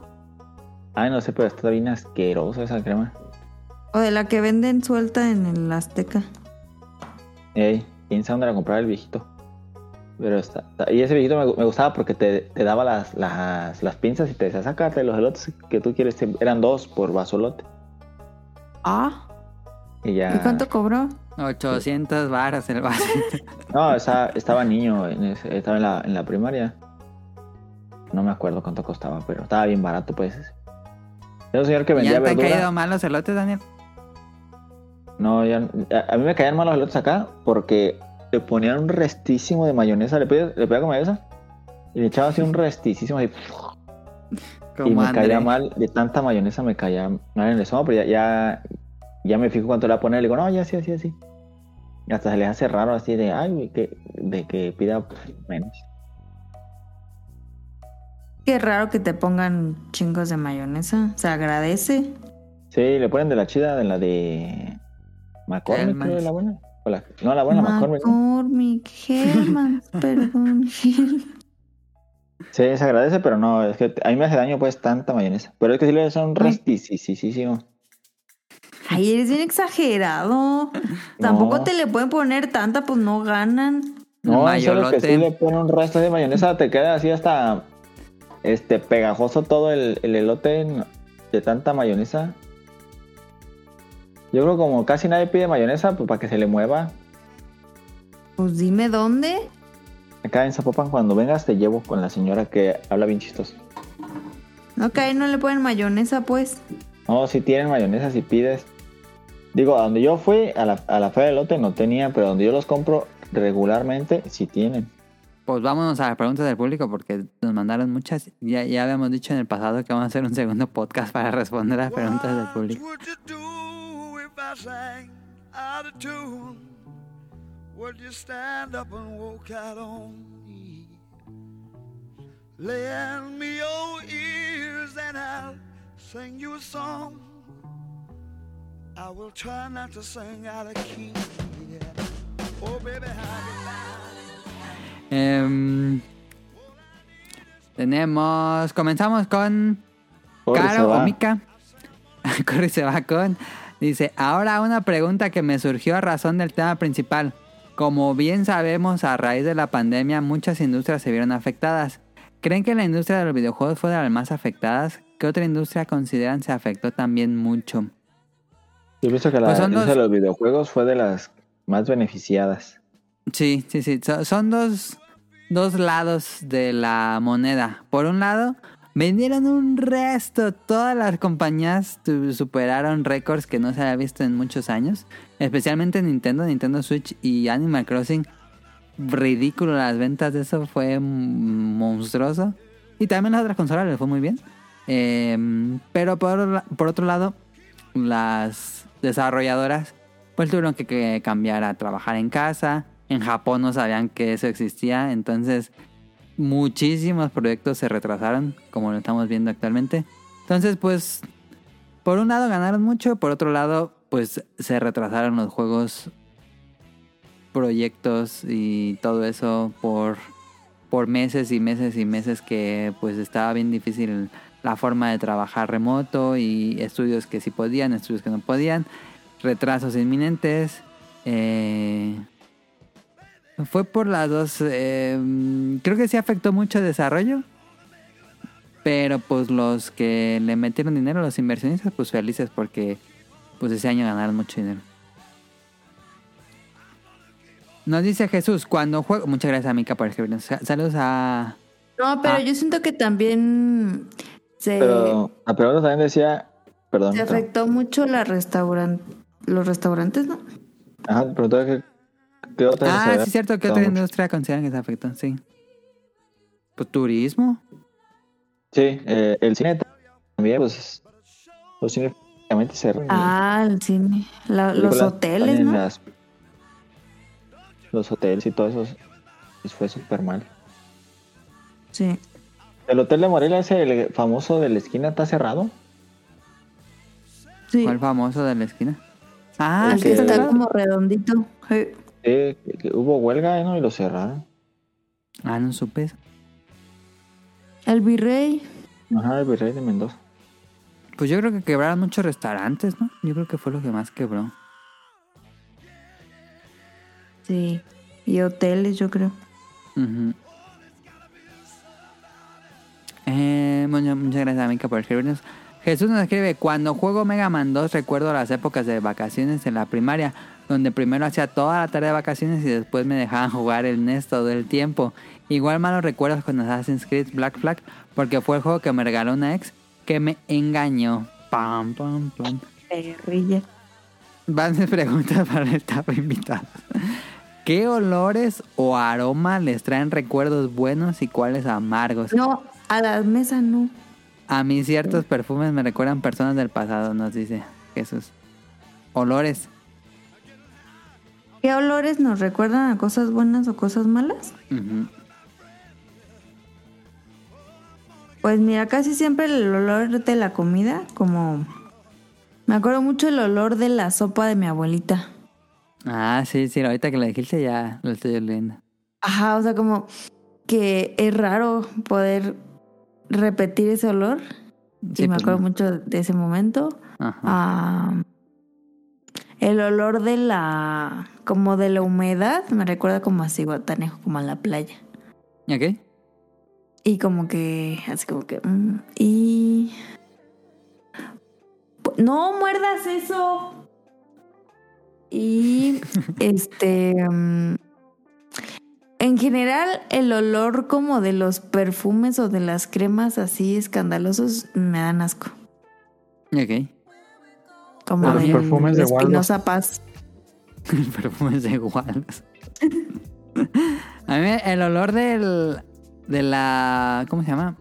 Ay, no sé, pero está bien asquerosa esa crema. O de la que venden suelta en el Azteca. Ey, sabe dónde la compraba el viejito. Pero está, está- Y ese viejito me, me gustaba porque te, te daba las, las, las pinzas y te decía, sácate los elotes que tú quieres. Eran dos por vasolote. Ah, Y ya. ¿y cuánto cobró? 800 varas el vaso. (laughs) No, estaba, estaba niño, estaba en la, en la primaria. No me acuerdo cuánto costaba, pero estaba bien barato, pues. Era un señor que vendía ¿Ya te han caído mal los elotes, Daniel? No, ya, a, a mí me caían mal los elotes acá porque le ponían un restísimo de mayonesa. Le pedía, le pedía con mayonesa y le echaba así un restísimo así, (laughs) Como y me André. caía mal. De tanta mayonesa me caía mal en el estómago, pero ya, ya, ya me fijo cuánto le va a poner. Le digo, no, ya sí, así, así. Y hasta se le hace raro así de, ay, que, de que pida menos. Qué raro que te pongan chingos de mayonesa. Se agradece. Sí, le ponen de la chida, de la de McCormick, creo, la buena. O la- no, la buena, McCormick. McCormick, (laughs) perdón. Sí, se agradece, pero no, es que a mí me hace daño pues tanta mayonesa. Pero es que sí le son Ay. restisísimo. Ay, eres bien exagerado. Tampoco No. te le pueden poner tanta, pues no ganan. No, serio que sí le pone un resto de mayonesa, te queda así hasta este pegajoso todo el, el elote de tanta mayonesa. Yo creo como casi nadie pide mayonesa, pues para que se le mueva. Pues dime dónde. Acá en Zapopan cuando vengas te llevo con la señora que habla bien chistoso. Ok, no le ponen mayonesa, pues. No, si tienen mayonesa si pides. Digo, a donde yo fui, a la, a la feria de elote no tenía, pero donde yo los compro regularmente sí tienen. Pues vámonos a las preguntas del público porque nos mandaron muchas. Ya, ya habíamos dicho en el pasado que vamos a hacer un segundo podcast para responder a las preguntas del público. What would you do if I sang out of tune? Would you stand up and walk out on me? Lend me your ears and I'll sing you a song. I will try not to sing out of key. Yeah. Oh, baby, how Em, tenemos. Comenzamos con Corre, Caro o Mika. (laughs) Corre y se va con. Dice: Ahora una pregunta que me surgió a razón del tema principal. Como bien sabemos, a raíz de la pandemia, muchas industrias se vieron afectadas. ¿Creen que la industria de los videojuegos fue de las más afectadas? ¿Qué otra industria consideran se afectó también mucho? Yo pienso que la Pues son industria dos- de los videojuegos fue de las más beneficiadas. Sí, sí, sí. So- son dos, dos lados de la moneda. Por un lado, vendieron un resto. Todas las compañías superaron récords que no se había visto en muchos años. Especialmente Nintendo, Nintendo Switch y Animal Crossing. Ridículo las ventas de eso. Fue monstruoso. Y también las otras consolas les fue muy bien. Em, pero por, por otro lado, las desarrolladoras pues tuvieron que, cambiar a trabajar en casa. En Japón no sabían que eso existía, entonces muchísimos proyectos se retrasaron, como lo estamos viendo actualmente. Entonces, pues, por un lado ganaron mucho, por otro lado, pues se retrasaron los juegos, proyectos y todo eso por, por meses y meses y meses que pues estaba bien difícil la forma de trabajar remoto y estudios que sí podían, estudios que no podían, retrasos inminentes. eh, fue por las dos. eh, creo que sí afectó mucho el desarrollo. Pero pues los que le metieron dinero, los inversionistas, pues felices porque pues ese año ganaron mucho dinero. Nos dice Jesús, cuando juego... Muchas gracias a Mika por escribirnos. Sa- Saludos a... No, pero Ah. yo siento que también se, Pero la pregunta también decía, perdón, se pero- afectó mucho la restauran los restaurantes, ¿no? ajá, preguntaba qué, qué otra Ah, sí, es cierto. ¿Qué otra mucho. industria consideran que se afectó? Sí. Pues turismo. Sí, eh, el cine también, pues los cines prácticamente cerraron. Ah, el cine. La- los hoteles, ¿no? las- los hoteles y todo eso les fue súper mal. Sí. El hotel de Morelia, ese el famoso de la esquina, está cerrado. Sí. ¿Cuál famoso de la esquina? Ah, el que está como redondito. Sí. Que hubo huelga ¿no? y lo cerraron. ah, no supe eso. El virrey. Ajá, el virrey de Mendoza. Pues yo creo que quebraron muchos restaurantes, ¿no? Yo creo que fue lo que más quebró. Sí. Y hoteles, yo creo. Ujú. Eh, muchas gracias, Mica, por escribirnos. Jesús nos escribe, cuando juego Mega Man 2 recuerdo las épocas de vacaciones en la primaria, donde primero hacía toda la tarea de vacaciones y después me dejaban (laughs) jugar el NES todo el tiempo. Igual malos recuerdos con Assassin's Creed Black Flag, porque fue el juego que me regaló una ex que me engañó. Pam, pam, pam. Perrilla. Van de preguntas (laughs) para el staff invitado. (laughs) ¿Qué olores o aromas les traen recuerdos buenos y cuáles amargos? No, a la mesa no. A mí ciertos perfumes me recuerdan personas del pasado, nos dice Jesús. Olores. ¿Qué olores nos recuerdan a cosas buenas o cosas malas? Pues mira, casi siempre el olor de la comida, como... Me acuerdo mucho el olor de la sopa de mi abuelita. Ah, sí, sí, ahorita que lo dijiste ya lo estoy oliendo. Ajá, o sea, como que es raro poder repetir ese olor. Sí, y me pues, acuerdo no. mucho de ese momento. Ajá. Ah, el olor de la... como de la humedad, me recuerda como así, guatanejo, como a la playa. ¿Ok? Y como que, así como que... mm, y... No muerdas eso. Y (laughs) este... mm, en general, el olor como de los perfumes o de las cremas así escandalosos me dan asco. Ok. Como De los perfumes de. Espinosa Paz. (laughs) Perfumes de iguales. (laughs) A mí el olor del... De la... ¿Cómo se llama?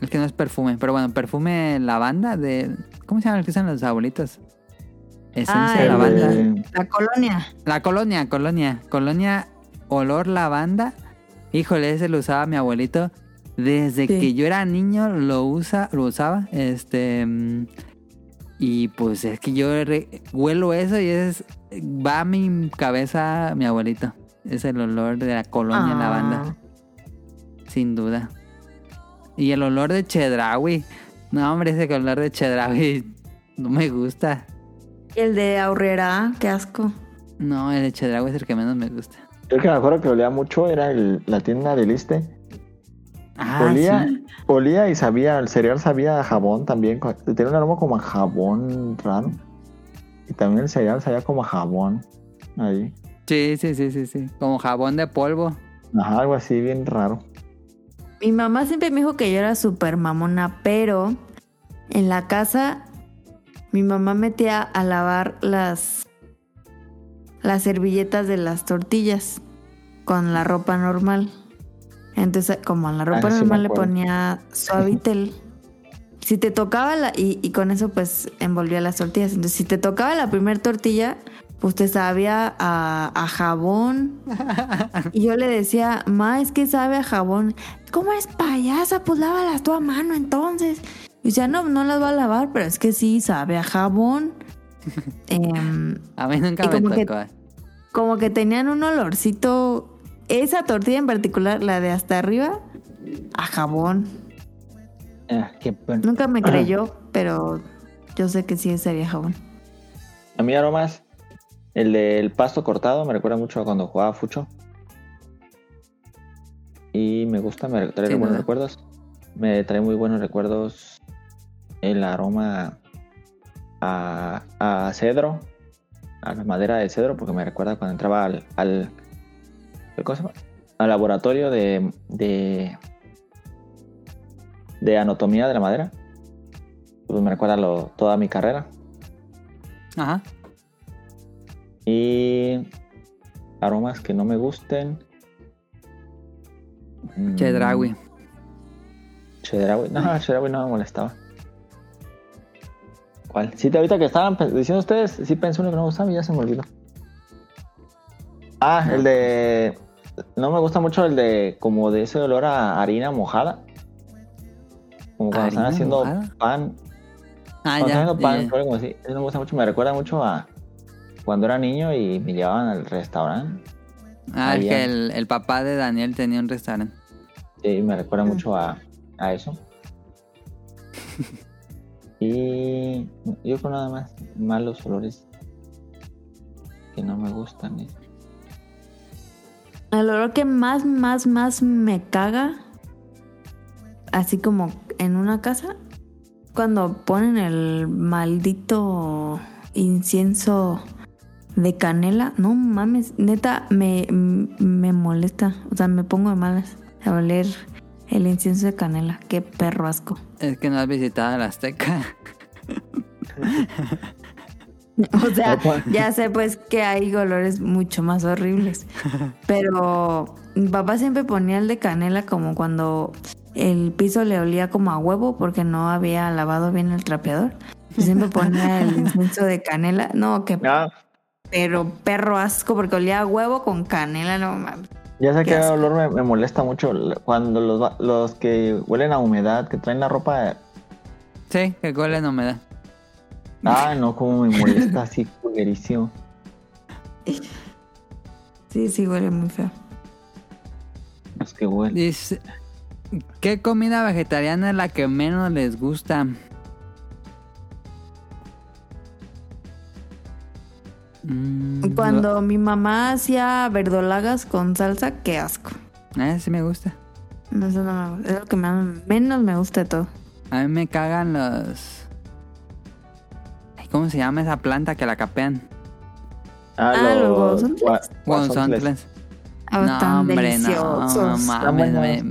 El que no es perfume, pero bueno, perfume lavanda de... ¿Cómo se llama el que usan los abuelitos? Esencia Ah, de el lavanda. de- La colonia. La colonia, colonia. Colonia olor lavanda. Híjole, ese lo usaba mi abuelito. Desde Sí. que yo era niño lo usa, lo usaba. Este mm, y pues es que yo re- huelo eso y es va a mi cabeza mi abuelito. Es el olor de la colonia Ah. lavanda, sin duda. Y el olor de chedraui. No, hombre, ese olor de chedraui (laughs) no me gusta. Y el de Aurrera, qué asco. No, el de chedraui es el que menos me gusta. Yo el que me acuerdo que olía mucho era el- la tienda del Liste. Ah, olía, sí. olía y sabía, el cereal sabía a jabón también. Tenía un aroma como a jabón raro. Y también el cereal sabía como a jabón. Ahí. Sí, sí, sí, sí, sí. Como jabón de polvo. Ajá, algo así bien raro. Mi mamá siempre me dijo que yo era súper mamona, pero en la casa mi mamá metía a lavar las las servilletas de las tortillas con la ropa normal. Entonces, como en la ropa Ah, sí me normal le ponía suavitel. (laughs) Si te tocaba la y, y con eso pues envolvía las tortillas. Entonces, si te tocaba la primera tortilla, pues te sabía a, a jabón. (laughs) Y yo le decía, ma, es que sabe a jabón. ¿Cómo es payasa? Pues lávalas tú a mano entonces. Y decía, no, no las voy a lavar, pero es que sí, sabe a jabón. (laughs) Em, A mí nunca me que- tocó. Como que tenían un olorcito. Esa tortilla en particular, la de hasta arriba, a jabón. Ah, qué. Nunca me creyó, pero yo sé que sí sabía a jabón. A mí aromas, el del pasto cortado me recuerda mucho a cuando jugaba Fucho. Y me gusta, me trae Sin buenos recuerdos. Me trae muy buenos recuerdos el aroma a, a cedro, a la madera de cedro, porque me recuerda cuando entraba al, al, al laboratorio de, de, de anatomía de la madera. Pues me recuerda lo, toda mi carrera. Ajá. Y aromas que no me gusten. Mm, Chedraui. Chedraui. No, Chedraui no me molestaba. ¿Cuál? Sí, ahorita que estaban diciendo ustedes, sí pensé uno que no me gustaba y ya se me olvidó. Ah, el de. No me gusta mucho el de. Como de ese olor a harina mojada. Como cuando están ¿Harina haciendo mojada? pan. Ah, Cuando están ya. haciendo pan, ya, algo así. Eso me gusta mucho. Me recuerda mucho a cuando era niño y me llevaban al restaurante. Ah, que el, el papá de Daniel tenía un restaurante. Sí, me recuerda mucho a, a eso. (laughs) y yo con nada más malos olores que no me gustan. ¿eh? El olor que más, más, más me caga, así como en una casa, cuando ponen el maldito incienso de canela. No mames, neta, me, me molesta. O sea, me pongo de malas a oler el incienso de canela. Qué perro asco. Es que no has visitado la Azteca. (laughs) O sea, ya sé pues que hay olores mucho más horribles. Pero mi papá siempre ponía el de canela como cuando el piso le olía como a huevo porque no había lavado bien el trapeador. Siempre ponía el incienso de canela. No, que Ah, pero perro asco porque olía a huevo con canela, no mames. Ya sé que el olor me, me molesta mucho cuando los, los que huelen a humedad, que traen la ropa. Sí, que huele en humedad. Ah, no, como me molesta (laughs) así, pulguerísimo. Sí, sí, huele muy feo. Los que huelen. Dice, ¿qué comida vegetariana es la que menos les gusta? Mm, Cuando mi mamá hacía verdolagas con salsa, qué asco. eh, sí me gusta. No, eso no me gusta. Es lo que me- menos me gusta de todo. A mí me cagan los... ¿Cómo se llama esa planta que la capean? Ah, Ah, los. Ah, No, hombre, no, deliciosos. no mames. buenos.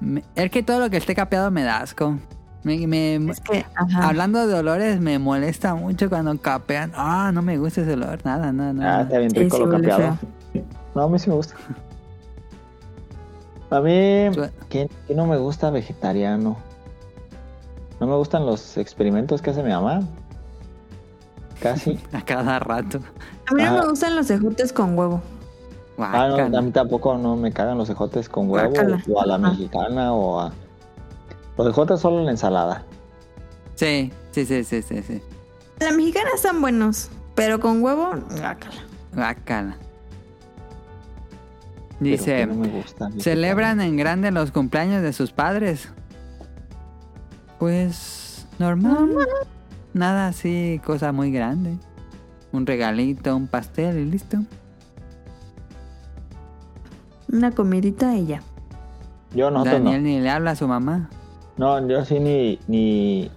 me- me- es que todo lo que esté capeado me da asco. Me, me- Es que, ajá. hablando de olores, me molesta mucho cuando capean. Ah, no me gusta ese olor. Nada, nada, Ah, nada. está bien rico sí lo capeado. No, a mí sí me gusta. A mí, Tú- ¿qué, qué no me gusta vegetariano? No me gustan los experimentos que hace mi mamá. Casi. (laughs) A cada rato. A mí no Ah. me gustan los ejotes con huevo. Ah, no, a mí tampoco no me cagan los ejotes con huevo Guácala. o a la Ajá. mexicana o a... Los ejotes solo en la ensalada. Sí, sí, sí, sí, sí, sí. La mexicana están buenos, pero con huevo, guácala. Guácala. Dice, que no me gusta. ¿celebran en grande los cumpleaños de sus padres? Pues normal. Nada así, cosa muy grande. Un regalito, un pastel y listo. Una comidita y ya. Yo nosotros Daniel no. ni le habla a su mamá. No, yo sí ni... ni...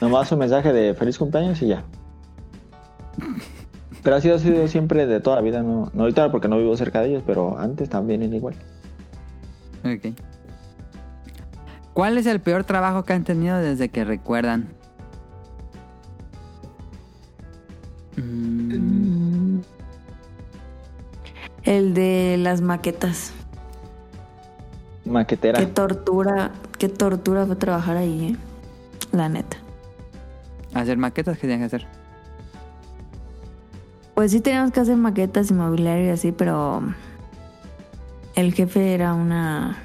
Nomás un mensaje de feliz cumpleaños y ya. Pero ha sido, ha sido siempre de toda la vida, no, no ahorita porque no vivo cerca de ellos, pero antes también era igual. Ok. ¿Cuál es el peor trabajo que han tenido desde que recuerdan? Mm, El de las maquetas. Maquetera. Qué tortura, qué tortura fue trabajar ahí, ¿eh? La neta. hacer maquetas que tienen que hacer. Pues sí teníamos que hacer maquetas y mobiliario y así, pero el jefe era una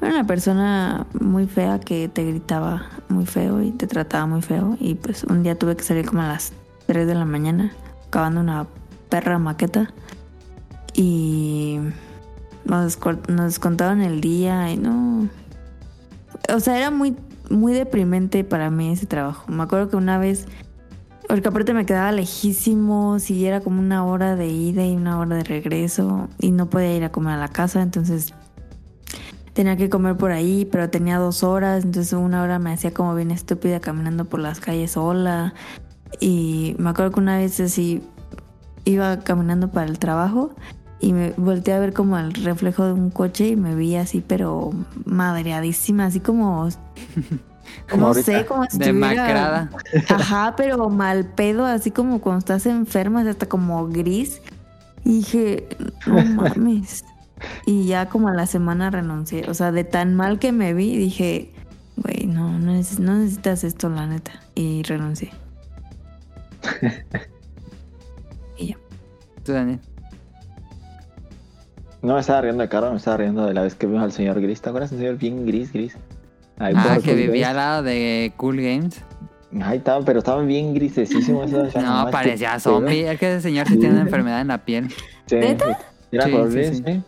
era una persona muy fea que te gritaba muy feo y te trataba muy feo y pues un día tuve que salir como a las 3 de la mañana acabando una perra maqueta y nos, nos descontaban el día y no. O sea era muy muy deprimente para mí ese trabajo. Me acuerdo que una vez porque aparte me quedaba lejísimos y era como una hora de ida y una hora de regreso y no podía ir a comer a la casa, entonces tenía que comer por ahí, pero tenía dos horas, entonces una hora me hacía como bien estúpida caminando por las calles sola. Y me acuerdo que una vez así iba caminando para el trabajo y me volteé a ver como el reflejo de un coche y me vi así pero madreadísima, así como... (laughs) Como no sé, como si estuviera- Demacrada. (laughs) Ajá, pero mal pedo, así como cuando estás enferma, hasta como gris. Y dije, no (laughs) mames. Y ya como a la semana renuncié. O sea, de tan mal que me vi, dije, güey, no, no, neces- no necesitas esto, la neta. Y renuncié. y ya. Tú, Daniel. No me estaba riendo de Carlos, me estaba riendo de la vez que vimos al señor Gris. ¿Te acuerdas? Un señor bien gris, gris. Ahí Ah, que Cool vivía Games. al lado de Cool Games. Ahí estaba, pero estaban bien grisesísimos esos. (laughs) No, parecía zombie. Es que ese señor sí tiene una enfermedad en la piel. Sí, ¿Neta? Era Sí, color sí, gris, sí. sí.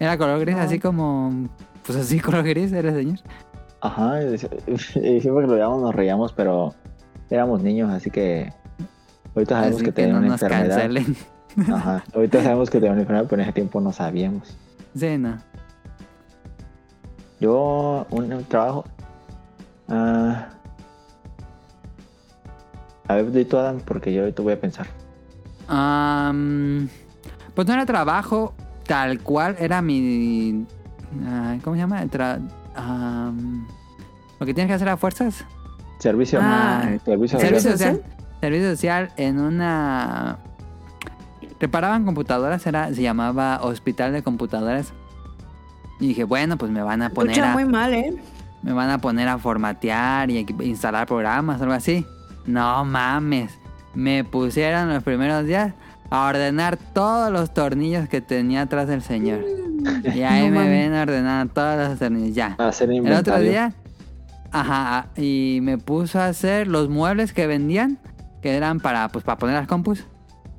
Era color gris, así como. Pues así, (laughs) color gris era el señor. Ajá, siempre que lo veíamos nos reíamos, pero éramos niños, así que ahorita sabemos Así que, que tenía no una nos enfermedad. cancelen. Ajá, (laughs) ahorita sabemos que tenía una enfermedad, pero en ese tiempo no sabíamos. Sí, no. Yo, un, un trabajo. ah, a ver, di tú, Adam, porque yo ahorita voy a pensar. Pues no era trabajo tal cual, era mi. ¿Cómo se llama? Tra- lo que tienes que hacer a fuerzas. Servicio. Ah, servicio. Servicio social. social. Servicio social en una. Reparaban computadoras, era, se llamaba Hospital de Computadoras. Y dije, bueno, pues me van a poner Escucha a, muy mal, ¿eh? me van a poner a formatear y instalar programas o algo así. No mames. Me pusieron los primeros días a ordenar todos los tornillos que tenía atrás del señor. Y ahí No me ven ordenando todos los tornillos. Ya. A hacer El otro día, ajá, y me puso a hacer los muebles que vendían, que eran para, pues, para poner las compus.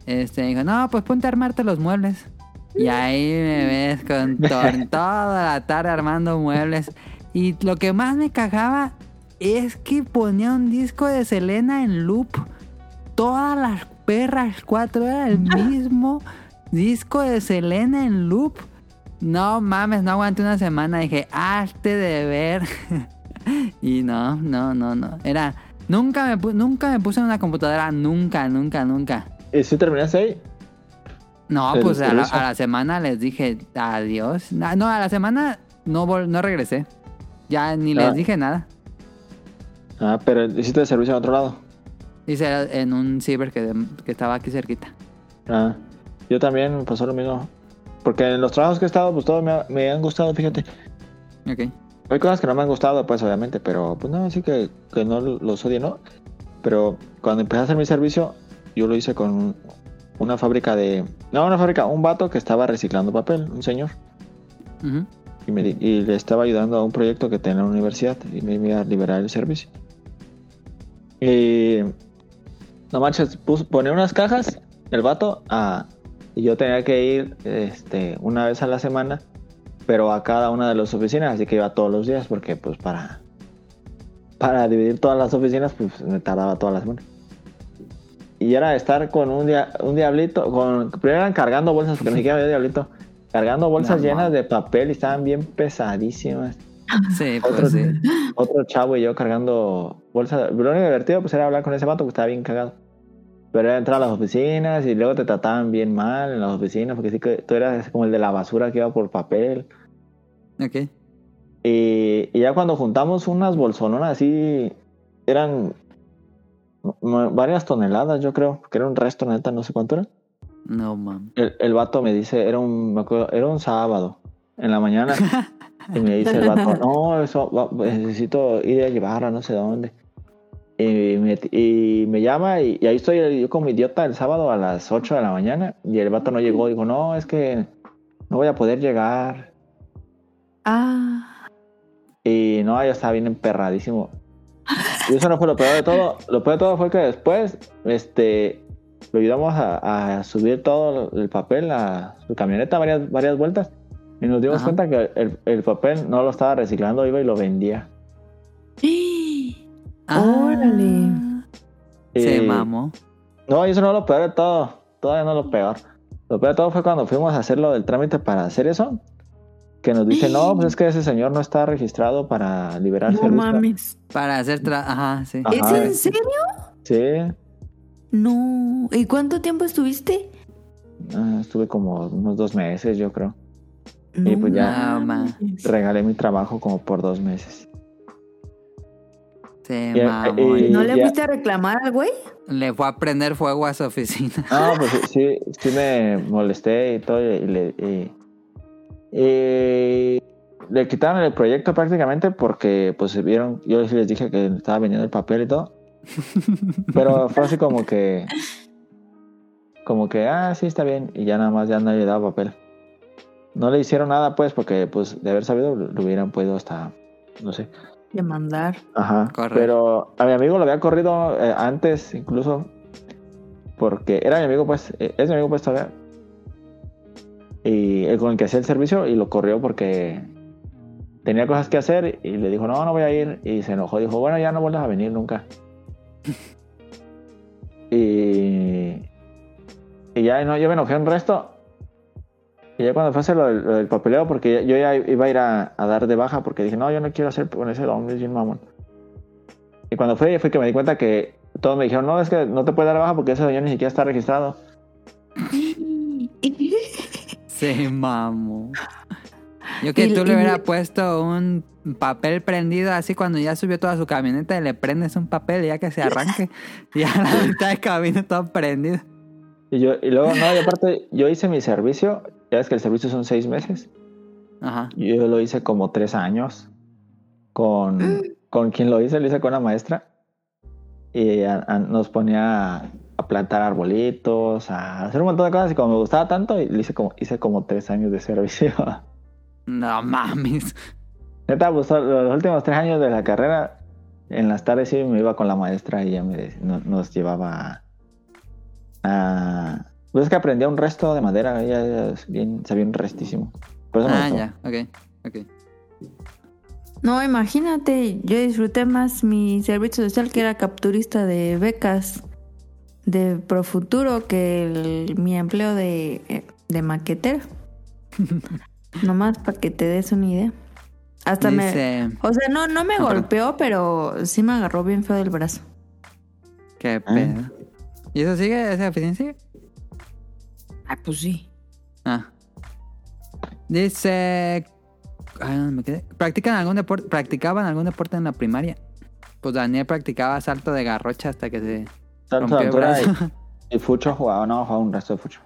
Este, dijo, no, pues ponte a armarte los muebles. Y ahí me ves con (laughs) toda la tarde armando muebles. Y lo que más me cagaba es que ponía un disco de Selena en loop. Todas las perras cuatro era el (laughs) mismo disco de Selena en loop. No mames, no aguanté una semana. Dije, hazte de ver. (laughs) y no, no, no, no. Era. Nunca me, nunca me puse en una computadora. Nunca, nunca, nunca. ¿Y si terminaste ahí? No, ¿El pues a la, servicio? a la semana les dije adiós. No, a la semana no, vol- no regresé. Ya ni les Ah. dije nada. Ah, pero hiciste servicio en otro lado. Hice en un ciber que, que estaba aquí cerquita. Ah, yo también me pasó lo mismo. Porque en los trabajos que he estado, pues todos me, ha- me han gustado, fíjate. Ok. Hay cosas que no me han gustado, pues obviamente, pero pues no, así que, que no los odie, ¿no? Pero cuando empecé a hacer mi servicio, yo lo hice con una fábrica de... No, una fábrica, un vato que estaba reciclando papel, un señor. Y, me y le estaba ayudando a un proyecto que tenía en la universidad y me iba a liberar el servicio. Y... No manches, puso, ponía unas cajas, el vato, a, y yo tenía que ir este, una vez a la semana, pero a cada una de las oficinas, así que iba todos los días, porque pues para, para dividir todas las oficinas, pues me tardaba toda la semana. Y era estar con un, dia- un diablito, con, primero eran cargando bolsas, porque ni siquiera había diablito, cargando bolsas No, llenas de papel y estaban bien pesadísimas. Sí, pues Otro, sí. otro chavo y yo cargando bolsas. Lo único divertido pues era hablar con ese vato que estaba bien cagado. Pero era entrar a las oficinas y luego te trataban bien mal en las oficinas porque sí que tú eras como el de la basura que iba por papel. Ok. Y, y ya cuando juntamos unas bolsononas así, eran varias toneladas yo creo, que era un resto neta, no sé cuánto era. No mames. El, el vato me dice, era un, me acuerdo, era un sábado en la mañana. y me dice el vato, no, eso va- necesito ir a llevarla no sé dónde. Y me, y me llama y, y ahí estoy yo como idiota el sábado a las 8 de la mañana y el vato no llegó. Digo, no, es que no voy a poder llegar. Ah. Y no, ya estaba bien emperradísimo. Y eso no fue lo peor de todo. Lo peor de todo fue que después, este, lo ayudamos a, a subir todo el papel a su camioneta varias, varias vueltas. Y nos dimos Ajá. cuenta que el, el papel no lo estaba reciclando, iba y lo vendía. Órale. Se Y- mamó. No, y eso no es lo peor de todo. Todavía no es lo peor. Lo peor de todo fue cuando fuimos a hacer lo del trámite para hacer eso. Que nos dice, no, pues es (gasps) que ese señor no está registrado para liberar No servicio". mames. Para hacer tra- Ajá, sí. Ajá. ¿Es en serio? Sí, No. ¿Y cuánto tiempo estuviste? ah, estuve como unos dos meses, yo creo. Y pues ya. Mames. Regalé mi trabajo como por dos meses. Se Y- mamó. y- ¿No le fuiste a reclamar al güey? Le fue a prender fuego a su oficina. No, pues (laughs) sí, sí, sí me molesté y todo. Y, le, y- y le quitaron el proyecto prácticamente porque pues vieron, yo les dije que estaba vendiendo el papel y todo. (laughs) Pero fue así como que como que, ah, sí, está bien, y ya nada más ya no le daba papel. No le hicieron nada, pues, porque, pues, de haber sabido, lo hubieran podido hasta, no sé. Demandar. Ajá. Correcto. Pero a mi amigo lo había corrido eh, antes, incluso, porque era mi amigo, pues, eh, es mi amigo, pues, todavía. Y el con el que hacía el servicio, y lo corrió porque tenía cosas que hacer, y le dijo, no, no voy a ir, y se enojó, dijo, bueno, ya no vuelvas a venir nunca. (laughs) y, y ya no, yo me enojé un resto. Y ya cuando fue a hacer lo del, lo del papeleo, porque yo ya iba a ir a, a dar de baja, porque dije, no, yo no quiero hacer con ese hombre, es bien mamón. Y cuando fue, fue que me di cuenta que todos me dijeron, no, es que no te puedes dar de baja porque ese señor ni siquiera está registrado. (laughs) Sí, mamo. Yo que Y- tú le y- hubiera puesto un papel prendido así cuando ya subió toda su camioneta y le prendes un papel y ya que se arranque. (laughs) y a la mitad de camino todo prendido. Y yo, y luego, no, y aparte, yo hice mi servicio, ya ves que el servicio son seis meses. Ajá. Yo lo hice como tres años. Con, con quien lo hice, lo hice con una maestra. Y a- a- nos ponía a, plantar arbolitos, a hacer un montón de cosas. Y como me gustaba tanto, y le hice como, hice como tres años de servicio. (laughs) No mames. Neta, pues los últimos tres años de la carrera, en las tardes sí me iba con la maestra y ella me, nos llevaba a... Pues es que aprendía un resto de madera, ella bien, sabía un restísimo. Por eso me Ah, gustó. ya, ok, ok. No, imagínate, yo disfruté más mi servicio social que era capturista de becas de Profuturo que el- mi empleo de, eh, de maquetera. (laughs) Nomás para que te des una idea. Hasta me... O sea, no, no me Ah, golpeó, pero sí me agarró bien feo del brazo. qué pedo. ¿Y eso sigue? ¿Esa oficina sigue? Ah, pues sí. Ah. Dice. Ay, ¿dónde me quedé? ¿Practican algún deporte? ¿Practicaban algún deporte en la primaria? Pues Daniel practicaba salto de garrocha hasta que se Altura brazo. y, y Fucho jugaba, no, jugaba un resto de Fucho.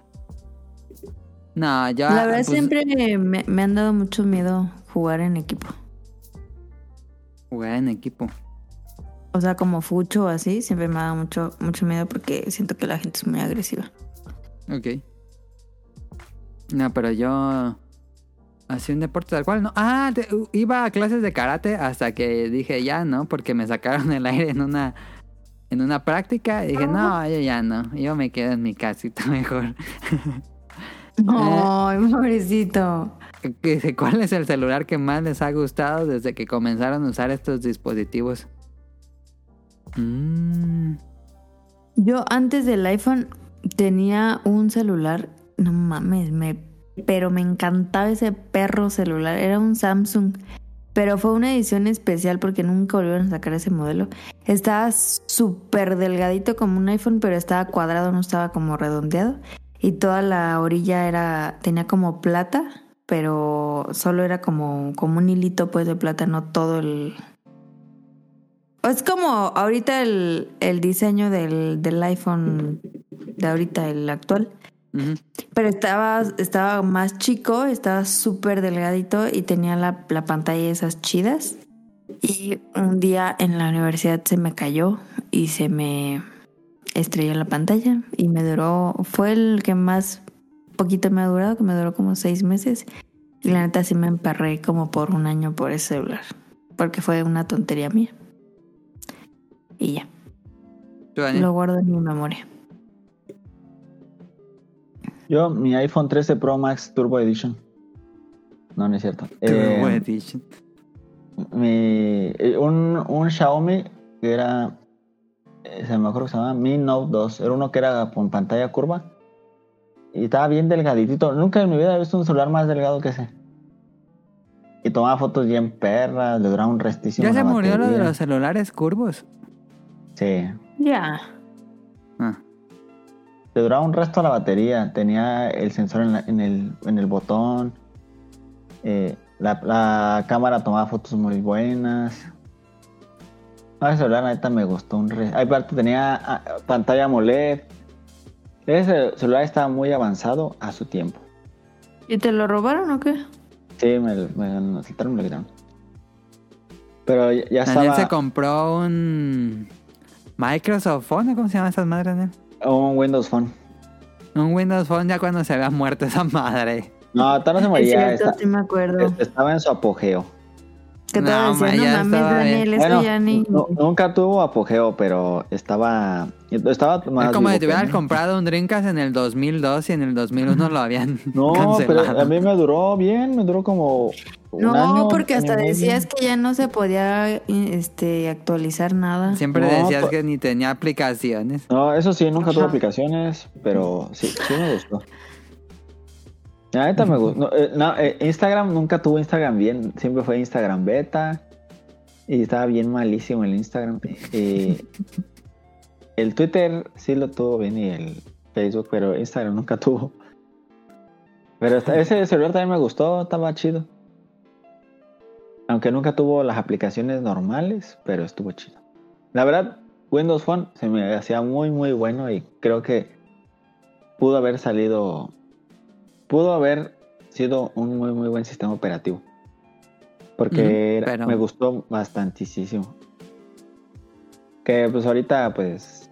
No, yo. La verdad pues, siempre me, me han dado mucho miedo jugar en equipo. Jugué en equipo. O sea, como fucho o así, siempre me ha dado mucho, mucho miedo porque siento que la gente es muy agresiva. Ok. No, pero yo. Hacía un deporte tal cual, ¿no? Ah, te- iba a clases de karate hasta que dije ya, ¿no? Porque me sacaron (laughs) el aire en una. En una práctica y dije, no, yo ya no. Yo me quedo en mi casita (laughs) mejor. Ay, (laughs) pobrecito. Dice, ¿Cuál es el celular que más les ha gustado desde que comenzaron a usar estos dispositivos? Mm, Yo antes del iPhone tenía un celular, no mames, me, pero me encantaba ese perro celular. Era un Samsung, pero fue una edición especial porque nunca volvieron a sacar ese modelo. Estaba súper delgadito como un iPhone, pero estaba cuadrado, no estaba como redondeado. Y toda la orilla era tenía como plata, pero solo era como, como un hilito pues de plata, no todo el, es como ahorita el, el diseño del, del iPhone de ahorita, el actual. Pero estaba, estaba más chico, estaba súper delgadito y tenía la, la pantalla esas chidas. Y un día en la universidad se me cayó y se me estrelló la pantalla y me duró, fue el que más poquito me ha durado, que me duró como seis meses. Y la neta sí me emperré como por un año por ese celular, porque fue una tontería mía. Y ya, lo guardo en mi memoria. Yo, mi iPhone 13 Pro Max Turbo Edition. No, no es cierto. Turbo Eh, Edition. mi, eh, un, un Xiaomi que era, eh, se me acuerdo que se llamaba Mi Note 2. Era uno que era con pantalla curva. Y estaba bien delgaditito. Nunca en mi vida he visto un celular más delgado que ese. Y tomaba fotos bien perras, le duraba un restísimo. ¿Ya se murió lo de los celulares curvos? Sí. Ya. Ah, Le duraba un resto la batería. Tenía el sensor en, la- en el, en el botón. Eh, la, la cámara tomaba fotos muy buenas. No, ese celular, la neta, me gustó un re... Ay, Aparte tenía ah, pantalla AMOLED. Ese celular estaba muy avanzado a su tiempo. ¿Y te lo robaron o qué? Sí, me, me, asaltaron, me lo quitaron. Pero ya, ya Daniel estaba se compró un Microsoft Phone, ¿o ¿cómo se llaman esas madres, Daniel? Un Windows Phone. Un Windows Phone ya cuando se había muerto esa madre. No, todavía no se Es moría. cierto, esta- sí me acuerdo. estaba en su apogeo. Que No, ya no mames, estaba bien. Daniel, esto Bueno, ya ni... nu- nunca tuvo apogeo, pero estaba. Estaba más es como si te mí. comprado un Dreamcast en el 2002 y en el 2001 lo habían (laughs) No, cancelado. pero a mí me duró bien, me duró como. un No, año, porque hasta decías que ya no se podía este, actualizar nada. Siempre No, decías pa- que ni tenía aplicaciones. No, eso sí, nunca tuve Ajá. aplicaciones, pero sí, sí me gustó. La neta me. No, eh, no, eh, Instagram nunca tuvo Instagram bien, siempre fue Instagram beta. Y estaba bien malísimo el Instagram. Eh, el Twitter sí lo tuvo bien y el Facebook, pero Instagram nunca tuvo. Pero ese celular también me gustó, estaba chido. Aunque nunca tuvo las aplicaciones normales, pero estuvo chido. La verdad, Windows Phone se me hacía muy muy bueno y creo que pudo haber salido, pudo haber sido un muy muy buen sistema operativo. Porque Ujú, era- pero- me gustó bastantísimo. Que pues ahorita pues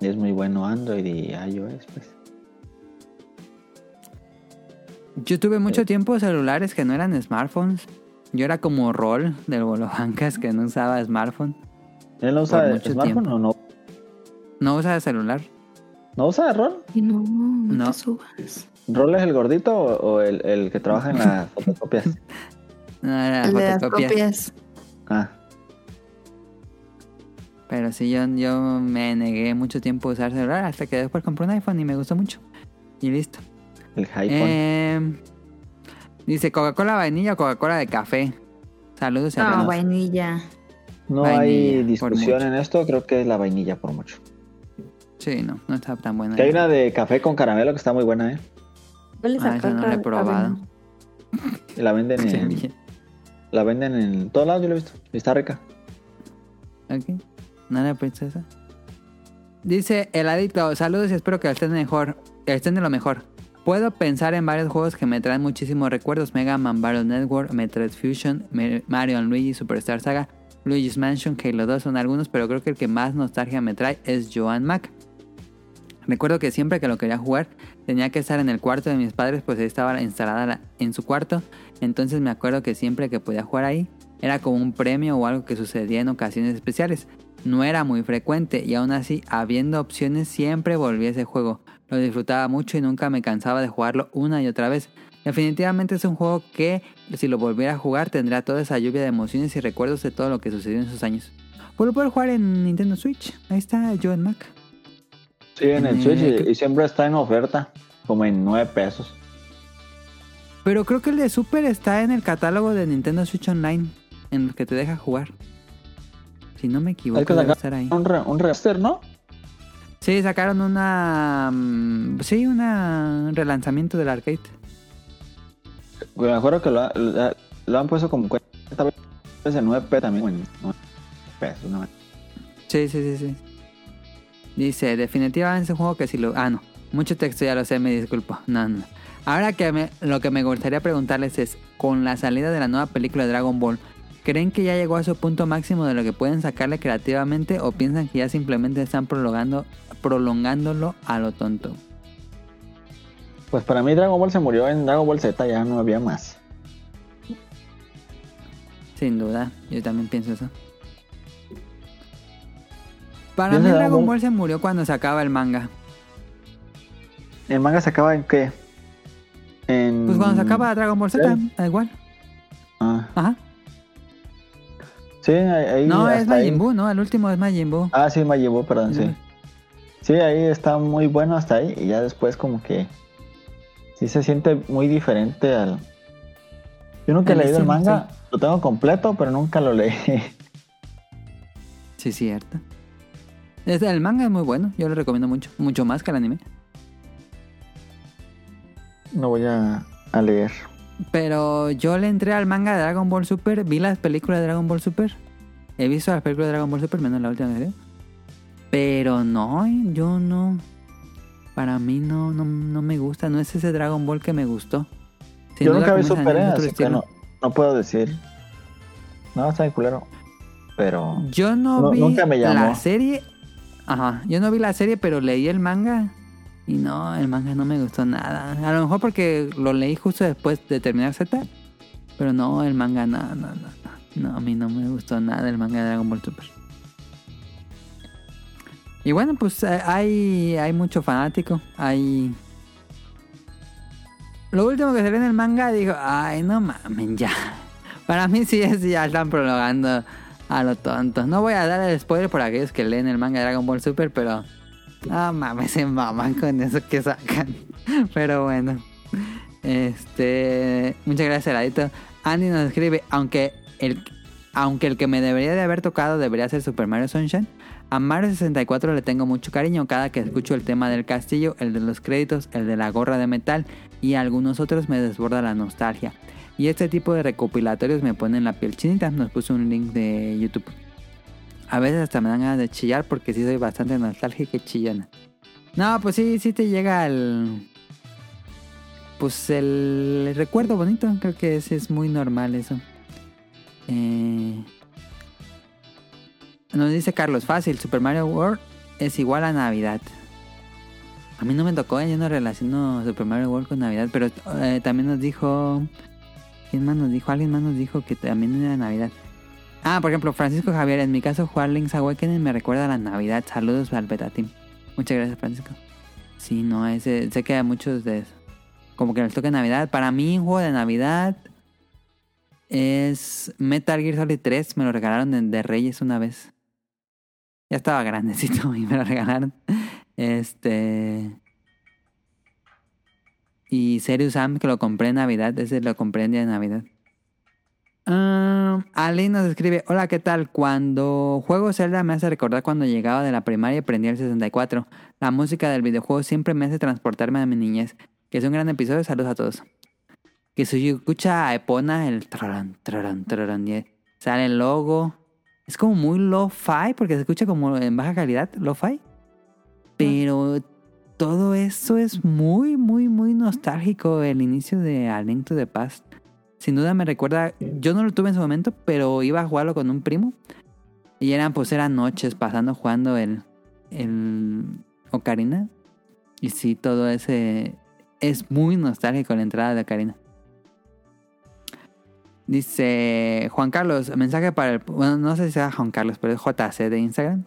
es muy bueno Android y iOS pues. Yo tuve mucho tiempo celulares que no eran smartphones. Yo era como rol del Bolobancas que no usaba smartphone. ¿Él no usa mucho smartphone tiempo. o no? No usaba celular. ¿No usa rol? Y no, no, No. te subas. ¿Rol es el gordito o, o el, el que trabaja en las (laughs) fotocopias? No era El de las fotocopias. copias. Ah, Pero sí, yo, yo me negué mucho tiempo a usar celular hasta que después compré un iPhone y me gustó mucho. Y listo. el iPhone. Eh, dice Coca-Cola vainilla o Coca-Cola de café. Saludos y No, vainilla. no vainilla, hay discusión en esto, creo que es la vainilla por mucho. Sí, no, no está tan buena. Que hay una de café con caramelo que está muy buena, ¿eh? ¿Cuál le Ah, esa saca no la he cada- probado. Y La venden (laughs) en, la venden en todos lados, yo la he visto. Está rica. Ok. Nada, princesa. Dice el adicto, saludos y espero que estén mejor, que estén de lo mejor. Puedo pensar en varios juegos que me traen muchísimos recuerdos. Mega Man Battle Network, Metroid Fusion, Mario Luigi Superstar Saga, Luigi's Mansion, Halo 2 son algunos, pero creo que el que más nostalgia me trae es Joan Mac. Recuerdo que siempre que lo quería jugar tenía que estar en el cuarto de mis padres, pues estaba instalada la- en su cuarto. Entonces me acuerdo que siempre que podía jugar ahí era como un premio o algo que sucedía en ocasiones especiales. No era muy frecuente y aún así, habiendo opciones, siempre volví a ese juego. Lo disfrutaba mucho y nunca me cansaba de jugarlo una y otra vez. Definitivamente es un juego que, si lo volviera a jugar, tendría toda esa lluvia de emociones y recuerdos de todo lo que sucedió en esos años. Puedo poder jugar en Nintendo Switch. Ahí está Joan Mac. Sí, en el Eh, Switch y, siempre está en oferta, como en 9 pesos. Pero creo que el de Super está en el catálogo de Nintendo Switch Online, en el que te deja jugar. Si no me equivoco, Hay que debe estar ahí. un, re- un remaster, ¿no? Sí, sacaron una... mm, Sí, una- un relanzamiento del arcade. Me acuerdo que lo, ha- lo lo han puesto como 40 veces en 9 pesos también. En 9 pesos, no. Sí, sí, sí, sí. Dice, definitivamente es un juego que si lo... Ah, no. Mucho texto, ya lo sé, me disculpo. No, no. Ahora que me- lo que me gustaría preguntarles es, con la salida de la nueva película de Dragon Ball, ¿creen que ya llegó a su punto máximo de lo que pueden sacarle creativamente o piensan que ya simplemente están prolongando, prolongándolo a lo tonto? Pues para mí Dragon Ball se murió en Dragon Ball Z, ya no había más. Sin duda, yo también pienso eso. Para mí Dragon Ball se murió cuando se acaba el manga. ¿El manga se acaba en qué? En... Pues cuando se acaba Dragon Ball Z, da igual. Ah, Ajá. sí, ahí, No, es ahí. Majin Buu, ¿no? El último es Majin Buu. Ah, sí, Majin Buu, perdón, sí. Sí, ahí está muy bueno hasta ahí y ya después como que sí se siente muy diferente al... Yo nunca he leído el manga, lo tengo completo, pero nunca lo leí. Sí, cierto. El manga es muy bueno, yo lo recomiendo mucho. Mucho más que el anime. no voy a, a leer. Pero yo le entré al manga de Dragon Ball Super, vi las películas de Dragon Ball Super. He visto las películas de Dragon Ball Super, menos la última vez. Pero no, yo no. Para mí no, no, no me gusta, no es ese Dragon Ball que me gustó. Sin Yo nunca vi Super, así que no, no puedo decir. No, está bien culero. Pero... Yo no, No, vi nunca me llamó. la serie. Ajá, yo no vi la serie, pero leí el manga. Y no, el manga no me gustó nada. A lo mejor porque lo leí justo después de terminar Z. Pero no, el manga no, no, no. No, a mí no me gustó nada el manga de Dragon Ball Super. Y bueno, pues eh, hay, hay mucho fanático. Hay... Lo último que se ve en el manga, digo, ay, no mamen, ya. (laughs) Para mí sí es, ya están prolongando a lo tonto. No voy a dar el spoiler por aquellos que leen el manga Dragon Ball Super, pero... No mames, se maman con eso que sacan. (laughs) Pero bueno. Este... Muchas gracias, Heladito. Andy nos escribe, aunque el, aunque el que me debería de haber tocado debería ser Super Mario Sunshine, a Mario 64 le tengo mucho cariño cada que escucho el tema del castillo, el de los créditos, el de la gorra de metal y algunos otros me desborda la nostalgia. Y este tipo de recopilatorios me ponen la piel chinita. Nos puso un link de YouTube. A veces hasta me dan ganas de chillar porque sí soy bastante nostálgica y chillona. No, pues sí, sí te llega el... Pues el recuerdo bonito. Creo que ese es muy normal eso. Eh... Nos dice Carlos, fácil, Super Mario World es igual a Navidad. A mí no me tocó, yo no relaciono Super Mario World con Navidad, pero eh, también nos dijo... ¿Quién más nos dijo? Alguien más nos dijo que también era Navidad. Ah, por ejemplo, Francisco Javier, en mi caso jugar Link's Awakening me recuerda a la Navidad. Saludos al Beta Team. Muchas gracias, Francisco. Sí, no, ese, sé que a muchos de eso. Como que les toca Navidad. Para mí, un juego de Navidad es Metal Gear Solid 3. Me lo regalaron de, de Reyes una vez. Ya estaba grandecito (laughs) y me lo regalaron. Este. Y Serious Sam, que lo compré en Navidad. Ese lo compré en día de Navidad. Um, Ali nos escribe: Hola, ¿qué tal? Cuando juego Zelda me hace recordar cuando llegaba de la primaria y prendía el 64. La música del videojuego siempre me hace transportarme a mi niñez. Que es un gran episodio. Saludos a todos. Que si escucha a Epona, el trarán, trarán, trarán, y sale el logo. Es como muy lo-fi, porque se escucha como en baja calidad, lo-fi. Pero todo eso es muy, muy, muy nostálgico. El inicio de Aliento de Paz. Sin duda me recuerda. Yo no lo tuve en su momento, pero iba a jugarlo con un primo. Y eran, pues, eran noches pasando jugando el. el Ocarina. Y sí, todo ese. Es muy nostálgico la entrada de Ocarina. Dice Juan Carlos, mensaje para el... Bueno, no sé si sea Juan Carlos, pero es JC de Instagram.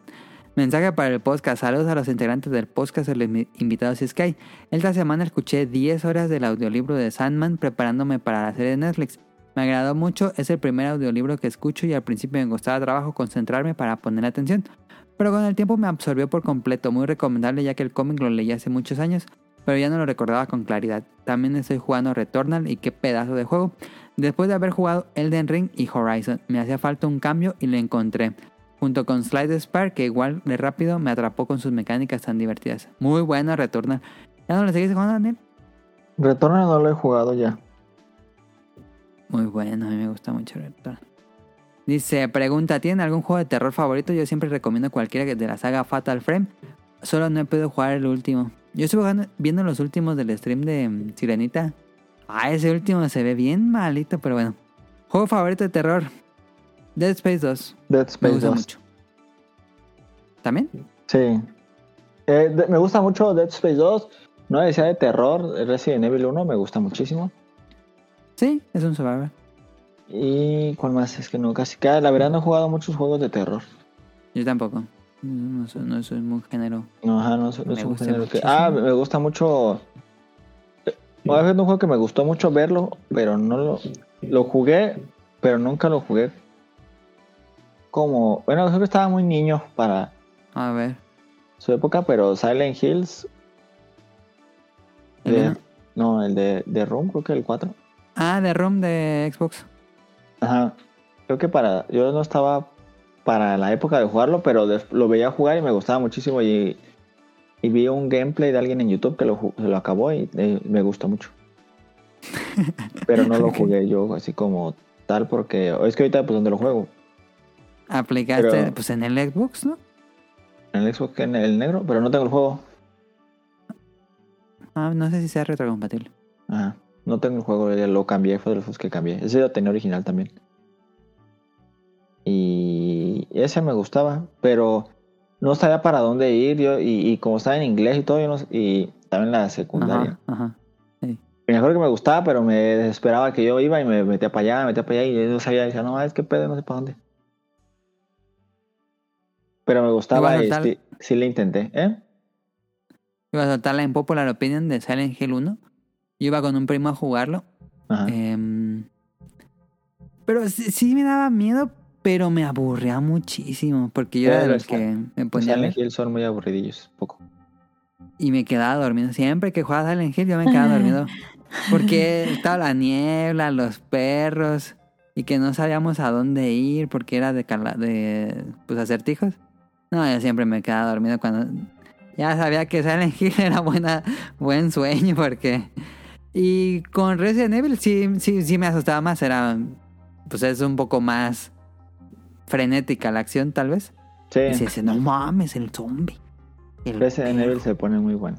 Mensaje para el podcast. Saludos a los integrantes del podcast y los invitados Sky. Esta semana escuché 10 horas del audiolibro de Sandman preparándome para la serie de Netflix. Me agradó mucho, es el primer audiolibro que escucho y al principio me costaba trabajo concentrarme para poner atención. Pero con el tiempo me absorbió por completo, muy recomendable ya que el cómic lo leí hace muchos años, pero ya no lo recordaba con claridad. También estoy jugando Returnal y qué pedazo de juego. Después de haber jugado Elden Ring y Horizon, me hacía falta un cambio y lo encontré. Junto con Slide Spire, que igual de rápido me atrapó con sus mecánicas tan divertidas. Muy bueno Returnal. ¿Ya no lo seguís jugando, Daniel? Returnal no lo he jugado ya. Muy bueno, a mí me gusta mucho Returnal. Dice, pregunta, ¿tienen algún juego de terror favorito? Yo siempre recomiendo cualquiera de la saga Fatal Frame. Solo no he podido jugar el último. Yo estuve jugando- viendo los últimos del stream de mm, Sirenita. Ah, ese último se ve bien malito, pero bueno. Juego favorito de terror. Dead Space 2. Dead Me Space gusta 2. mucho. ¿También? Sí. Eh, de- me gusta mucho Dead Space 2. No decía de terror. Resident Evil 1 me gusta muchísimo. Sí, es un survivor. Y cuál más es que no, casi cada, la verdad no he jugado muchos juegos de terror. Yo tampoco. No, soy, no soy muy género. No, ajá, no, sé- no Me es un gusta género que-. Ah, me gusta mucho. Una vez un juego que me gustó mucho verlo, pero no lo. Lo jugué, pero nunca lo jugué. Como. Bueno, creo que estaba muy niño para A ver. su época, pero Silent Hills. ¿El de- uno? no, el de, de Room, creo que el 4. Ah, de ROM de Xbox. Ajá. Creo que para. Yo no estaba para la época de jugarlo, pero de- lo veía jugar y me gustaba muchísimo. Y, y vi un gameplay de alguien en YouTube que lo, se lo acabó y eh, me gustó mucho. (laughs) Pero no lo jugué yo así como tal, porque es que ahorita, pues, donde lo juego? Aplicaste, Pero- pues en el Xbox, ¿no? En el Xbox, en el negro, pero no tengo el juego. Ah, no sé si sea retrocompatible. Ajá. No tengo el juego, lo cambié, fue de los juegos que cambié. Ese lo tenía original también. Y ese me gustaba, pero no sabía para dónde ir yo y, y como estaba en inglés y todo, yo no- y Estaba en la secundaria. Ajá, ajá. Me acuerdo que me gustaba, pero me desesperaba que yo iba y me metía para allá, me metía para allá y yo no sabía, decía, no, es que pedo, no sé para dónde. Pero me gustaba y tal- sí, le intenté, ¿eh? Iba a soltar la Popular Opinion de Silent Hill 1. Yo iba con un primo a jugarlo. Ajá. Em, pero sí, sí me daba miedo, pero me aburría muchísimo. Porque yo era de los que me ponía Silent Hill son muy aburridillos, poco. y me quedaba dormido. Siempre que jugaba Silent Hill yo me quedaba dormido. (laughs) Porque estaba la niebla, los perros y que no sabíamos a dónde ir porque era de, cala- de pues acertijos. No, yo siempre me quedaba dormido cuando ya sabía que Silent (laughs) Hill era buena, buen sueño porque... Y con Resident Evil sí, sí, sí me asustaba más, era... Pues es un poco más frenética la acción tal vez. Sí, Y se dice, no mames, el zombie. El Resident perro". Evil se pone muy bueno.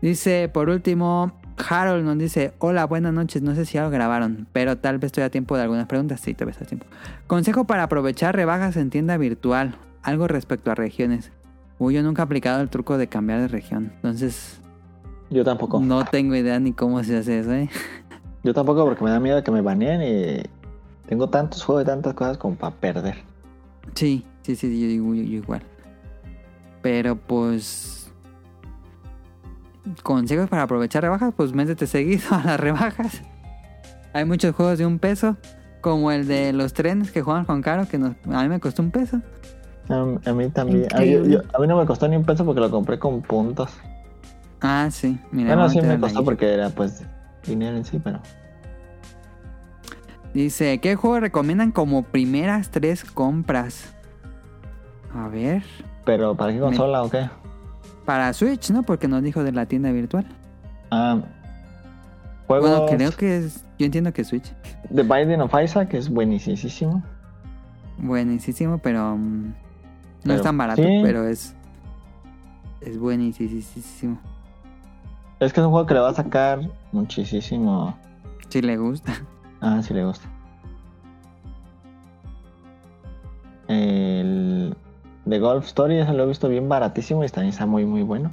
Dice, por último, Harold nos dice, hola, buenas noches, no sé si ya lo grabaron, pero tal vez estoy a tiempo de algunas preguntas, sí, te ves a tiempo. Consejo para aprovechar rebajas en tienda virtual, algo respecto a regiones. Uy, yo nunca he aplicado el truco de cambiar de región, entonces Yo tampoco. no tengo idea ni cómo se hace eso, ¿eh? Yo tampoco porque me da miedo que me baneen y tengo tantos juegos y tantas cosas como para perder. Sí, sí, sí, yo, digo- yo- yo igual. Pero pues... Consejos para aprovechar rebajas, pues métete seguido a las rebajas. Hay muchos juegos de un peso, como el de los trenes que jugamos con Caro, que nos- a mí me costó un peso. A, a mí también. A, yo- Increíble. yo- a mí no me costó ni un peso porque lo compré con puntos. Ah, sí, mira. bueno, sí me costó ahí. porque era pues dinero en sí, pero... Dice, ¿qué juego recomiendan como primeras tres compras? A ver, Pero ¿para qué consola o qué? Para Switch, ¿no? Porque nos dijo de la tienda virtual. Ah, juegos Bueno, creo que es... Yo entiendo que es Switch. The Binding of Isaac es buenísimo. Buenísimo, pero mm, no Pero, es tan barato, sí. pero es es buenísimo. Es que es un juego que le va a sacar muchísimo. Si le gusta. Ah, sí le gusta. El de Golf Story, ese lo he visto bien baratísimo y también está muy, muy bueno.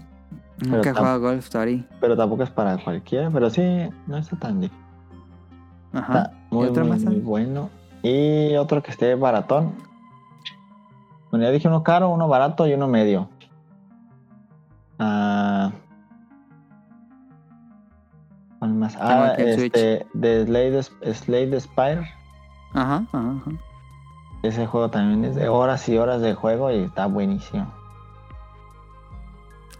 Nunca he jugado Golf Story. Pero tampoco es para cualquiera, pero sí, no está tan difícil. Ajá. Está muy, otro muy, más muy bueno. Y otro que esté baratón. Bueno, ya dije uno caro, uno barato y uno medio. Ah. ¿Cuál más? Ah, Switch. este, de Slade, Slade Spire. Ajá, ajá, ajá. Ese juego también es de horas y horas de juego y está buenísimo.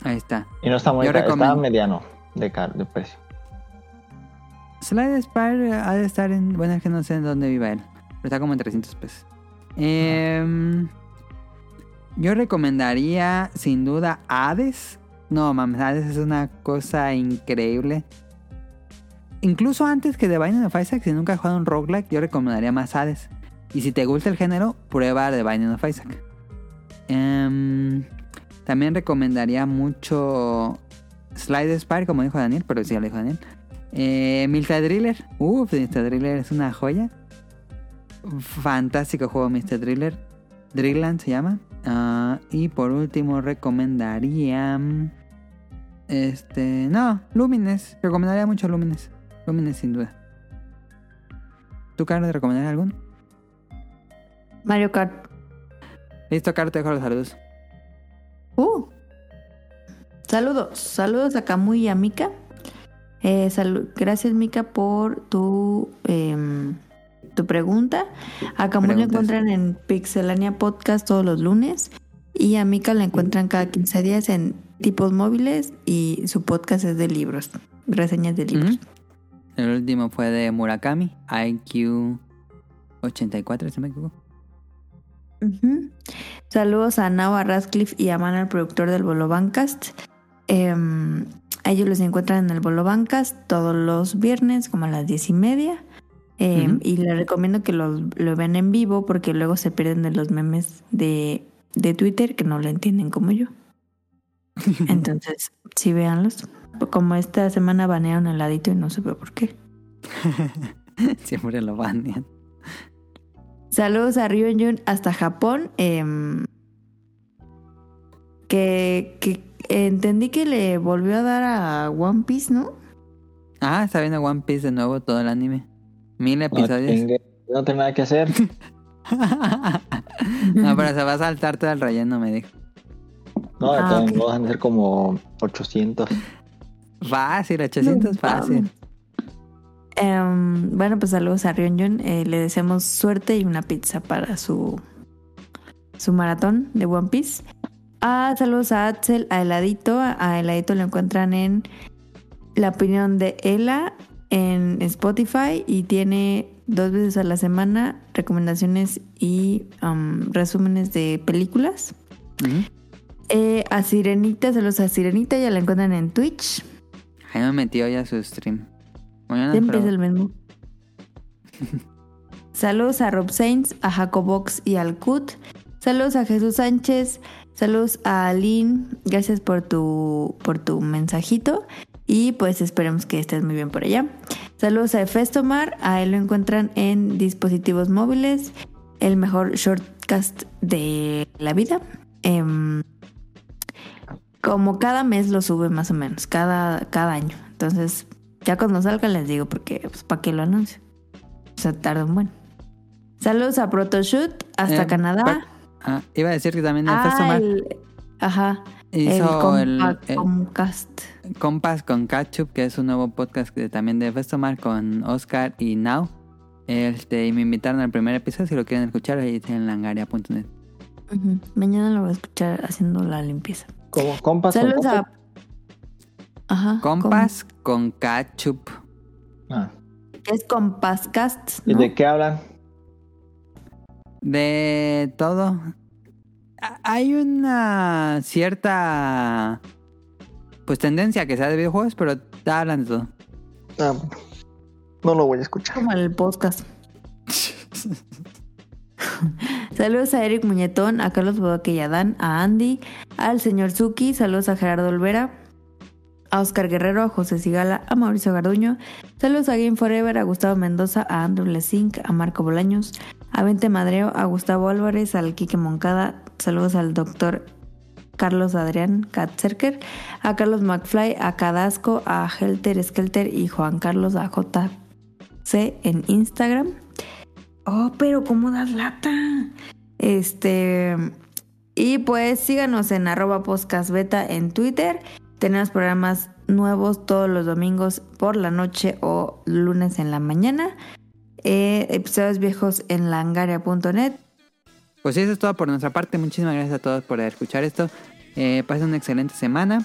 Ahí está. Y no está muy caro, está recomiendo- mediano de, car- de precio. Slide Spire ha de estar en. Bueno, es que no sé en dónde viva él. Pero está como en 300 pesos. Em, yo recomendaría, sin duda, Hades. No, mames, Hades es una cosa increíble. Incluso antes que The Binding of Isaac, si nunca has jugado un roguelike, yo recomendaría más Hades. Y si te gusta el género, prueba The Binding of Isaac. Em, también recomendaría mucho Slide Spire, como dijo Daniel, pero sí lo dijo Daniel. Eh, Mr. Driller. Uf, Mr. Driller es una joya. Fantástico juego Mr. Driller. Drillland se llama. Ah, y por último recomendaría... Este... No, Lumines. Recomendaría mucho Lumines. Lumines sin duda. ¿Tú, Carlos, recomendarías algún? Mario Kart. Listo, Carlos, te dejo los saludos. Uh. Saludos, saludos a Camu y a Mika. Eh, Gracias, Mika, por tu, em, tu pregunta. A Camu Preguntas. encuentran en Pixelania Podcast todos los lunes. Y a Mika la encuentran cada 15 días en Tipos Móviles. Y su podcast es de libros, reseñas de libros. El último fue de Murakami, IQ 84, si me equivoco. Saludos a Nava Radcliffe y a Man, el productor del Bolo Bancast. Em, a ellos los encuentran en el Bolo Bancast todos los viernes, como a las diez y media. Em. Y les recomiendo que lo vean en vivo porque luego se pierden de los memes de, de Twitter que no lo entienden como yo. (laughs) Entonces, sí, véanlos. Como esta semana banearon el ladito y no sé por qué. (laughs) Siempre lo banean. Saludos a Ryujun hasta Japón. em, que, que entendí que le volvió a dar a One Piece, ¿no? Ah, está viendo One Piece de nuevo todo el anime. Mil No, episodios. no tengo nada que hacer. (laughs) no, pero se va a saltar todo el relleno, me dijo. No, de Ah, todos ok. modos van a ser como 800. Fácil, 800, No, fácil. Em, bueno, pues saludos a Ryonjun. Eh, le deseamos suerte y una pizza para su, su maratón de One Piece. Ah, saludos a Axel, a Heladito. A Heladito lo encuentran en La opinión de Ela en Spotify y tiene dos veces a la semana recomendaciones y um, resúmenes de películas. Eh, a Sirenita, saludos a Sirenita, ya la encuentran en Twitch. Ahí me metió ya su stream. Mañana, Siempre pero- es el mismo. (laughs) Saludos a Rob Sainz, a Jacobox y al Cut. Saludos a Jesús Sánchez. Saludos a Aline. Gracias por tu, por tu mensajito. Y pues esperemos que estés muy bien por allá. Saludos a Efestomar. A él lo encuentran en dispositivos móviles. El mejor shortcast de la vida. Em, como cada mes lo sube más o menos. Cada, cada año. Entonces ya cuando salga les digo porque pues para que lo anuncio. O sea, tarda un buen. Saludos a Protoshoot hasta Eh, Canadá. Ah, iba a decir que también el Ah, Festomar el- ajá. hizo el, compa- el Comcast. Compas con Ketchup, que es un nuevo podcast de- también de Festomar con Oscar y Now. Este, y me invitaron al primer episodio, si lo quieren escuchar, ahí está en langaria.net. Mañana lo voy a escuchar haciendo la limpieza. Como compas. con Saludos a. compas. Ajá. Compas con Ketchup. Ah, es Compascast. ¿Y ¿no? de qué hablan? De todo. Hay una cierta pues tendencia que sea de videojuegos, pero hablan de todo. Ah, no lo voy a escuchar. Como el podcast. (laughs) Saludos a Eric Muñetón, a Carlos Bodoque y a Dan, a Andy, al señor Suki, saludos a Gerardo Olvera, a Oscar Guerrero, a José Sigala, a Mauricio Garduño, saludos a Game Forever, a Gustavo Mendoza, a Andrew Lesink, a Marco Bolaños, a Vente Madreo, a Gustavo Álvarez, al Quique Moncada, saludos al doctor Carlos Adrián Katzerker, a Carlos McFly, a Cadasco, a Helter Skelter y Juan Carlos AJC en Instagram. Oh, pero ¿cómo das lata? Este. Y pues síganos en arroba podcastbeta en Twitter. Tenemos programas nuevos todos los domingos por la noche o lunes en la mañana. Eh, episodios viejos en langaria.net. Pues eso es todo por nuestra parte. Muchísimas gracias a todos por escuchar esto. Eh, pasen una excelente semana.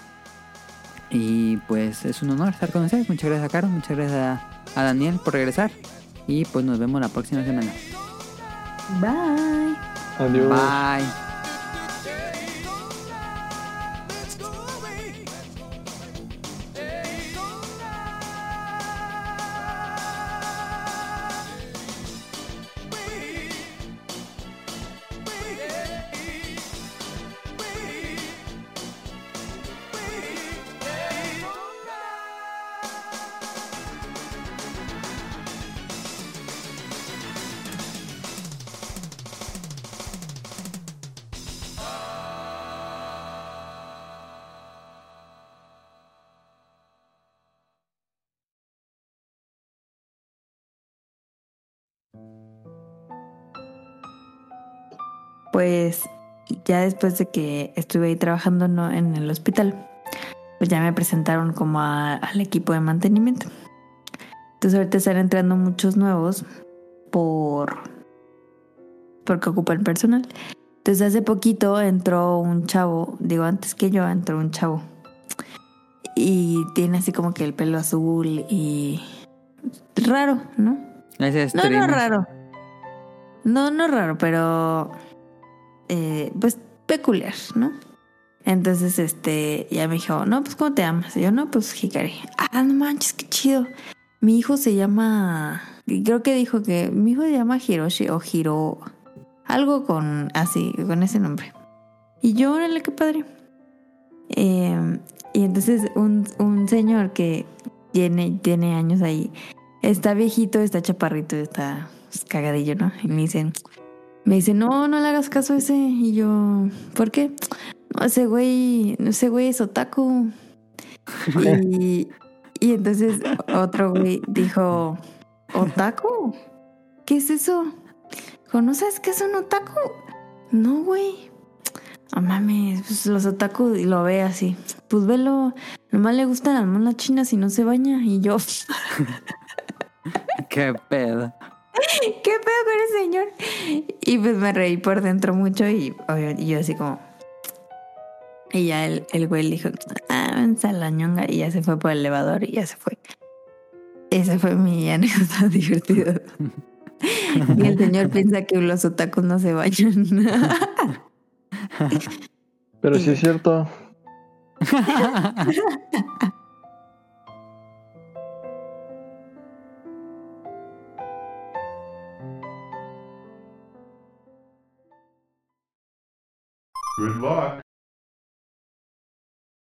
Y pues es un honor estar con ustedes. Muchas gracias a Caro, muchas gracias a, a Daniel por regresar. Y pues nos vemos la próxima semana. Bye. Adiós. Bye. Pues ya después de que estuve ahí trabajando ¿no? en el hospital, pues ya me presentaron como a- al equipo de mantenimiento. Entonces ahorita están entrando muchos nuevos por porque ocupan personal. Entonces hace poquito entró un chavo, digo antes que yo entró un chavo. Y tiene así como que el pelo azul y raro, ¿no? No, no raro. No, no raro, pero eh, pues peculiar, ¿no? Entonces, este, ya me dijo, no, pues ¿cómo te llamas? Y yo, no, pues Hikari. Ah, no manches, qué chido. Mi hijo se llama, creo que dijo que mi hijo se llama Hiroshi o Hiro, algo con así, con ese nombre. Y yo, órale, qué padre. Eh, y entonces un, un señor que tiene, tiene años ahí, está viejito, está chaparrito, está pues, cagadillo, ¿no? Y me dicen, me dice, no, no le hagas caso a ese. Y yo, ¿por qué? ese güey, ese güey es otaku. Y, (laughs) y entonces otro güey dijo, ¿otaku? ¿Qué es eso? Dijo, ¿no sabes qué es un otaku? No, güey. No mames, pues los otaku y lo ve así. Pues velo, nomás le gustan las monas chinas y no se baña. Y yo, (laughs) (laughs) Qué pedo. (laughs) ¿qué pedo con ese señor? Y pues me reí por dentro mucho y, yo así como... Y ya el, el güey le dijo, ah, vente a la ñonga. Y ya se fue por el elevador y ya se fue. Esa fue mi (laughs) anécdota divertida. Y el señor piensa que los otakus no se bañan. Pero sí es cierto. (laughs) Good luck.